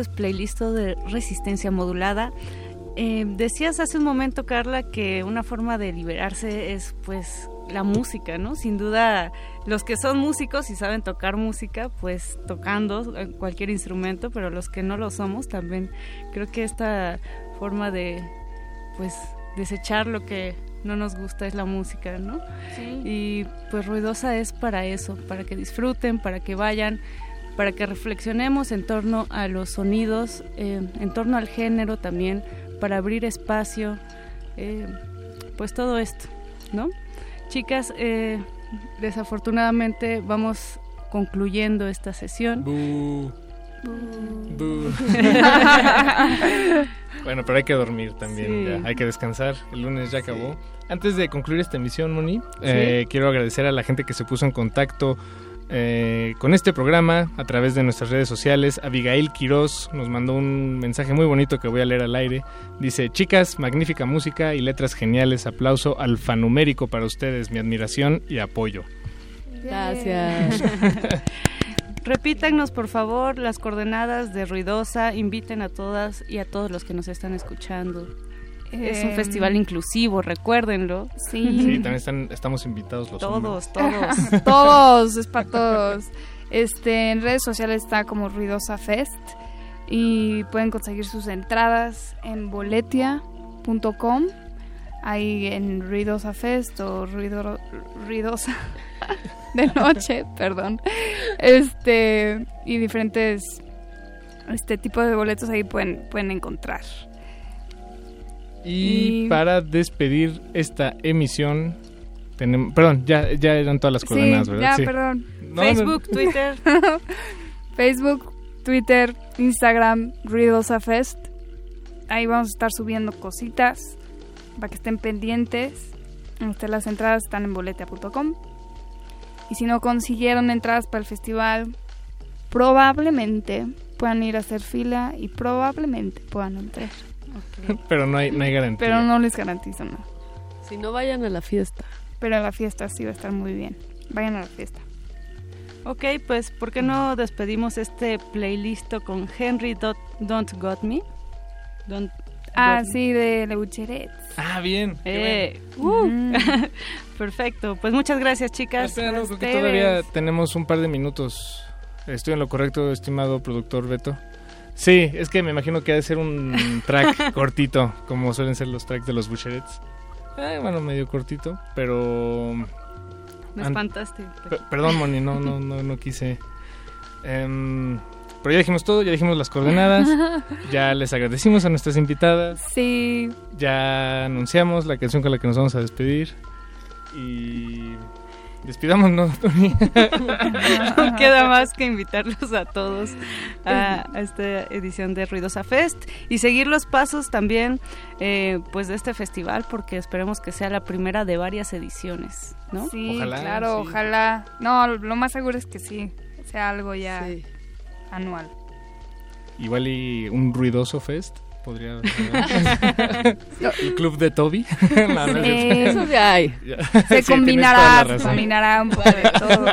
Es playlist de resistencia modulada. Eh, decías hace un momento, Carla, que una forma de liberarse es pues la música, ¿no? Sin duda, los que son músicos y saben tocar música, pues tocando cualquier instrumento, pero los que no lo somos también creo que esta forma de pues desechar lo que no nos gusta es la música, ¿no? Sí. Y pues ruidosa es para eso, para que disfruten, para que vayan, para que reflexionemos en torno a los sonidos, eh, en torno al género también, para abrir espacio, eh, pues todo esto, ¿no? Chicas, eh, desafortunadamente vamos concluyendo esta sesión. *laughs* bueno, pero hay que dormir también, hay que descansar. El lunes ya acabó. Antes de concluir esta emisión, Moni, eh, quiero agradecer a la gente que se puso en contacto eh, con este programa a través de nuestras redes sociales. Abigail Quiroz nos mandó un mensaje muy bonito que voy a leer al aire. Dice, chicas, magnífica música y letras geniales. Aplauso alfanumérico para ustedes, mi admiración y apoyo. Gracias. *laughs* Repítanos, por favor, las coordenadas de Ruidosa. Inviten a todas y a todos los que nos están escuchando. Es un festival em, inclusivo, recuérdenlo. Sí. Sí, también estamos invitados los Todos, todos. *laughs* todos, es para todos. Este, en redes sociales está como Ruidosa Fest y pueden conseguir sus entradas en boletia.com, ahí en Ruidosa Fest o Ruido, Ruidosa *laughs* de noche, perdón. Este, y diferentes este tipo de boletos ahí pueden, pueden encontrar. Y, para despedir esta emisión, tenemos, perdón, ya, ya eran todas las coordenadas, ¿verdad? Ya, perdón. Facebook, Twitter. *laughs* Facebook, Twitter, Instagram, Ruidosa Fest. Ahí vamos a estar subiendo cositas para que estén pendientes. Este, las entradas están en boletea.com. Y si no consiguieron entradas para el festival, probablemente puedan ir a hacer fila y probablemente puedan entrar. *laughs* Pero no hay, no hay garantía. Pero no les garantizo nada. Si no vayan a la fiesta. Pero a la fiesta sí va a estar muy bien. Vayan a la fiesta. Ok, pues ¿por qué no despedimos este playlist con Henry Don't Got Me? ah, sí, de Le Ah, bien. Eh, uh. *laughs* Perfecto. Pues muchas gracias, chicas. todavía tenemos un par de minutos. Estoy en lo correcto, estimado productor Beto. Sí, es que me imagino que ha de ser un track *laughs* cortito, como suelen ser los tracks de los Bucherets. Eh, bueno, medio cortito, pero... Me espantaste. perdón, Moni, no, no, no, no quise... Em, pero ya dijimos todo, ya dijimos las coordenadas, *laughs* ya les agradecimos a nuestras invitadas. Sí. Ya anunciamos la canción con la que nos vamos a despedir. Y Despidámonos, Tony. *laughs* no queda *laughs* más que invitarlos a todos a, esta edición de Ruidosa Fest y seguir los pasos también eh, pues de este festival porque esperemos que sea la primera de varias ediciones, ¿no? Sí, claro, ojalá. No, lo más seguro es que sí, sea algo ya anual. Igual y un Ruidoso Fest podría *laughs* el club de Toby *laughs* eso hay *laughs* se combinará se combinará un poco de todo.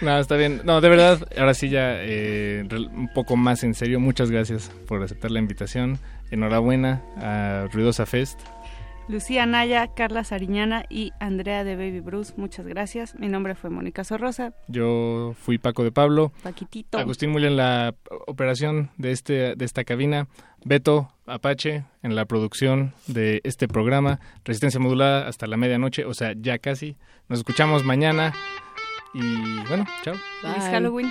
No está bien. No de verdad ahora sí ya eh, un poco más en serio muchas gracias por aceptar la invitación. Enhorabuena a Ruidosa Fest Lucía Naya, Carla Sariñana y Andrea de Baby Bruce, muchas gracias. Mi nombre fue Mónica Sorrosa. Yo fui Paco de Pablo. Paquitito. Agustín Muli en la operación de, este, de esta cabina. Beto Apache en la producción de este programa. Resistencia modulada hasta la medianoche, o sea, ya casi. Nos escuchamos mañana. Y bueno, chao. Feliz Halloween.